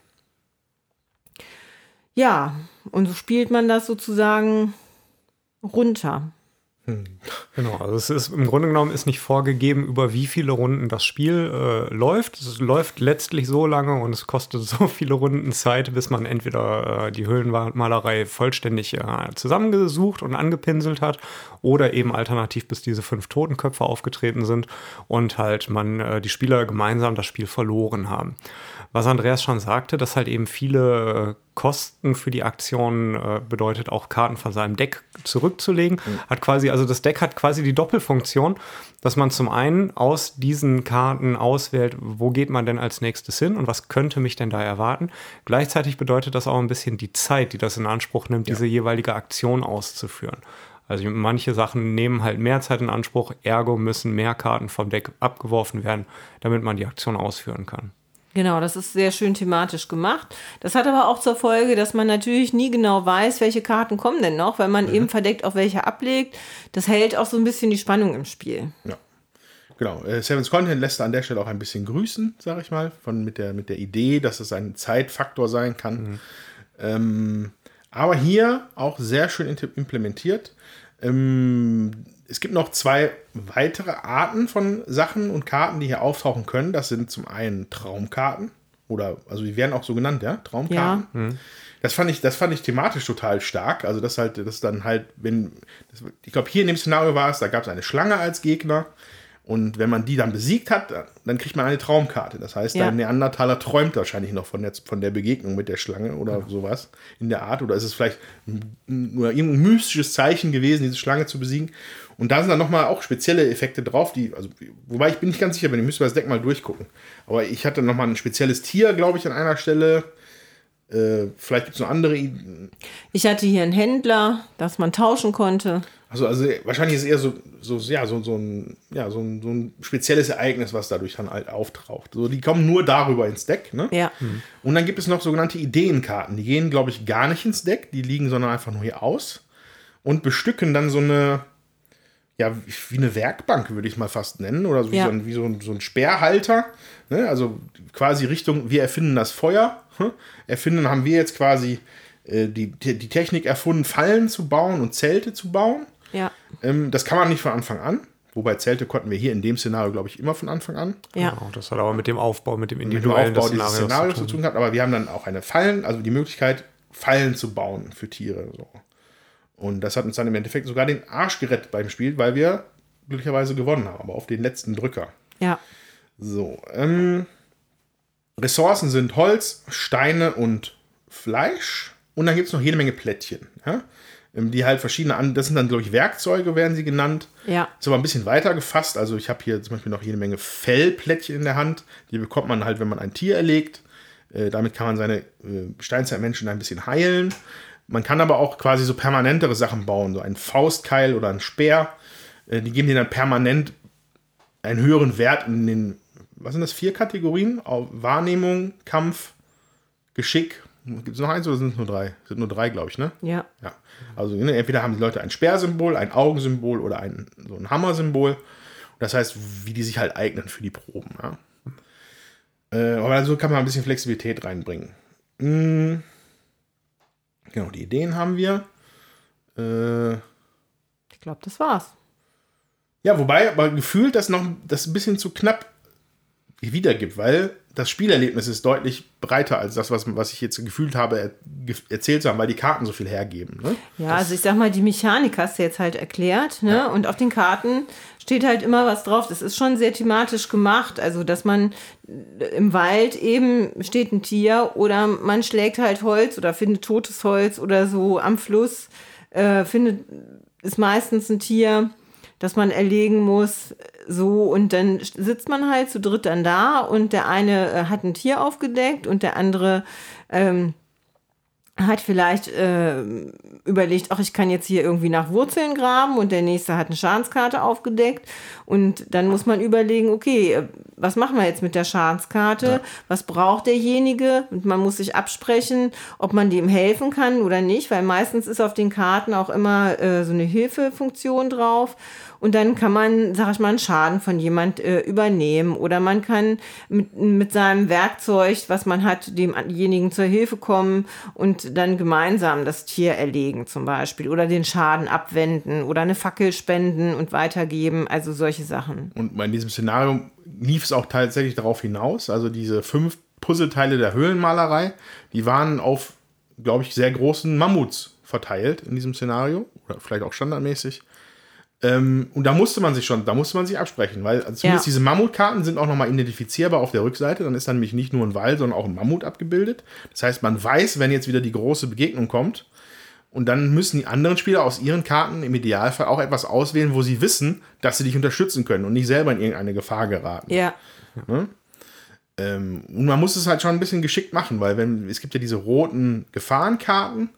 Ja, und so spielt man das sozusagen runter. Hm. Genau, also es ist im Grunde genommen ist nicht vorgegeben, über wie viele Runden das Spiel äh, läuft. Es läuft letztlich so lange und es kostet so viele Runden Zeit, bis man entweder äh, die Höhlenmalerei vollständig äh, zusammengesucht und angepinselt hat oder eben alternativ bis diese fünf Totenköpfe aufgetreten sind und halt man äh, die Spieler gemeinsam das Spiel verloren haben was Andreas schon sagte, dass halt eben viele äh, Kosten für die Aktion äh, bedeutet, auch Karten von seinem Deck zurückzulegen. Mhm. Hat quasi, also das Deck hat quasi die Doppelfunktion, dass man zum einen aus diesen Karten auswählt, wo geht man denn als nächstes hin und was könnte mich denn da erwarten. Gleichzeitig bedeutet das auch ein bisschen die Zeit, die das in Anspruch nimmt, ja. diese jeweilige Aktion auszuführen. Also manche Sachen nehmen halt mehr Zeit in Anspruch, ergo müssen mehr Karten vom Deck abgeworfen werden, damit man die Aktion ausführen kann. Genau, das ist sehr schön thematisch gemacht. Das hat aber auch zur Folge, dass man natürlich nie genau weiß, welche Karten kommen denn noch, weil man mhm. eben verdeckt auch welche ablegt. Das hält auch so ein bisschen die Spannung im Spiel. Ja. Genau. Äh, Sevens Content lässt an der Stelle auch ein bisschen grüßen, sage ich mal, von, mit, der, mit der Idee, dass es ein Zeitfaktor sein kann. Mhm. Ähm, aber hier auch sehr schön implementiert. Ähm, es gibt noch zwei weitere Arten von Sachen und Karten, die hier auftauchen können. Das sind zum einen Traumkarten oder also die werden auch so genannt, ja, Traumkarten. Ja. Mhm. Das fand ich, das fand ich thematisch total stark. Also das halt, das dann halt, wenn, das, ich glaube hier in dem Szenario war es, da gab es eine Schlange als Gegner und wenn man die dann besiegt hat, dann kriegt man eine Traumkarte. Das heißt, ja. der Neandertaler träumt wahrscheinlich noch von der, von der Begegnung mit der Schlange oder ja. sowas in der Art. Oder ist es vielleicht nur irgendein mystisches Zeichen gewesen, diese Schlange zu besiegen? Und da sind dann nochmal auch spezielle Effekte drauf, die, also, wobei ich bin nicht ganz sicher, wenn ich müsste das Deck mal durchgucken. Aber ich hatte nochmal ein spezielles Tier, glaube ich, an einer Stelle. Äh, vielleicht gibt es noch andere Ideen. Ich hatte hier einen Händler, dass man tauschen konnte. Also, also wahrscheinlich ist es eher so, so, ja, so, so, ein, ja, so, ein, so ein spezielles Ereignis, was dadurch dann halt auftaucht. So, die kommen nur darüber ins Deck. Ne? Ja. Mhm. Und dann gibt es noch sogenannte Ideenkarten. Die gehen, glaube ich, gar nicht ins Deck. Die liegen sondern einfach nur hier aus und bestücken dann so eine, ja, wie eine Werkbank, würde ich mal fast nennen. Oder so ja. wie, so ein, wie so ein, so ein Sperrhalter. Ne? Also quasi Richtung, wir erfinden das Feuer. Hm? Erfinden haben wir jetzt quasi äh, die, die Technik erfunden, Fallen zu bauen und Zelte zu bauen. Ja. Ähm, das kann man nicht von Anfang an. Wobei Zelte konnten wir hier in dem Szenario, glaube ich, immer von Anfang an. Ja. Genau, das hat aber mit dem Aufbau, mit dem Mit dem individuellen Aufbau des dieses Szenarios zu tun gehabt. Aber wir haben dann auch eine Fallen, also die Möglichkeit, Fallen zu bauen für Tiere. So. Und das hat uns dann im Endeffekt sogar den Arsch gerettet beim Spiel, weil wir glücklicherweise gewonnen haben, aber auf den letzten Drücker. Ja. So, ähm, Ressourcen sind Holz, Steine und Fleisch. Und dann gibt es noch jede Menge Plättchen. Ja? Ähm, Die halt verschiedene, an das sind dann, glaube ich, Werkzeuge, werden sie genannt. Ja. Ist aber ein bisschen weiter gefasst. Also ich habe hier zum Beispiel noch jede Menge Fellplättchen in der Hand. Die bekommt man halt, wenn man ein Tier erlegt. Äh, damit kann man seine äh, Steinzeitmenschen ein bisschen heilen. Man kann aber auch quasi so permanentere Sachen bauen, so einen Faustkeil oder einen Speer. Äh, die geben dir dann permanent einen höheren Wert in den, was sind das, vier Kategorien? Wahrnehmung, Kampf, Geschick. Gibt es noch eins oder sind es nur drei? Sind nur drei, glaube ich, ne? Ja. Ja. Also ne, entweder haben die Leute ein Speersymbol, ein Augensymbol oder ein, so ein Hammersymbol. Das heißt, wie die sich halt eignen für die Proben. Ja. Äh, aber so kann man ein bisschen Flexibilität reinbringen. Mm. Genau, die Ideen haben wir. Äh, Ich glaube, das war's. ja, wobei, aber gefühlt das noch das ein bisschen zu knapp wiedergibt, weil das Spielerlebnis ist deutlich breiter als das, was, was ich jetzt gefühlt habe, er, ge- erzählt zu haben, weil die Karten so viel hergeben. Ne? Ja, also ich sag mal, die Mechanik hast du jetzt halt erklärt, ne? Und auf den Karten steht halt immer was drauf. Das ist schon sehr thematisch gemacht. Also, dass man äh, im Wald eben steht ein Tier oder man schlägt halt Holz oder findet totes Holz oder so am Fluss, äh, findet, ist meistens ein Tier, das man erlegen muss. So, und dann sitzt man halt zu dritt dann da und der eine äh, hat ein Tier aufgedeckt und der andere ähm, hat vielleicht äh, überlegt, ach, ich kann jetzt hier irgendwie nach Wurzeln graben und der nächste hat eine Schadenskarte aufgedeckt und dann muss man überlegen, okay, äh, was machen wir jetzt mit der Schadenskarte? Was braucht derjenige? Und man muss sich absprechen, ob man dem helfen kann oder nicht, weil meistens ist auf den Karten auch immer äh, so eine Hilfefunktion drauf und dann kann man, sag ich mal, einen Schaden von jemand äh, übernehmen oder man kann mit, mit seinem Werkzeug, was man hat, demjenigen zur Hilfe kommen und dann gemeinsam das Tier erlegen zum Beispiel oder den Schaden abwenden oder eine Fackel spenden und weitergeben, also solche Sachen. Und in diesem Szenario lief es auch tatsächlich darauf hinaus. Also diese fünf Puzzleteile der Höhlenmalerei, die waren auf, glaube ich, sehr großen Mammuts verteilt in diesem Szenario. Oder vielleicht auch standardmäßig. Ähm, und da musste man sich schon, da musste man sich absprechen, weil also zumindest Ja. diese Mammutkarten sind auch nochmal identifizierbar auf der Rückseite. Dann ist dann nämlich nicht nur ein Wal, sondern auch ein Mammut abgebildet. Das heißt, man weiß, wenn jetzt wieder die große Begegnung kommt, und dann müssen die anderen Spieler aus ihren Karten im Idealfall auch etwas auswählen, wo sie wissen, dass sie dich unterstützen können und nicht selber in irgendeine Gefahr geraten. Ja, Ähm, und man muss es halt schon ein bisschen geschickt machen, weil wenn es gibt ja diese roten Gefahrenkarten,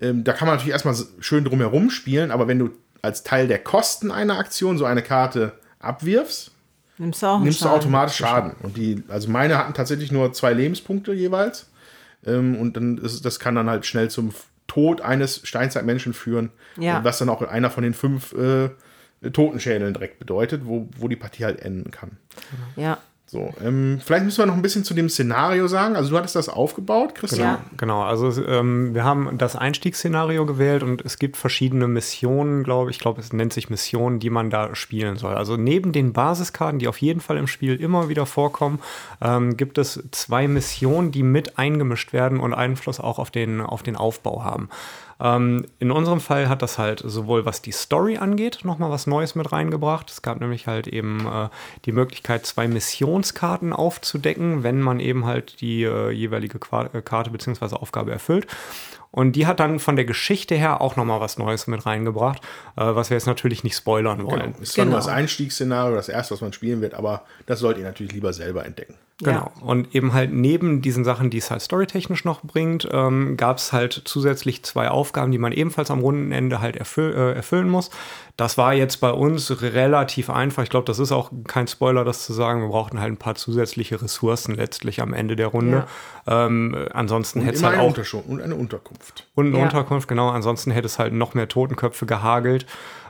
ähm, da kann man natürlich erstmal schön drumherum spielen, aber wenn du als Teil der Kosten einer Aktion so eine Karte abwirfst, nimmst du auch nimmst du automatisch Schaden. Und die, also meine hatten tatsächlich nur zwei Lebenspunkte jeweils. Ähm, und dann ist, das kann dann halt schnell zum Tod eines Steinzeitmenschen führen. Ja. Was dann auch einer von den fünf äh, Totenschädeln direkt bedeutet, wo, wo die Partie halt enden kann. Ja. So, ähm, vielleicht müssen wir noch ein bisschen zu dem Szenario sagen. Also du hattest das aufgebaut, Christian? Ja. Genau, also ähm, wir haben das Einstiegsszenario gewählt und es gibt verschiedene Missionen, glaube ich. Ich glaube, es nennt sich Missionen, die man da spielen soll. Also neben den Basiskarten, die auf jeden Fall im Spiel immer wieder vorkommen, ähm, gibt es zwei Missionen, die mit eingemischt werden und Einfluss auch auf den, auf den Aufbau haben. Ähm, in unserem Fall hat das halt sowohl was die Story angeht, nochmal was Neues mit reingebracht. Es gab nämlich halt eben äh, die Möglichkeit, zwei Missionskarten aufzudecken, wenn man eben halt die äh, jeweilige Qua äh, Karte bzw. Aufgabe erfüllt. Und die hat dann von der Geschichte her auch nochmal was Neues mit reingebracht, äh, was wir jetzt natürlich nicht spoilern wollen. Genau. Ist zwar nur Genau. das Einstiegsszenario, das erste, was man spielen wird, aber das sollt ihr natürlich lieber selber entdecken. Genau. Und eben halt neben diesen Sachen, die es halt storytechnisch noch bringt, ähm, gab es halt zusätzlich zwei Aufgaben, die man ebenfalls am Rundenende halt erfüll äh, erfüllen muss. Das war jetzt bei uns relativ einfach. Ich glaube, das ist auch kein Spoiler, das zu sagen. Wir brauchten halt ein paar zusätzliche Ressourcen letztlich am Ende der Runde. Ähm, äh, ansonsten hätte es halt eine auch und eine Unterkunft. und eine Ja. Unterkunft, genau. Ansonsten hätte es halt noch mehr Totenköpfe gehagelt.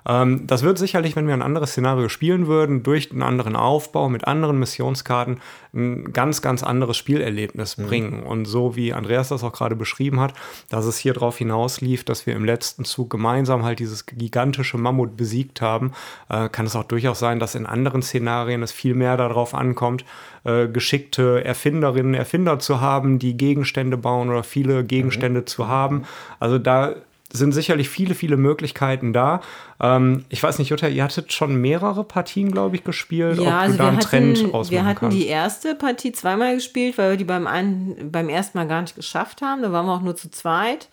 Ähm, das wird sicherlich, wenn wir ein anderes Szenario spielen würden, durch einen anderen Aufbau mit anderen Missionskarten ein ganz, ganz anderes Spielerlebnis mhm. bringen. Und so wie Andreas das auch gerade beschrieben hat, dass es hier drauf hinauslief, dass wir im letzten Zug gemeinsam halt dieses gigantische Mammut besiegt haben, äh, kann es auch durchaus sein, dass in anderen Szenarien es viel mehr darauf ankommt, äh, geschickte Erfinderinnen, Erfinder zu haben, die Gegenstände bauen oder viele Gegenstände mhm. zu haben. Also da sind sicherlich viele, viele Möglichkeiten da. Ähm, ich weiß nicht, Jutta, ihr hattet schon mehrere Partien, glaube ich, gespielt. Ja, also wir hatten, wir hatten die erste Partie zweimal gespielt, weil wir die beim, einen, beim ersten Mal gar nicht geschafft haben. Da waren wir auch nur zu zweit.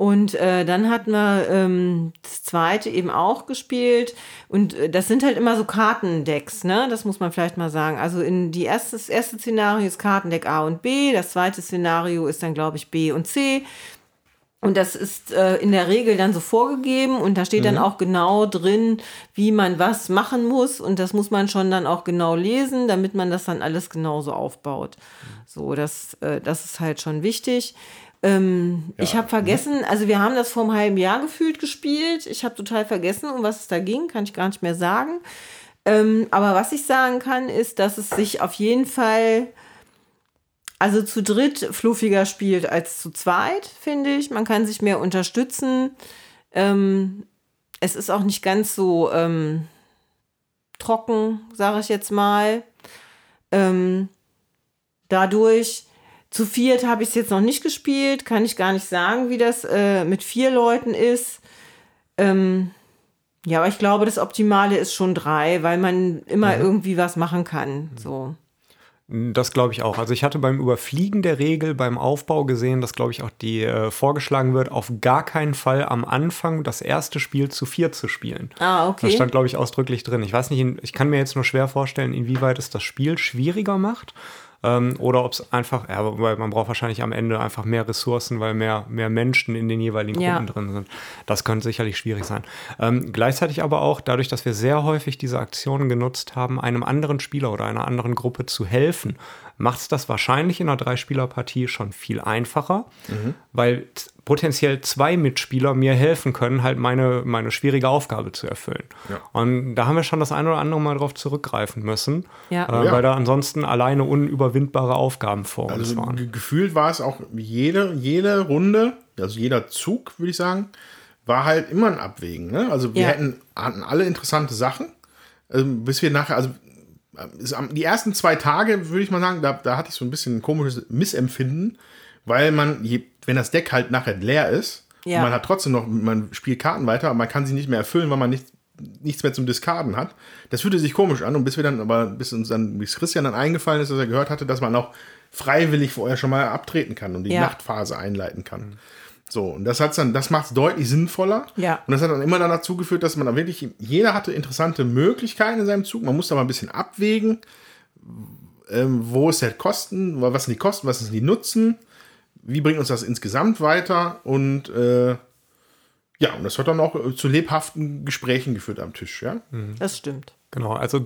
Und äh, dann hatten wir ähm, das zweite eben auch gespielt. Und äh, das sind halt immer so Kartendecks, ne? Das muss man vielleicht mal sagen. Also in die erste, das erste Szenario ist Kartendeck A und B, das zweite Szenario ist dann, glaube ich, B und C. Und das ist äh, in der Regel dann so vorgegeben und da steht mhm. dann auch genau drin, wie man was machen muss. Und das muss man schon dann auch genau lesen, damit man das dann alles genauso aufbaut. So, das, äh, das ist halt schon wichtig. Ähm, ja. Ich habe vergessen, also wir haben das vor einem halben Jahr gefühlt gespielt. Ich habe total vergessen, um was es da ging, kann ich gar nicht mehr sagen. Ähm, aber was ich sagen kann, ist, dass es sich auf jeden Fall also zu dritt fluffiger spielt als zu zweit, finde ich. Man kann sich mehr unterstützen. Ähm, es ist auch nicht ganz so ähm, trocken, sage ich jetzt mal. Ähm, dadurch, zu viert habe ich es jetzt noch nicht gespielt, kann ich gar nicht sagen, wie das äh, mit vier Leuten ist. Ähm, ja, aber ich glaube, das Optimale ist schon drei, weil man immer mhm. irgendwie was machen kann. So. Das glaube ich auch. Also ich hatte beim Überfliegen der Regel, beim Aufbau gesehen, dass glaube ich auch die äh, vorgeschlagen wird, auf gar keinen Fall am Anfang das erste Spiel zu vier zu spielen. Ah, okay. Das stand glaube ich ausdrücklich drin. Ich weiß nicht, ich kann mir jetzt nur schwer vorstellen, inwieweit es das Spiel schwieriger macht. Ähm, oder ob es einfach, ja, weil man braucht wahrscheinlich am Ende einfach mehr Ressourcen, weil mehr, mehr Menschen in den jeweiligen Gruppen ja. drin sind. Das könnte sicherlich schwierig sein. Ähm, gleichzeitig aber auch, dadurch, dass wir sehr häufig diese Aktionen genutzt haben, einem anderen Spieler oder einer anderen Gruppe zu helfen, macht es das wahrscheinlich in einer Dreispielerpartie schon viel einfacher, mhm. weil potenziell zwei Mitspieler mir helfen können, halt meine, meine schwierige Aufgabe zu erfüllen. Ja. Und da haben wir schon das eine oder andere Mal drauf zurückgreifen müssen, ja. Äh, ja. weil da ansonsten alleine unüberwindbare Aufgaben vor also uns waren. Gefühlt war es auch jede, jede Runde, also jeder Zug, würde ich sagen, war halt immer ein Abwägen. Ne? Also wir hätten, hatten alle interessante Sachen, also bis wir nachher, also die ersten zwei Tage, würde ich mal sagen, da, da hatte ich so ein bisschen ein komisches Missempfinden, weil man, je, wenn das Deck halt nachher leer ist, ja. man hat trotzdem noch, man spielt Karten weiter, aber man kann sie nicht mehr erfüllen, weil man nicht, nichts mehr zum Diskarden hat. Das fühlte sich komisch an und bis wir dann, aber bis uns dann, bis Christian dann eingefallen ist, dass er gehört hatte, dass man auch freiwillig vorher schon mal abtreten kann und die ja. Nachtphase einleiten kann. So, und das hat's dann, das macht es deutlich sinnvoller. Ja. Und das hat dann immer dann dazu geführt, dass man dann wirklich, jeder hatte interessante Möglichkeiten in seinem Zug. Man musste aber ein bisschen abwägen, ähm, wo ist der Kosten, was sind die Kosten, was sind die Nutzen, wie bringt uns das insgesamt weiter und äh, ja, und das hat dann auch zu lebhaften Gesprächen geführt am Tisch, ja. Das stimmt. Genau, also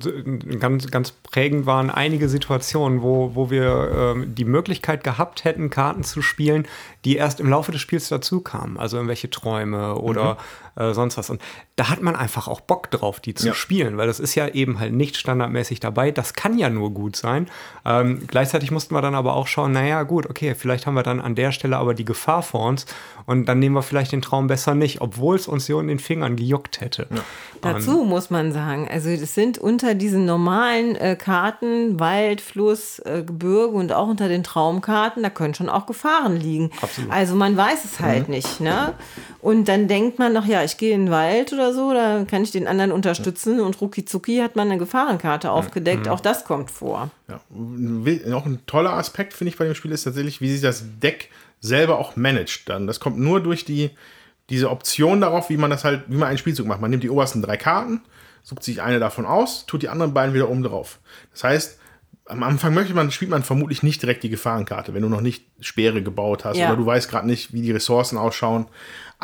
ganz, ganz prägend waren einige Situationen, wo, wo wir ähm, die Möglichkeit gehabt hätten, Karten zu spielen, die erst im Laufe des Spiels dazu kamen. Also irgendwelche Träume oder mhm. Äh, sonst was. Und da hat man einfach auch Bock drauf, die zu ja. spielen, weil das ist ja eben halt nicht standardmäßig dabei. Das kann ja nur gut sein. Ähm, gleichzeitig mussten wir dann aber auch schauen, naja, gut, okay, vielleicht haben wir dann an der Stelle aber die Gefahr vor uns und dann nehmen wir vielleicht den Traum besser nicht, obwohl es uns so in den Fingern gejuckt hätte. Ja. Dazu muss man sagen, also das sind unter diesen normalen äh, Karten, Wald, Fluss, äh, Gebirge und auch unter den Traumkarten, da können schon auch Gefahren liegen. Absolut. Also man weiß es halt mhm. nicht. Ne? Und dann denkt man noch, ja, ich gehe in den Wald oder so, da kann ich den anderen unterstützen und rucki zucki hat man eine Gefahrenkarte aufgedeckt. Mhm. Auch das kommt vor. Ja. Auch ein toller Aspekt, finde ich, bei dem Spiel ist tatsächlich, wie sich das Deck selber auch managt dann. Das kommt nur durch die, diese Option darauf, wie man das halt, wie man einen Spielzug macht. Man nimmt die obersten drei Karten, sucht sich eine davon aus, tut die anderen beiden wieder oben drauf. Das heißt, am Anfang möchte man, spielt man vermutlich nicht direkt die Gefahrenkarte, wenn du noch nicht Speere gebaut hast Ja. oder du weißt gerade nicht, wie die Ressourcen ausschauen.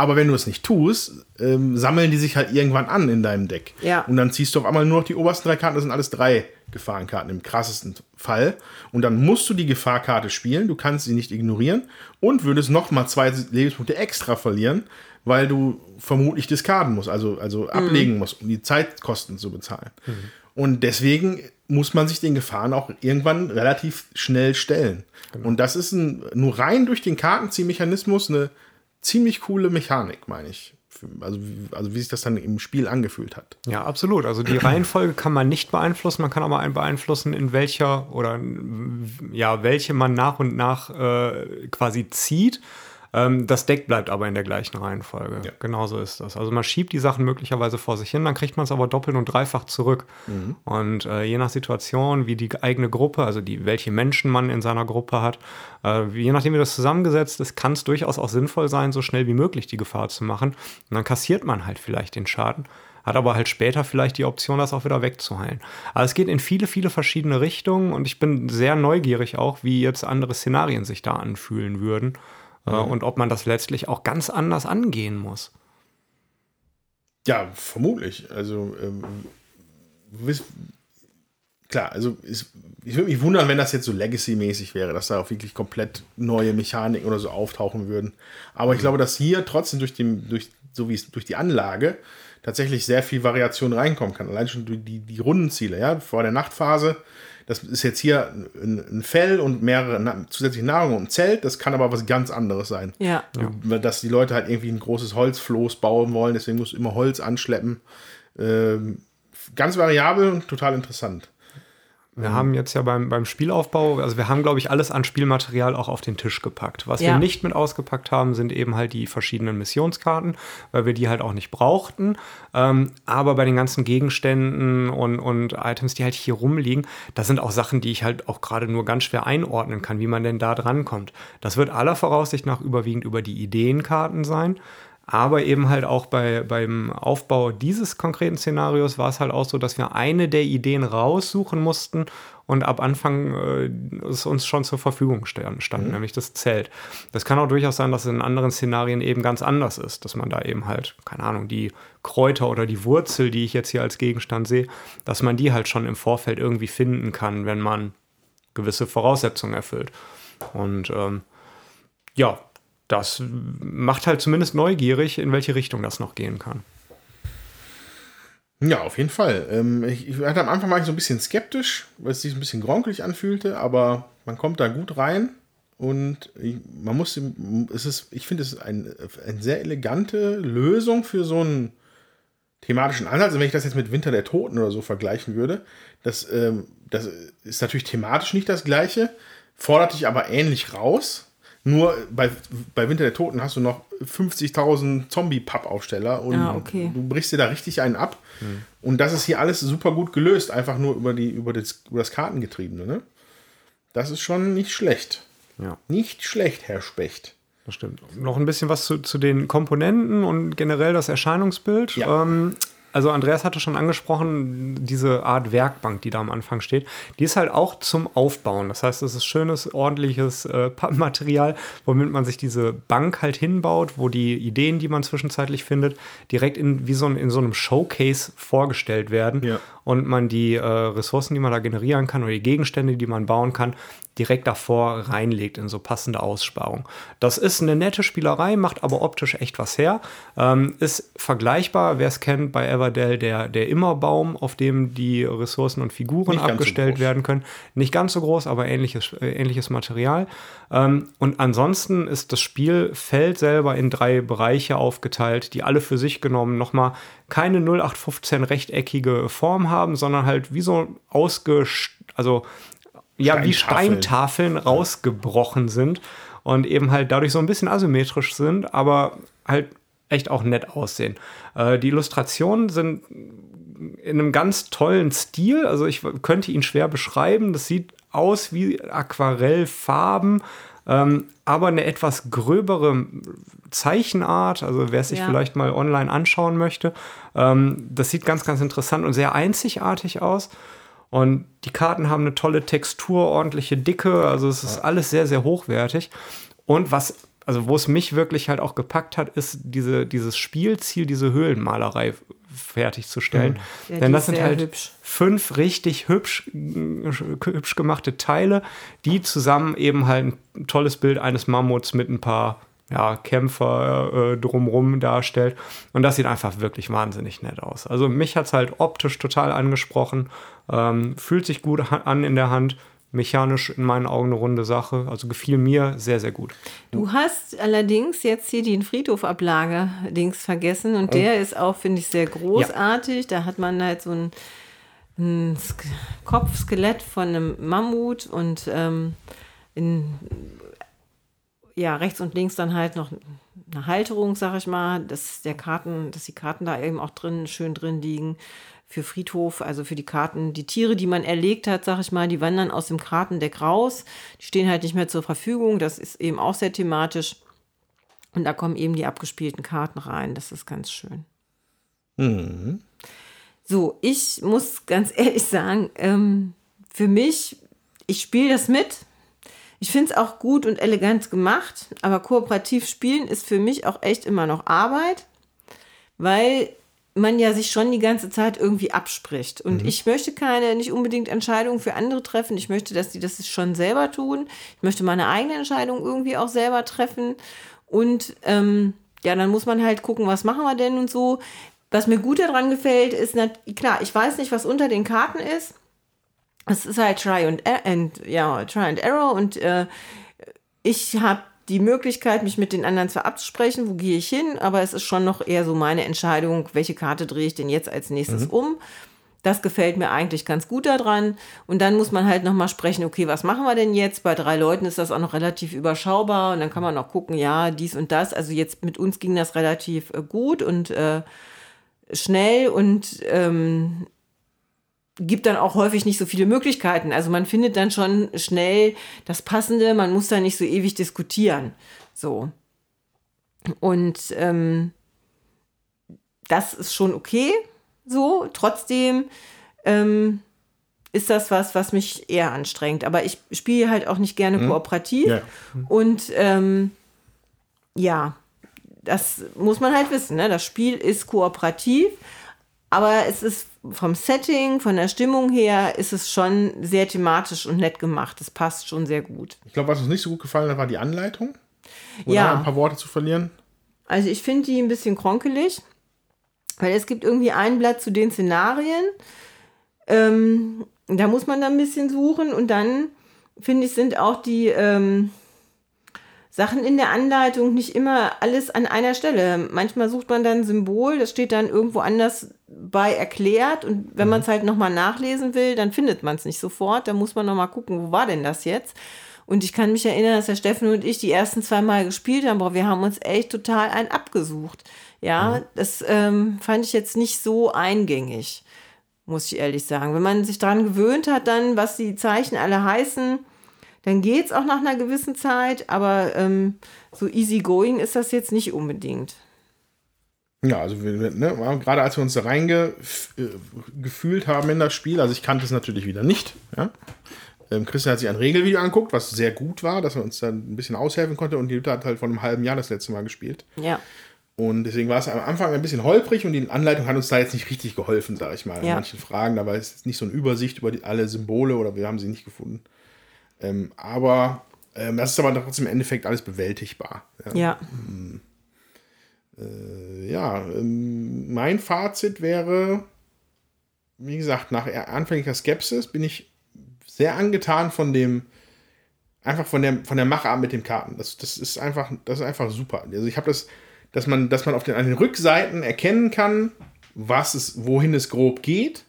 Aber wenn du es nicht tust, ähm, sammeln die sich halt irgendwann an in deinem Deck. Ja. Und dann ziehst du auf einmal nur noch die obersten drei Karten, das sind alles drei Gefahrenkarten im krassesten Fall. Und dann musst du die Gefahrkarte spielen, du kannst sie nicht ignorieren und würdest noch mal zwei Lebenspunkte extra verlieren, weil du vermutlich diskarden musst, also, also ablegen musst, um die Zeitkosten zu bezahlen. Und deswegen muss man sich den Gefahren auch irgendwann relativ schnell stellen. Und das ist ein, nur rein durch den Kartenziehmechanismus eine ziemlich coole Mechanik, meine ich. Also, wie- also wie sich das dann im Spiel angefühlt hat. Ja, absolut. Also die Reihenfolge kann man nicht beeinflussen. Man kann aber ein- beeinflussen, in welcher oder ja, welche man nach und nach äh, quasi zieht. Ähm, das Deck bleibt aber in der gleichen Reihenfolge. Ja. Genauso ist das. Also man schiebt die Sachen möglicherweise vor sich hin, dann kriegt man es aber doppelt und dreifach zurück. Und äh, je nach Situation, wie die eigene Gruppe, also die, welche Menschen man in seiner Gruppe hat, äh, je nachdem, wie das zusammengesetzt ist, kann es durchaus auch sinnvoll sein, so schnell wie möglich die Gefahr zu machen. Und dann kassiert man halt vielleicht den Schaden hat aber halt später vielleicht die Option, das auch wieder wegzuheilen. Aber es geht in viele, viele verschiedene Richtungen und ich bin sehr neugierig auch, wie jetzt andere Szenarien sich da anfühlen würden äh, und ob man das letztlich auch ganz anders angehen muss. Ja, vermutlich. Also, ähm, wiss- klar, also ist, ich würde mich wundern, wenn das jetzt so Legacy-mäßig wäre, dass da auch wirklich komplett neue Mechaniken oder so auftauchen würden. Aber ich glaube, dass hier trotzdem durch, den, durch, so wie es durch die Anlage tatsächlich sehr viel Variation reinkommen kann. Allein schon durch die, die Rundenziele, ja, vor der Nachtphase. Das ist jetzt hier ein, ein Fell und mehrere na zusätzliche Nahrung und ein Zelt. Das kann aber was ganz anderes sein. Ja. Weil Dass die Leute halt irgendwie ein großes Holzfloß bauen wollen, deswegen musst du immer Holz anschleppen. Ähm, ganz variabel und total interessant. Wir haben jetzt ja beim, beim Spielaufbau, also wir haben, glaube ich, alles an Spielmaterial auch auf den Tisch gepackt. Was Ja. wir nicht mit ausgepackt haben, sind eben halt die verschiedenen Missionskarten, weil wir die halt auch nicht brauchten. Ähm, aber bei den ganzen Gegenständen und, und Items, die halt hier rumliegen, das sind auch Sachen, die ich halt auch gerade nur ganz schwer einordnen kann, wie man denn da drankommt. Das wird aller Voraussicht nach überwiegend über die Ideenkarten sein. Aber eben halt auch bei, beim Aufbau dieses konkreten Szenarios war es halt auch so, dass wir eine der Ideen raussuchen mussten und ab Anfang äh, es uns schon zur Verfügung stand, stand nämlich das Zelt. Das kann auch durchaus sein, dass es in anderen Szenarien eben ganz anders ist, dass man da eben halt, keine Ahnung, die Kräuter oder die Wurzel, die ich jetzt hier als Gegenstand sehe, dass man die halt schon im Vorfeld irgendwie finden kann, wenn man gewisse Voraussetzungen erfüllt. Und ähm, ja, das macht halt zumindest neugierig, in welche Richtung das noch gehen kann. Ja, auf jeden Fall. Ähm, ich, hatte am Anfang war ich so ein bisschen skeptisch, weil es sich ein bisschen gronkelig anfühlte, aber man kommt da gut rein und man muss, es ist, ich finde, es ist ein, eine sehr elegante Lösung für so einen thematischen Ansatz. Wenn ich das jetzt mit Winter der Toten oder so vergleichen würde, das, ähm, das ist natürlich thematisch nicht das gleiche, fordert dich aber ähnlich raus. Nur bei, bei Winter der Toten hast du noch 50.000 Zombie-Pappaufsteller und Ah, okay. du brichst dir da richtig einen ab. Und das ist hier alles super gut gelöst, einfach nur über, die, über, das, über das Kartengetriebene. Ne? Das ist schon nicht schlecht. Ja, Nicht schlecht, Herr Specht. das stimmt. Noch ein bisschen was zu, zu den Komponenten und generell das Erscheinungsbild. Ja. Ähm, also Andreas hatte schon angesprochen, diese Art Werkbank, die da am Anfang steht, die ist halt auch zum Aufbauen. Das heißt, es ist schönes, ordentliches äh, Pappmaterial, womit man sich diese Bank halt hinbaut, wo die Ideen, die man zwischenzeitlich findet, direkt in, wie so ein, in so einem Showcase vorgestellt werden. Ja. Und man die äh, Ressourcen, die man da generieren kann oder die Gegenstände, die man bauen kann, direkt davor reinlegt in so passende Aussparung. Das ist eine nette Spielerei, macht aber optisch echt was her. Ähm, ist vergleichbar, wer es kennt, bei Everdell der, der Immerbaum, auf dem die Ressourcen und Figuren Nicht so abgestellt groß. werden können. Nicht ganz so groß, aber ähnliches, äh, ähnliches Material. Ähm, und ansonsten ist das Spielfeld selber in drei Bereiche aufgeteilt, die alle für sich genommen nochmal keine 0815 rechteckige Form haben, sondern halt wie so ausgesch... Also ja, wie Steintafeln. Steintafeln rausgebrochen sind und eben halt dadurch so ein bisschen asymmetrisch sind, aber halt echt auch nett aussehen. Äh, die Illustrationen sind in einem ganz tollen Stil, also ich könnte ihn schwer beschreiben. Das sieht aus wie Aquarellfarben, ähm, aber eine etwas gröbere Zeichenart, also wer es sich Ja. vielleicht mal online anschauen möchte. Ähm, das sieht ganz, ganz interessant und sehr einzigartig aus. Und die Karten haben eine tolle Textur, ordentliche Dicke, also es ist alles sehr, sehr hochwertig. Und was, also wo es mich wirklich halt auch gepackt hat, ist diese, dieses Spielziel, diese Höhlenmalerei fertigzustellen. Ja, die Denn das sind halt hübsch. fünf richtig hübsch, hübsch gemachte Teile, die zusammen eben halt ein tolles Bild eines Mammuts mit ein paar ja, Kämpfer äh, drumrum darstellt. Und das sieht einfach wirklich wahnsinnig nett aus. Also mich hat es halt optisch total angesprochen. Ähm, fühlt sich gut an in der Hand. Mechanisch in meinen Augen eine runde Sache. Also gefiel mir sehr, sehr gut. Du hast allerdings jetzt hier den Friedhofablage-Dings vergessen und der ist auch, finde ich, sehr großartig. Da hat man halt so ein, ein Sk Kopfskelett von einem Mammut und ähm, in, ja, rechts und links dann halt noch eine Halterung, sag ich mal, dass der Karten, dass die Karten da eben auch drin, schön drin liegen für Friedhof, also für die Karten. Die Tiere, die man erlegt hat, sag ich mal, die wandern aus dem Kartendeck raus. Die stehen halt nicht mehr zur Verfügung. Das ist eben auch sehr thematisch. Und da kommen eben die abgespielten Karten rein. Das ist ganz schön. So, ich muss ganz ehrlich sagen, ähm, für mich, ich spiele das mit. Ich finde es auch gut und elegant gemacht, aber kooperativ spielen ist für mich auch echt immer noch Arbeit, weil man ja sich schon die ganze Zeit irgendwie abspricht. Und ich möchte keine, nicht unbedingt Entscheidungen für andere treffen. Ich möchte, dass die das schon selber tun. Ich möchte meine eigene Entscheidung irgendwie auch selber treffen. Und ähm, ja, dann muss man halt gucken, was machen wir denn und so. Was mir gut daran gefällt, ist, klar, ich weiß nicht, was unter den Karten ist. Es ist halt Try and, and, ja, Try and Error und äh, ich habe die Möglichkeit, mich mit den anderen zwar abzusprechen, wo gehe ich hin, aber es ist schon noch eher so meine Entscheidung, welche Karte drehe ich denn jetzt als nächstes um. Das gefällt mir eigentlich ganz gut daran. Und dann muss man halt nochmal sprechen, okay, was machen wir denn jetzt? Bei drei Leuten ist das auch noch relativ überschaubar und dann kann man noch gucken, ja, dies und das. Also jetzt mit uns ging das relativ äh, gut und äh, schnell und ähm, gibt dann auch häufig nicht so viele Möglichkeiten. Also man findet dann schon schnell das Passende, man muss da nicht so ewig diskutieren. So. Und ähm, das ist schon okay. So, trotzdem ähm, ist das was, was mich eher anstrengt. Aber ich spiele halt auch nicht gerne kooperativ. Ja. Und ähm, ja, das muss man halt wissen. Ne? Das Spiel ist kooperativ, aber es ist vom Setting, von der Stimmung her, ist es schon sehr thematisch und nett gemacht. Es passt schon sehr gut. Ich glaube, was uns nicht so gut gefallen hat, war die Anleitung. Oder Ja. ein paar Worte zu verlieren. Also ich finde die ein bisschen kronkelig, weil es gibt irgendwie ein Blatt zu den Szenarien. Ähm, da muss man dann ein bisschen suchen und dann finde ich, sind auch die ähm, Sachen in der Anleitung nicht immer alles an einer Stelle. Manchmal sucht man dann ein Symbol, das steht dann irgendwo anders bei erklärt und wenn man es halt nochmal nachlesen will, dann findet man es nicht sofort. Da muss man nochmal gucken, wo war denn das jetzt? Und ich kann mich erinnern, dass der Steffen und ich die ersten zwei Mal gespielt haben, aber wir haben uns echt total ein abgesucht. Ja, das ähm, fand ich jetzt nicht so eingängig, muss ich ehrlich sagen. Wenn man sich daran gewöhnt hat, dann, was die Zeichen alle heißen, dann geht es auch nach einer gewissen Zeit, aber ähm, so easy going ist das jetzt nicht unbedingt. Ja, also wir, ne, gerade als wir uns da reingefühlt haben in das Spiel, also ich kannte es natürlich wieder nicht. Ja? Ähm, Christian hat sich ein Regelvideo angeguckt, was sehr gut war, dass er uns dann ein bisschen aushelfen konnte und die Jutta hat halt vor einem halben Jahr das letzte Mal gespielt. Ja, Und deswegen war es am Anfang ein bisschen holprig und die Anleitung hat uns da jetzt nicht richtig geholfen, sage ich mal. In Ja. manchen Fragen, da war es jetzt nicht so eine Übersicht über die, alle Symbole oder wir haben sie nicht gefunden. Ähm, aber ähm, das ist aber trotzdem im Endeffekt alles bewältigbar. Ja, ja. Ja ähm, mein Fazit wäre, wie gesagt, nach anfänglicher Skepsis bin ich sehr angetan von dem, einfach von der, von der Machart mit den Karten. Das, das ist einfach, das ist einfach super. Also ich habe das, dass man, dass man auf den, an den Rückseiten erkennen kann, was es, wohin es grob geht.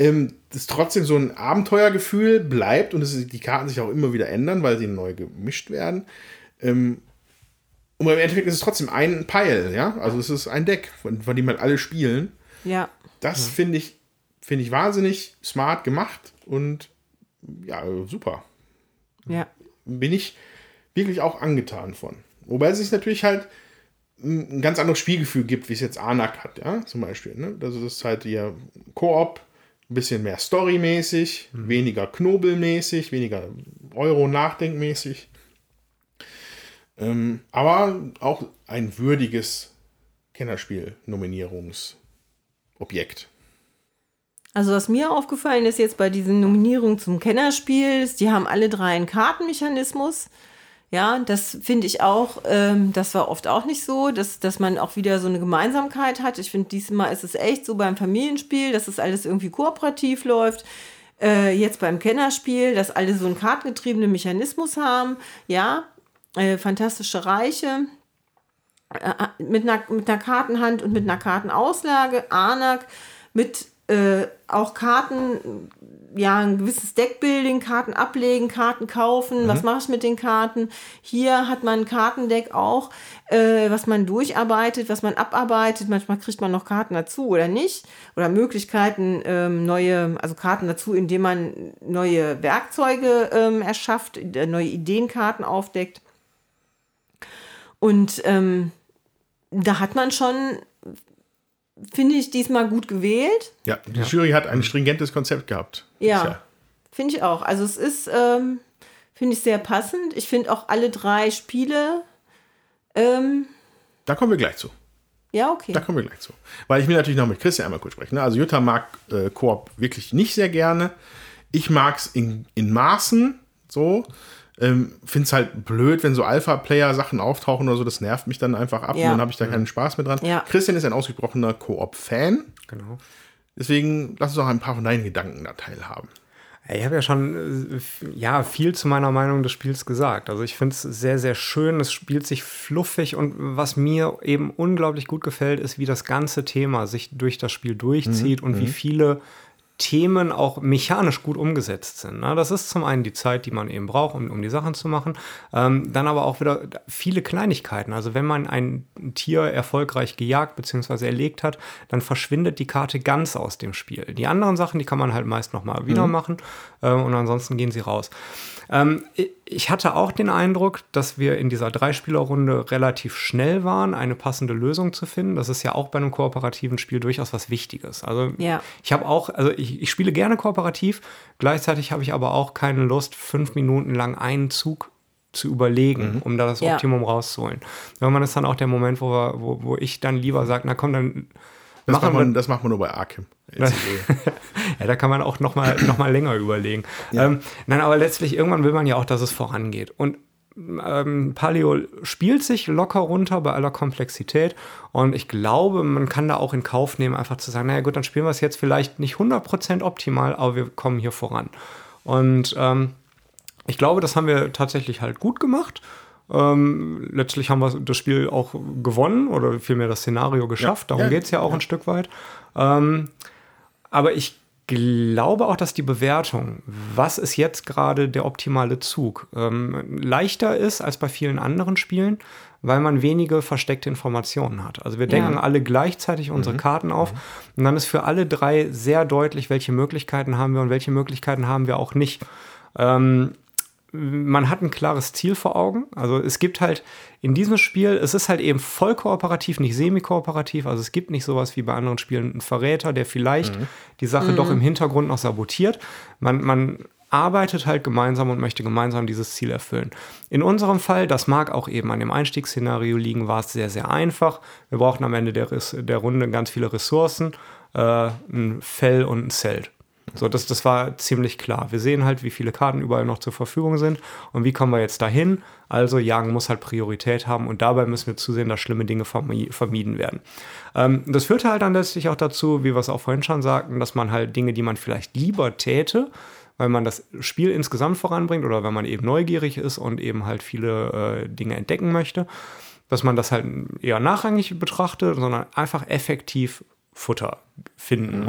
Ähm, dass trotzdem so ein Abenteuergefühl bleibt und ist- die Karten sich auch immer wieder ändern, weil sie neu gemischt werden. Ähm, und im Endeffekt ist es trotzdem ein Pile, ja. Also es ist ein Deck, von, von dem man alle spielen. Ja, Das finde ich, finde ich wahnsinnig smart gemacht und ja, super. ja, Bin ich wirklich auch angetan von. Wobei es sich natürlich halt ein ganz anderes Spielgefühl gibt, wie es jetzt Anak hat, ja, zum Beispiel. Ne? Also das ist halt hier Koop, Ein bisschen mehr storymäßig, mhm. weniger knobelmäßig, weniger Euro-Nachdenkmäßig. Ähm, aber auch ein würdiges Kennerspiel-Nominierungsobjekt. Also was mir aufgefallen ist jetzt bei diesen Nominierungen zum Kennerspiel, ist, die haben alle drei einen Kartenmechanismus. Ja, das finde ich auch, ähm, das war oft auch nicht so, dass, dass man auch wieder so eine Gemeinsamkeit hat. Ich finde, diesmal ist es echt so beim Familienspiel, dass es alles irgendwie kooperativ läuft. Äh, jetzt beim Kennerspiel, dass alle so einen kartengetriebenen Mechanismus haben. Ja, äh, fantastische Reiche. Äh, äh, mit, einer, mit einer Kartenhand und mit einer Kartenauslage. Anak mit äh, auch Karten, ja, ein gewisses Deckbuilding, Karten ablegen, Karten kaufen, mhm. was mache ich mit den Karten? Hier hat man ein Kartendeck auch, äh, was man durcharbeitet, was man abarbeitet. Manchmal kriegt man noch Karten dazu oder nicht. Oder Möglichkeiten, ähm, neue, also Karten dazu, indem man neue Werkzeuge ähm, erschafft, äh, neue Ideenkarten aufdeckt. Und ähm, da hat man schon finde ich diesmal gut gewählt. Ja, die ja. Jury hat ein stringentes Konzept gehabt. Ja, finde ich auch. Also es ist, ähm, finde ich sehr passend. Ich finde auch alle drei Spiele. Ähm, da kommen wir gleich zu. Ja, okay. Da kommen wir gleich zu. Weil ich will natürlich noch mit Christian einmal kurz sprechen. Ne? Also Jutta mag äh, Koop wirklich nicht sehr gerne. Ich mag es in, in Maßen so. Ähm, Finde es halt blöd, wenn so Alpha-Player-Sachen auftauchen oder so. Das nervt mich dann einfach ab ja. und dann habe ich da keinen Spaß mehr dran. Ja. Christian ist ein ausgesprochener Koop-Fan. Genau. Deswegen lass uns doch ein paar von deinen Gedanken da teilhaben. Ich habe ja schon äh, ja, viel zu meiner Meinung des Spiels gesagt. Also ich finde es sehr, sehr schön. Es spielt sich fluffig und was mir eben unglaublich gut gefällt, ist, wie das ganze Thema sich durch das Spiel durchzieht mhm. und wie mhm. viele Themen auch mechanisch gut umgesetzt sind. Ne? Das ist zum einen die Zeit, die man eben braucht, um, um die Sachen zu machen. Ähm, dann aber auch wieder viele Kleinigkeiten. Also wenn man ein Tier erfolgreich gejagt bzw. erlegt hat, dann verschwindet die Karte ganz aus dem Spiel. Die anderen Sachen, die kann man halt meist nochmal wieder mhm. machen äh, und ansonsten gehen sie raus. Ähm, ich hatte auch den Eindruck, dass wir in dieser Dreispielerrunde relativ schnell waren, eine passende Lösung zu finden. Das ist ja auch bei einem kooperativen Spiel durchaus was Wichtiges. Also ja. ich habe auch, also ich, ich spiele gerne kooperativ, gleichzeitig habe ich aber auch keine Lust, fünf Minuten lang einen Zug zu überlegen, mhm. um da das Optimum ja. rauszuholen. Irgendwann ist dann auch der Moment, wo, wir, wo, wo ich dann lieber sage, na komm, dann das macht, man, das macht man nur bei Arkham. ja, da kann man auch noch mal, noch mal länger überlegen. Ja. Ähm, nein, aber letztlich irgendwann will man ja auch, dass es vorangeht. Und ähm, Paleo spielt sich locker runter bei aller Komplexität und ich glaube, man kann da auch in Kauf nehmen, einfach zu sagen, naja gut, dann spielen wir es jetzt vielleicht nicht 100% optimal, aber wir kommen hier voran. Und ähm, ich glaube, das haben wir tatsächlich halt gut gemacht. Ähm, letztlich haben wir das Spiel auch gewonnen oder vielmehr das Szenario geschafft. Ja, Darum ja, geht es ja auch ja. ein Stück weit. Ähm, aber ich glaube auch, dass die Bewertung, was ist jetzt gerade der optimale Zug, ähm, leichter ist als bei vielen anderen Spielen, weil man wenige versteckte Informationen hat. Also wir denken alle gleichzeitig unsere mhm. Karten auf mhm. und dann ist für alle drei sehr deutlich, welche Möglichkeiten haben wir und welche Möglichkeiten haben wir auch nicht. Ähm, man hat ein klares Ziel vor Augen. Also es gibt halt in diesem Spiel, es ist halt eben voll kooperativ, nicht semi-kooperativ. Also es gibt nicht sowas wie bei anderen Spielen einen Verräter, der vielleicht mhm. die Sache mhm. doch im Hintergrund noch sabotiert. Man, man arbeitet halt gemeinsam und möchte gemeinsam dieses Ziel erfüllen. In unserem Fall, das mag auch eben an dem Einstiegsszenario liegen, war es sehr, sehr einfach. Wir brauchten am Ende der, der Runde ganz viele Ressourcen, äh, ein Fell und ein Zelt. So, das, das war ziemlich klar. Wir sehen halt, wie viele Karten überall noch zur Verfügung sind und wie kommen wir jetzt dahin. Also Jagen muss halt Priorität haben und dabei müssen wir zusehen, dass schlimme Dinge vermieden werden. Ähm, das führte halt dann letztlich auch dazu, wie wir es auch vorhin schon sagten, dass man halt Dinge, die man vielleicht lieber täte, weil man das Spiel insgesamt voranbringt oder wenn man eben neugierig ist und eben halt viele äh, Dinge entdecken möchte, dass man das halt eher nachrangig betrachtet, sondern einfach effektiv Futter finden mhm.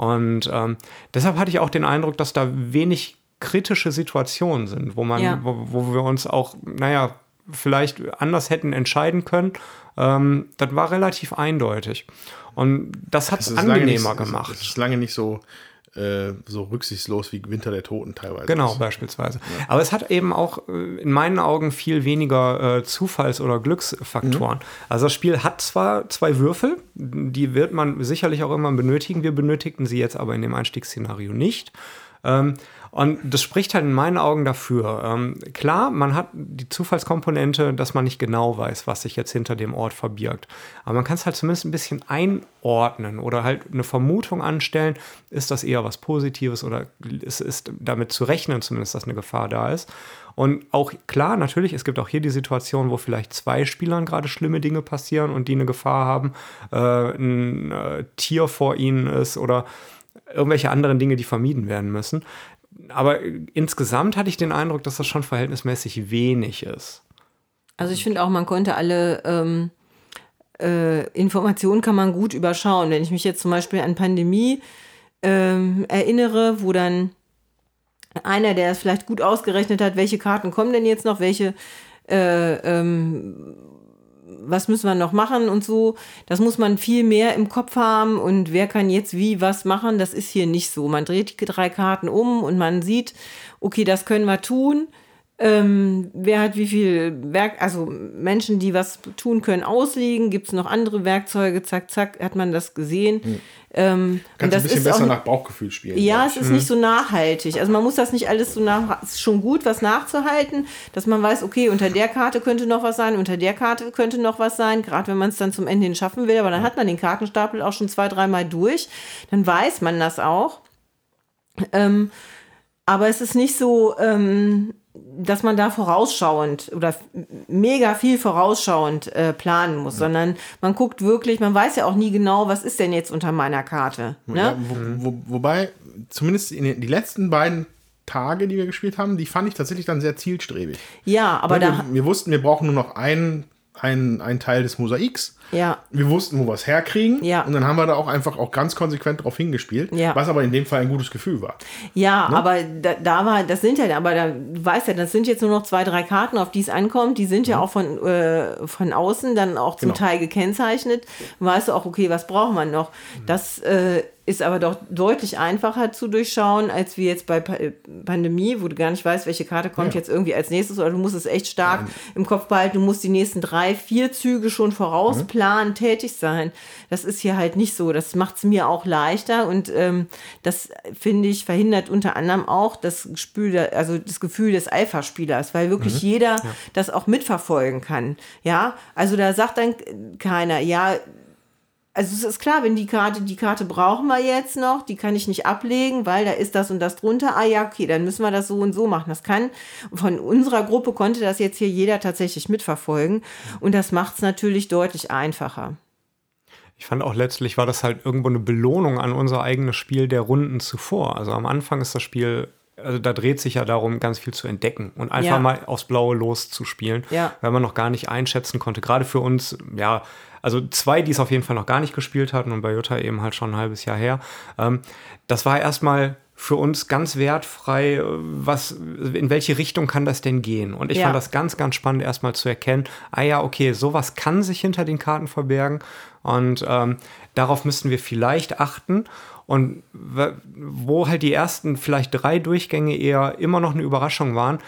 Und ähm, deshalb hatte ich auch den Eindruck, dass da wenig kritische Situationen sind, wo man, ja. wo, wo wir uns auch, naja, vielleicht anders hätten entscheiden können. Ähm, das war relativ eindeutig. Und das hat es angenehmer nicht, gemacht. Es ist lange nicht so äh, so rücksichtslos wie Winter der Toten teilweise. Genau, ist. beispielsweise. Ja. Aber es hat eben auch äh, in meinen Augen viel weniger äh, Zufalls- oder Glücksfaktoren. Mhm. Also das Spiel hat zwar zwei Würfel, die wird man sicherlich auch immer benötigen. Wir benötigten sie jetzt aber in dem Einstiegsszenario nicht. Ähm, und das spricht halt in meinen Augen dafür. Ähm, klar, man hat die Zufallskomponente, dass man nicht genau weiß, was sich jetzt hinter dem Ort verbirgt. Aber man kann es halt zumindest ein bisschen einordnen oder halt eine Vermutung anstellen, ist das eher was Positives oder ist, ist damit zu rechnen zumindest, dass eine Gefahr da ist. Und auch klar, natürlich, es gibt auch hier die Situation, wo vielleicht zwei Spielern gerade schlimme Dinge passieren und die eine Gefahr haben, äh, ein äh, Tier vor ihnen ist oder irgendwelche anderen Dinge, die vermieden werden müssen aber insgesamt hatte ich den Eindruck, dass das schon verhältnismäßig wenig ist. Also ich finde auch, man konnte alle ähm, äh, Informationen kann man gut überschauen. Wenn ich mich jetzt zum Beispiel an Pandemie ähm, erinnere, wo dann einer, der es vielleicht gut ausgerechnet hat, welche Karten kommen denn jetzt noch, welche äh, ähm, was müssen wir noch machen und so. Das muss man viel mehr im Kopf haben und wer kann jetzt wie was machen, das ist hier nicht so. Man dreht die drei Karten um und man sieht, okay, das können wir tun ähm, wer hat wie viel Werk, also Menschen, die was tun können, ausliegen, gibt es noch andere Werkzeuge, zack, zack, hat man das gesehen. Hm. Ähm, Kannst ein bisschen besser nach Bauchgefühl spielen. Ja, es ist mhm. nicht so nachhaltig. Also man muss das nicht alles so nach, es ist schon gut, was nachzuhalten, dass man weiß, okay, unter der Karte könnte noch was sein, unter der Karte könnte noch was sein, gerade wenn man es dann zum Ende hin schaffen will, aber dann ja. hat man den Kartenstapel auch schon zwei, dreimal durch, dann weiß man das auch. Ähm, aber es ist nicht so, ähm, dass man da vorausschauend oder mega viel vorausschauend äh, planen muss, ja. sondern man guckt wirklich, man weiß ja auch nie genau, was ist denn jetzt unter meiner Karte. Ne? Ja, wo, wo, wobei, zumindest in den die letzten beiden Tage, die wir gespielt haben, die fand ich tatsächlich dann sehr zielstrebig. Ja, aber Weil da. Wir, wir wussten, wir brauchen nur noch einen ein, ein Teil des Mosaiks. Ja. Wir wussten, wo wir es herkriegen. Ja. Und dann haben wir da auch einfach auch ganz konsequent drauf hingespielt. Ja. Was aber in dem Fall ein gutes Gefühl war. Ja, ne? aber da, da, war, das sind ja, aber da, du weißt ja, das sind jetzt nur noch zwei, drei Karten, auf die es ankommt. Die sind ja mhm. auch von, äh, von außen dann auch zum genau. Teil gekennzeichnet. Weißt du auch, okay, was braucht man noch? Mhm. Das äh, ist aber doch deutlich einfacher zu durchschauen, als wie jetzt bei pa äh, Pandemie, wo du gar nicht weißt, welche Karte kommt ja. jetzt irgendwie als nächstes oder du musst es echt stark Nein. im Kopf behalten. Du musst die nächsten drei, vier Züge schon vorausplanen, mhm. Tätig sein. Das ist hier halt nicht so. Das macht es mir auch leichter und ähm, das finde ich verhindert unter anderem auch das Gefühl, also das Gefühl des Alpha-Spielers, weil wirklich mhm. jeder ja. das auch mitverfolgen kann. Ja, also da sagt dann keiner, ja, also es ist klar, wenn die Karte, die Karte brauchen wir jetzt noch, die kann ich nicht ablegen, weil da ist das und das drunter. Ah ja, okay, dann müssen wir das so und so machen. Das kann, von unserer Gruppe konnte das jetzt hier jeder tatsächlich mitverfolgen. Und das macht es natürlich deutlich einfacher. Ich fand auch letztlich war das halt irgendwo eine Belohnung an unser eigenes Spiel der Runden zuvor. Also am Anfang ist das Spiel also da dreht sich ja darum, ganz viel zu entdecken und einfach ja. mal aufs Blaue loszuspielen, ja. weil man noch gar nicht einschätzen konnte. Gerade für uns, ja, also zwei, die es auf jeden Fall noch gar nicht gespielt hatten und bei Jutta eben halt schon ein halbes Jahr her. Ähm, das war erstmal für uns ganz wertfrei, was, in welche Richtung kann das denn gehen? Und ich ja. fand das ganz, ganz spannend, erstmal zu erkennen, ah ja, okay, sowas kann sich hinter den Karten verbergen und ähm, darauf müssten wir vielleicht achten. Und wo halt die ersten vielleicht drei Durchgänge eher immer noch eine Überraschung waren,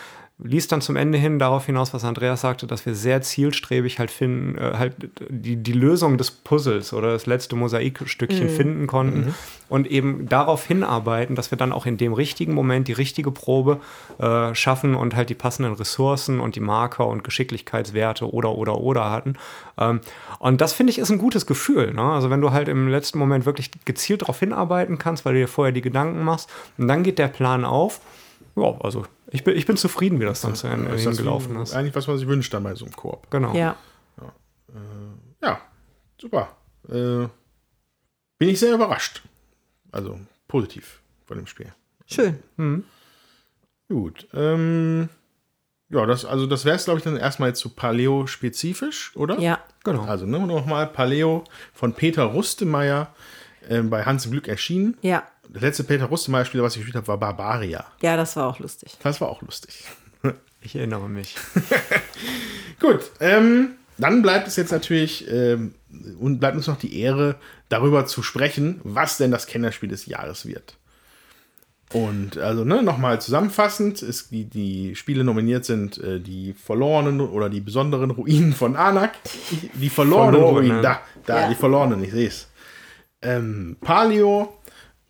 ließ dann zum Ende hin darauf hinaus, was Andreas sagte, dass wir sehr zielstrebig halt finden, äh, halt die, die Lösung des Puzzles oder das letzte Mosaikstückchen mhm. finden konnten mhm. und eben darauf hinarbeiten, dass wir dann auch in dem richtigen Moment die richtige Probe äh, schaffen und halt die passenden Ressourcen und die Marker und Geschicklichkeitswerte oder oder oder hatten. Ähm, und das finde ich ist ein gutes Gefühl. Ne? Also wenn du halt im letzten Moment wirklich gezielt darauf hinarbeiten kannst, weil du dir vorher die Gedanken machst und dann geht der Plan auf. Ja, also ich bin, ich bin zufrieden, wie das dann zu Ende ist gelaufen ist. Eigentlich, was man sich wünscht dann bei so einem Koop. Genau. Ja. Ja, äh, ja super. Äh, bin ich sehr überrascht. Also positiv von dem Spiel. Schön. Mhm. Gut. Ähm, ja, das, also das wäre es, glaube ich, dann erstmal jetzt zu Paleo spezifisch, oder? Ja. Genau. Also ne, nochmal Paleo von Peter Rustemeyer äh, bei Hans im Glück erschienen. Ja das letzte Peter Rustemeyer-Spiel, was ich gespielt habe, war Barbaria. Ja, das war auch lustig. Das war auch lustig. Ich erinnere mich. Gut, ähm, dann bleibt es jetzt natürlich ähm, und bleibt uns noch die Ehre, darüber zu sprechen, was denn das Kennerspiel des Jahres wird. Und also ne, nochmal zusammenfassend, ist die, die Spiele nominiert sind äh, die verlorenen oder die besonderen Ruinen von Anak. Die verlorenen Verlorene. Ruinen, da, da, Ja. die verlorenen, ich sehe es. Ähm, Palio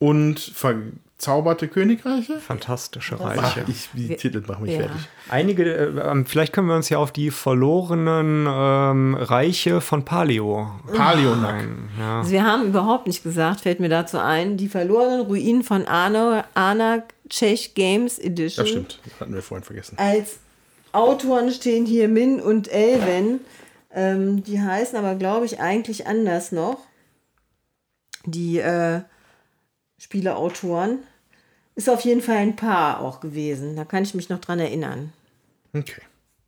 und verzauberte Königreiche. Fantastische Ach, Reiche. ich, die Wir- Titel machen mich ja. fertig. Einige, äh, ähm, vielleicht können wir uns ja auf die verlorenen ähm, Reiche von Paleo Palionack. ein. Ja. Also wir haben überhaupt nicht gesagt, fällt mir dazu ein, die verlorenen Ruinen von Arno, Anak Czech Games Edition. Das stimmt, das hatten wir vorhin vergessen. Als Autoren stehen hier Min und Elven. Ähm, die heißen aber, glaube ich, eigentlich anders noch. Die äh, Spieleautoren. Ist auf jeden Fall ein Paar auch gewesen. Da kann ich mich noch dran erinnern. Okay.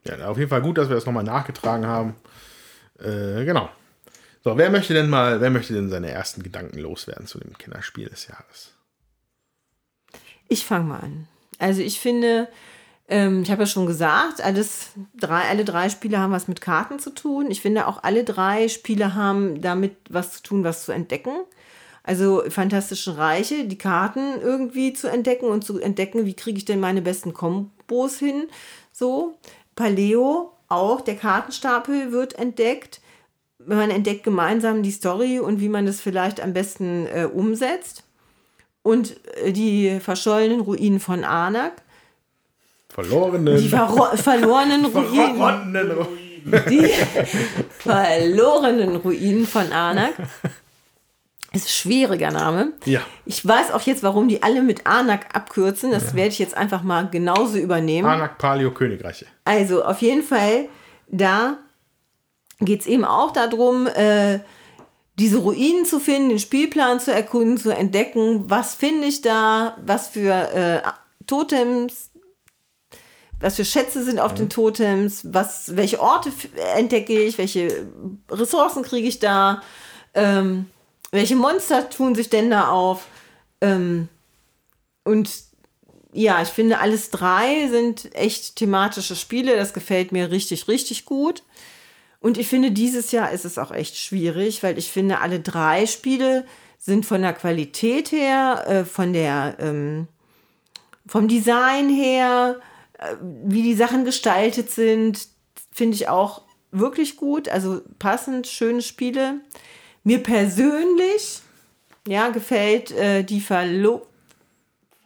Ja, auf jeden Fall gut, dass wir das nochmal nachgetragen haben. Äh, genau. So, wer möchte denn mal, wer möchte denn seine ersten Gedanken loswerden zu dem Kinderspiel des Jahres? Ich fange mal an. Also ich finde, ähm, ich habe ja schon gesagt, alles drei, alle drei Spiele haben was mit Karten zu tun. Ich finde auch alle drei Spiele haben damit was zu tun, was zu entdecken. Also Fantastische Reiche, die Karten irgendwie zu entdecken und zu entdecken, wie kriege ich denn meine besten Kombos hin. So. Paleo, auch der Kartenstapel wird entdeckt. Man entdeckt gemeinsam die Story und wie man das vielleicht am besten äh, umsetzt und äh, die verschollenen Ruinen von Anak. Verlorenen. Die verro- verlorenen Ruinen. Ruinen. Die verlorenen Ruinen von Anak. Ist ein schwieriger Name. Ja. Ich weiß auch jetzt, warum die alle mit Anak abkürzen. Das werde ich jetzt einfach mal genauso übernehmen. Anak, Palio, Königreiche. Also auf jeden Fall, da geht es eben auch darum, äh, diese Ruinen zu finden, den Spielplan zu erkunden, zu entdecken, was finde ich da, was für äh, Totems, was für Schätze sind auf den Totems, was, welche Orte entdecke ich, welche Ressourcen kriege ich da, ähm, welche Monster tun sich denn da auf. Ähm, und ja, ich finde, alles drei sind echt thematische Spiele. Das gefällt mir richtig, richtig gut. Und ich finde, dieses Jahr ist es auch echt schwierig, weil ich finde, alle drei Spiele sind von der Qualität her, äh, von der, ähm, vom Design her, äh, wie die Sachen gestaltet sind, finde ich auch wirklich gut. Also passend, schöne Spiele. Mir persönlich, ja, gefällt äh, die Verlo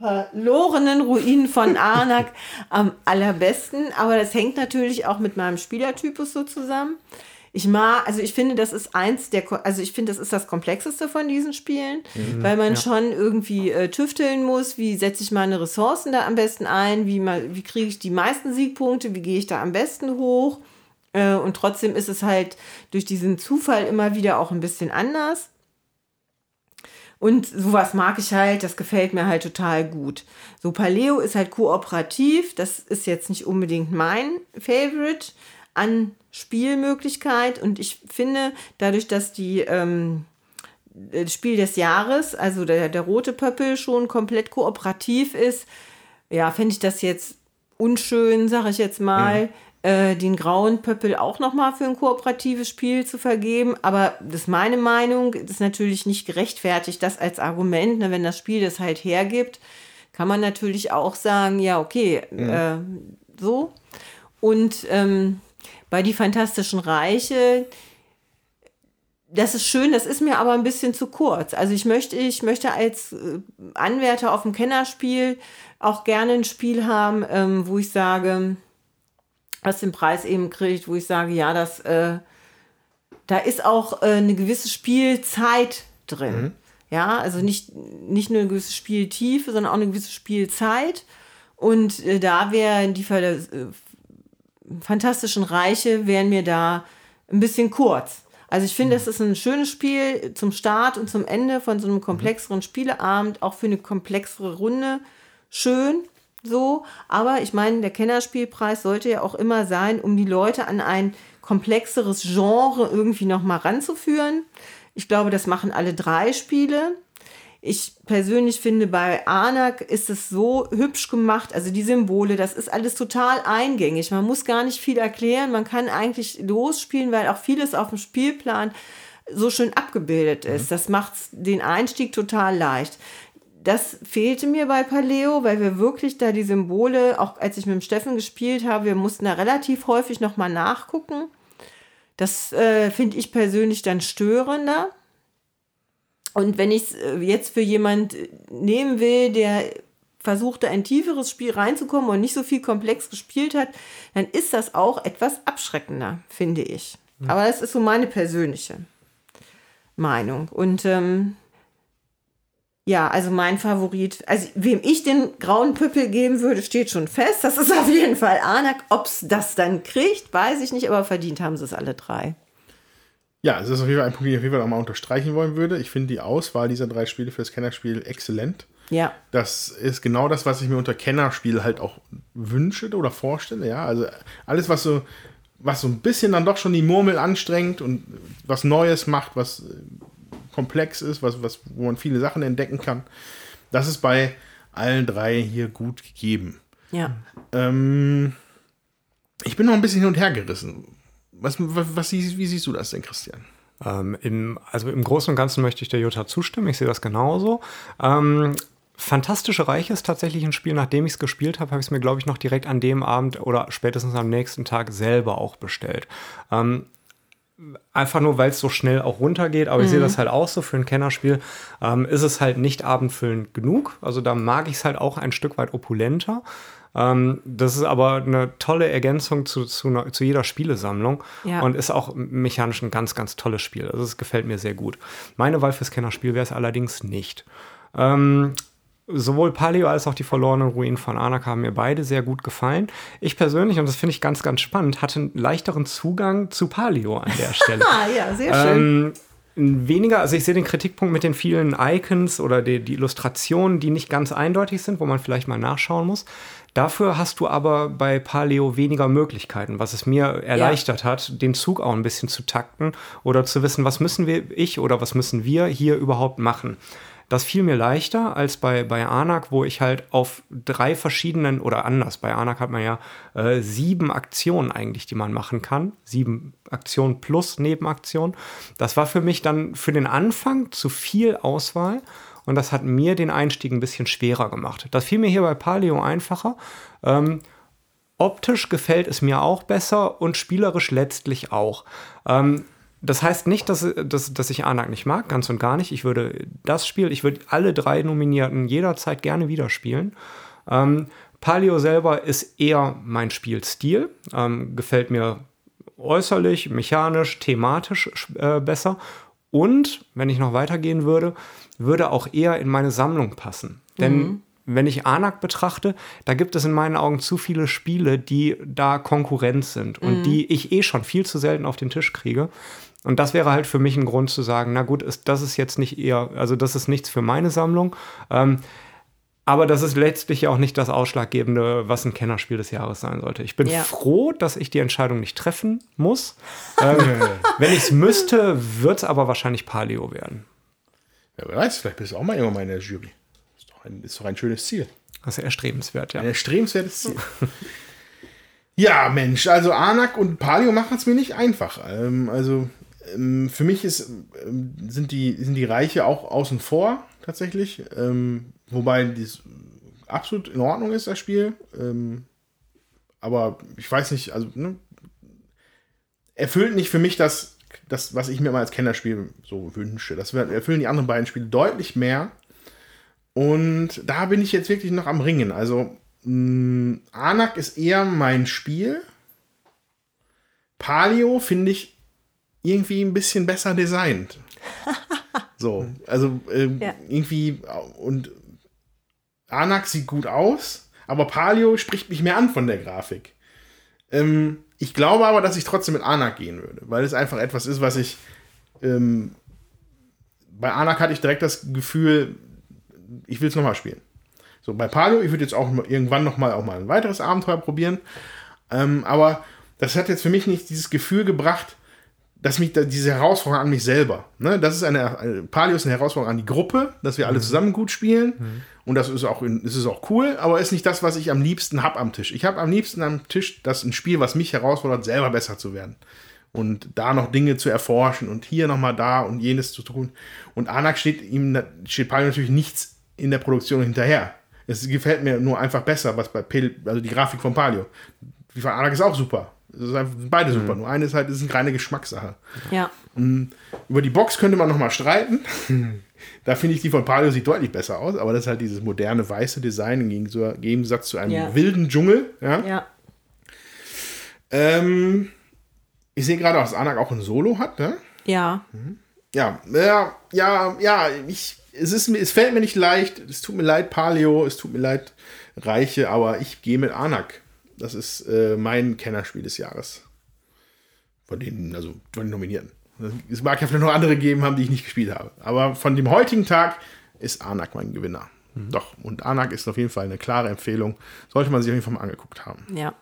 verlorenen Ruinen von Arnak am allerbesten. Aber das hängt natürlich auch mit meinem Spielertypus so zusammen. Ich mag, also ich finde, das ist eins der, also ich finde, das ist das komplexeste von diesen Spielen, weil man schon irgendwie äh, tüfteln muss, wie setze ich meine Ressourcen da am besten ein, wie, mal, wie kriege ich die meisten Siegpunkte, wie gehe ich da am besten hoch. Äh, und trotzdem ist es halt durch diesen Zufall immer wieder auch ein bisschen anders. Und sowas mag ich halt, das gefällt mir halt total gut. So, Paleo ist halt kooperativ, das ist jetzt nicht unbedingt mein Favorite an Spielmöglichkeit. Und ich finde, dadurch, dass die ähm, das Spiel des Jahres, also der, der rote Pöppel, schon komplett kooperativ ist, ja, fände ich das jetzt unschön, sage ich jetzt mal, äh, den grauen Pöppel auch nochmal für ein kooperatives Spiel zu vergeben. Aber das ist meine Meinung, das ist natürlich nicht gerechtfertigt, das als Argument, ne, wenn das Spiel das halt hergibt, kann man natürlich auch sagen, ja, okay, äh, so. Und ähm, bei die Fantastischen Reiche, das ist schön, das ist mir aber ein bisschen zu kurz. Also ich möchte, ich möchte als äh, Anwärter auf dem Kennerspiel auch gerne ein Spiel haben, ähm, wo ich sage, was den Preis eben kriegt, wo ich sage, ja, das, äh, da ist auch äh, eine gewisse Spielzeit drin. Ja, also nicht, nicht nur eine gewisse Spieltiefe, sondern auch eine gewisse Spielzeit. Und äh, da wären die äh, Fantastischen Reiche wären mir da ein bisschen kurz. Also ich finde, es ist ein schönes Spiel zum Start und zum Ende von so einem komplexeren Spieleabend, auch für eine komplexere Runde. Schön, so. Aber ich meine, der Kennerspielpreis sollte ja auch immer sein, um die Leute an ein komplexeres Genre irgendwie nochmal ranzuführen. Ich glaube, das machen alle drei Spiele. Ich persönlich finde, bei Anak ist es so hübsch gemacht. Also die Symbole, das ist alles total eingängig. Man muss gar nicht viel erklären. Man kann eigentlich losspielen, weil auch vieles auf dem Spielplan so schön abgebildet ist. Das macht den Einstieg total leicht. Das fehlte mir bei Paleo, weil wir wirklich da die Symbole, auch als ich mit dem Steffen gespielt habe, wir mussten da relativ häufig nochmal nachgucken. Das äh, finde ich persönlich dann störender. Und wenn ich es äh, jetzt für jemand nehmen will, der versuchte, ein tieferes Spiel reinzukommen und nicht so viel komplex gespielt hat, dann ist das auch etwas abschreckender, finde ich. Mhm. Aber das ist so meine persönliche Meinung. Und ähm, ja, also mein Favorit, also wem ich den grauen Püppel geben würde, steht schon fest. Das ist auf jeden Fall Anak. Ob es das dann kriegt, weiß ich nicht, aber verdient haben sie es alle drei. Ja, es ist auf jeden Fall ein Punkt, den ich auf jeden Fall nochmal unterstreichen wollen würde. Ich finde die Auswahl dieser drei Spiele für das Kennerspiel exzellent. Ja. Das ist genau das, was ich mir unter Kennerspiel halt auch wünsche oder vorstelle. Ja, also alles, was so, was so ein bisschen dann doch schon die Murmel anstrengt und was Neues macht, was komplex ist, was, was, wo man viele Sachen entdecken kann, das ist bei allen drei hier gut gegeben. Ja. Ähm, ich bin noch ein bisschen hin und her gerissen. Was, was, was, wie siehst du das denn, Christian? Ähm, im, also im Großen und Ganzen möchte ich der Jutta zustimmen. Ich sehe das genauso. Ähm, Fantastische Reich ist tatsächlich ein Spiel, nachdem ich es gespielt habe, habe ich es mir, glaube ich, noch direkt an dem Abend oder spätestens am nächsten Tag selber auch bestellt. Ähm, einfach nur, weil es so schnell auch runtergeht, aber mhm. ich sehe mhm. das halt auch so für ein Kennerspiel, ähm, ist es halt nicht abendfüllend genug. Also da mag ich es halt auch ein Stück weit opulenter. Ähm, das ist aber eine tolle Ergänzung zu, zu, zu jeder Spielesammlung ja. und ist auch mechanisch ein ganz, ganz tolles Spiel. Also es gefällt mir sehr gut. Meine Wahl fürs Kennerspiel wäre es allerdings nicht. Ähm, sowohl Palio als auch die verlorenen Ruinen von Anak haben mir beide sehr gut gefallen. Ich persönlich, und das finde ich ganz, ganz spannend, hatte einen leichteren Zugang zu Palio an der Stelle. ah, ja, sehr schön. Ähm, weniger, also ich sehe den Kritikpunkt mit den vielen Icons oder die, die, Illustrationen, die nicht ganz eindeutig sind, wo man vielleicht mal nachschauen muss. Dafür hast du aber bei Paleo weniger Möglichkeiten, was es mir erleichtert ja. hat, den Zug auch ein bisschen zu takten oder zu wissen, was müssen wir, ich oder was müssen wir hier überhaupt machen. Das fiel mir leichter als bei, bei Anak, wo ich halt auf drei verschiedenen oder anders. Bei Anak hat man ja äh, sieben Aktionen eigentlich, die man machen kann. Sieben Aktionen plus Nebenaktionen. Das war für mich dann für den Anfang zu viel Auswahl. Und das hat mir den Einstieg ein bisschen schwerer gemacht. Das fiel mir hier bei Paleo einfacher. Ähm, optisch gefällt es mir auch besser und spielerisch letztlich auch. Ähm, das heißt nicht, dass, dass, dass ich Anak nicht mag, ganz und gar nicht. Ich würde das Spiel, ich würde alle drei Nominierten jederzeit gerne wieder spielen. Ähm, Palio selber ist eher mein Spielstil, ähm, gefällt mir äußerlich, mechanisch, thematisch äh, besser. Und, wenn ich noch weitergehen würde, würde auch eher in meine Sammlung passen. Denn mhm. wenn ich Anak betrachte, da gibt es in meinen Augen zu viele Spiele, die da Konkurrenz sind und mhm. die ich eh schon viel zu selten auf den Tisch kriege. Und das wäre halt für mich ein Grund zu sagen, na gut, ist, das ist jetzt nicht eher, also das ist nichts für meine Sammlung. Ähm, aber das ist letztlich auch nicht das Ausschlaggebende, was ein Kennerspiel des Jahres sein sollte. Ich bin ja. froh, dass ich die Entscheidung nicht treffen muss. ähm, wenn ich es müsste, wird es aber wahrscheinlich Paleo werden. Ja, wer weiß, vielleicht bist du auch mal irgendwann mal in der Jury. Ist doch ein, ist doch ein schönes Ziel. Das ist erstrebenswert, ja. Ein erstrebenswertes Ziel. ja, Mensch, also Anak und Palio machen es mir nicht einfach. Ähm, also für mich ist, ähm, sind, die, sind die Reiche auch außen vor, tatsächlich. Ähm, wobei dies absolut in Ordnung ist, das Spiel. Ähm, aber ich weiß nicht, also ne, erfüllt nicht für mich das, das, was ich mir mal als Kennerspiel so wünsche. Das erfüllen die anderen beiden Spiele deutlich mehr. Und da bin ich jetzt wirklich noch am Ringen. Also, mh, Anak ist eher mein Spiel. Palio finde ich irgendwie ein bisschen besser designt. so, also ähm, ja. irgendwie und Anak sieht gut aus, aber Palio spricht mich mehr an von der Grafik. Ähm, ich glaube aber, dass ich trotzdem mit Anak gehen würde, weil es einfach etwas ist, was ich ähm, bei Anak hatte ich direkt das Gefühl, ich will es nochmal spielen. So, bei Palio, ich würde jetzt auch irgendwann nochmal auch mal ein weiteres Abenteuer probieren. Ähm, aber das hat jetzt für mich nicht dieses Gefühl gebracht, dass mich da diese Herausforderung an mich selber. Ne? Das ist eine, eine Palio ist eine Herausforderung an die Gruppe, dass wir alle mhm. zusammen gut spielen. Mhm. Und das ist auch, das ist auch cool, aber ist nicht das, was ich am liebsten habe am Tisch. Ich habe am liebsten am Tisch das ein Spiel, was mich herausfordert, selber besser zu werden. Und da noch Dinge zu erforschen und hier nochmal da und jenes zu tun. Und Anak steht ihm, steht Palio natürlich nichts in der Produktion hinterher. Es gefällt mir nur einfach besser, was bei Pil also die Grafik von Palio. Die von Anak ist auch super. Es ist einfach beide super. Nur eine ist halt ist eine reine Geschmackssache. Ja. Über die Box könnte man noch mal streiten. da finde ich die von Palio sieht deutlich besser aus, aber das ist halt dieses moderne weiße Design im Gegensatz- zu einem Ja. wilden Dschungel. Ja. Ja. Ähm, ich sehe gerade, dass Anak auch ein Solo hat. Ne? Ja. Ja, ja, ja, ja, ich, es, ist, es fällt mir nicht leicht. Es tut mir leid, Paleo, es tut mir leid, Reiche, aber ich gehe mit Anak. Das ist äh, mein Kennerspiel des Jahres. Von den, also von den Nominierten. Es mag ja vielleicht noch andere geben haben, die ich nicht gespielt habe. Aber von dem heutigen Tag ist Anak mein Gewinner. Doch, und Anak ist auf jeden Fall eine klare Empfehlung. Sollte man sich auf jeden Fall mal angeguckt haben. Ja.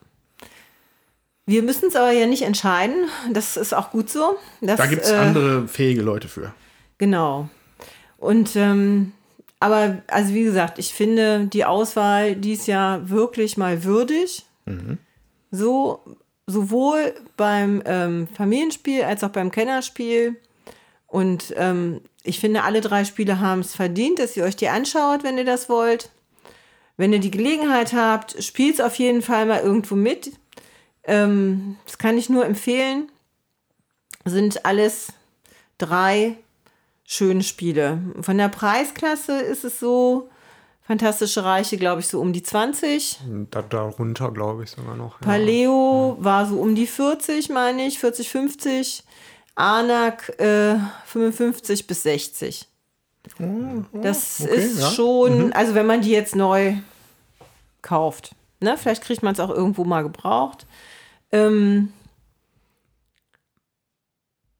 Wir müssen es aber ja nicht entscheiden. Das ist auch gut so. Das, Da gibt es äh, andere fähige Leute für. Genau. Und ähm, aber, also wie gesagt, ich finde die Auswahl dies Jahr wirklich mal würdig. So, sowohl beim ähm, Familienspiel als auch beim Kennerspiel. Und ähm, ich finde, alle drei Spiele haben es verdient, dass ihr euch die anschaut, wenn ihr das wollt. Wenn ihr die Gelegenheit habt, spielt es auf jeden Fall mal irgendwo mit. Ähm, das kann ich nur empfehlen. Sind alles drei schöne Spiele. Von der Preisklasse ist es so, Fantastische Reiche, glaube ich, so um die 20. Da, darunter, glaube ich, sogar noch. Ja. Paleo war so um die 40, meine ich, 40, 50. Anak äh, 55 bis 60. Das okay, ist ja. schon, also wenn man die jetzt neu kauft, ne, vielleicht kriegt man es auch irgendwo mal gebraucht. Ähm,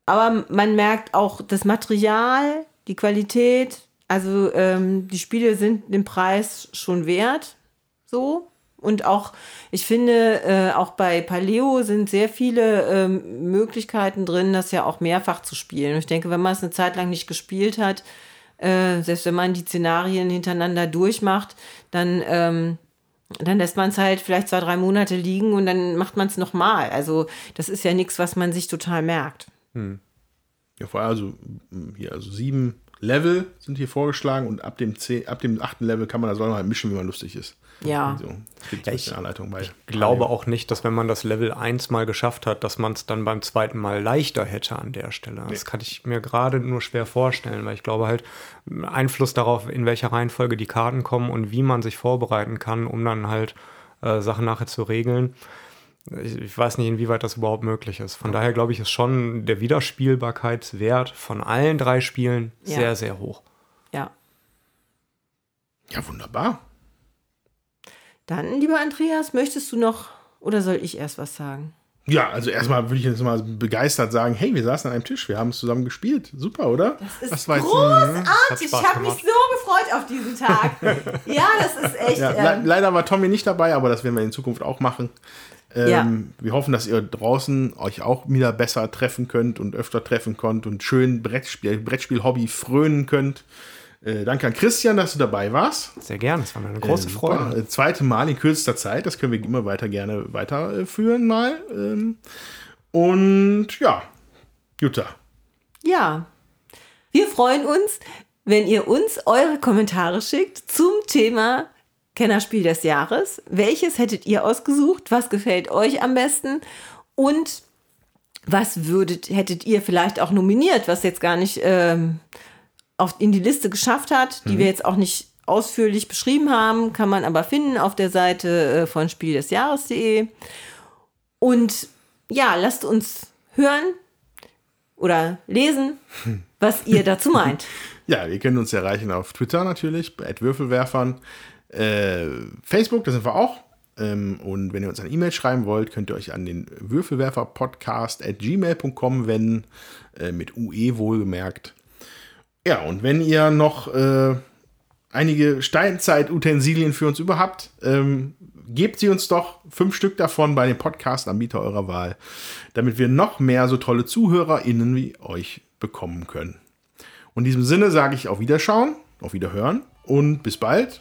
aber man merkt auch das Material, die Qualität, also ähm, die Spiele sind den Preis schon wert, so. Und auch, ich finde, äh, auch bei Paleo sind sehr viele ähm, Möglichkeiten drin, das ja auch mehrfach zu spielen. Ich denke, wenn man es eine Zeit lang nicht gespielt hat, äh, selbst wenn man die Szenarien hintereinander durchmacht, dann, ähm, dann lässt man es halt vielleicht zwei, drei Monate liegen und dann macht man es nochmal. Also das ist ja nichts, was man sich total merkt. Ja, vor allem also, mh, hier, also sieben Level sind hier vorgeschlagen und ab dem, zehn, ab dem achten Level kann man da soll man halt mischen, wie man lustig ist. Ja. So, so bisschen Anleitung bei. glaube auch nicht, dass wenn man das Level 1 mal geschafft hat, dass man es dann beim zweiten Mal leichter hätte an der Stelle. Das kann ich mir gerade nur schwer vorstellen, weil ich glaube halt, Einfluss darauf, in welcher Reihenfolge die Karten kommen und wie man sich vorbereiten kann, um dann halt äh, Sachen nachher zu regeln. Ich, ich weiß nicht, inwieweit das überhaupt möglich ist. Von daher glaube ich, ist schon der Wiederspielbarkeitswert von allen drei Spielen Ja. sehr, sehr hoch. Ja. Ja, wunderbar. Dann, lieber Andreas, möchtest du noch oder soll ich erst was sagen? Ja, also erstmal würde ich jetzt mal begeistert sagen, hey, wir saßen an einem Tisch, wir haben es zusammen gespielt. Super, oder? Das ist ein- großartig. Ich habe mich so gefreut auf diesen Tag. ja, das ist echt. Ja, le ähm, leider war Tommy nicht dabei, aber das werden wir in Zukunft auch machen. Ähm, Ja. Wir hoffen, dass ihr draußen euch auch wieder besser treffen könnt und öfter treffen könnt und schön Brettspiel, Brettspiel-Hobby frönen könnt. Äh, danke an Christian, dass du dabei warst. Sehr gern, das war mir eine große Äh, Freude. Äh, zweite Mal in kürzester Zeit. Das können wir immer weiter gerne weiterführen mal. Ähm, und ja, Jutta. Ja. Wir freuen uns, wenn ihr uns eure Kommentare schickt zum Thema Kennerspiel des Jahres. Welches hättet ihr ausgesucht? Was gefällt euch am besten? Und was würdet, hättet ihr vielleicht auch nominiert, was jetzt gar nicht ähm, auf, in die Liste geschafft hat, die wir jetzt auch nicht ausführlich beschrieben haben, kann man aber finden auf der Seite äh, von spieldesjahres.de. Und ja, lasst uns hören oder lesen, was ihr dazu meint. Ja, ihr könnt uns erreichen auf Twitter natürlich, bei Würfelwerfern. Äh, Facebook, da sind wir auch. Ähm, und wenn ihr uns eine E-Mail schreiben wollt, könnt ihr euch an den Würfelwerfer-Podcast at gmail.com wenden, äh, mit UE wohlgemerkt. Ja, und wenn ihr noch äh, einige Steinzeit-Utensilien für uns über habt, ähm, gebt sie uns doch fünf Stück davon bei dem Podcast-Anbieter eurer Wahl, damit wir noch mehr so tolle ZuhörerInnen wie euch bekommen können. Und in diesem Sinne sage ich auf Wiederschauen, auf Wiederhören und bis bald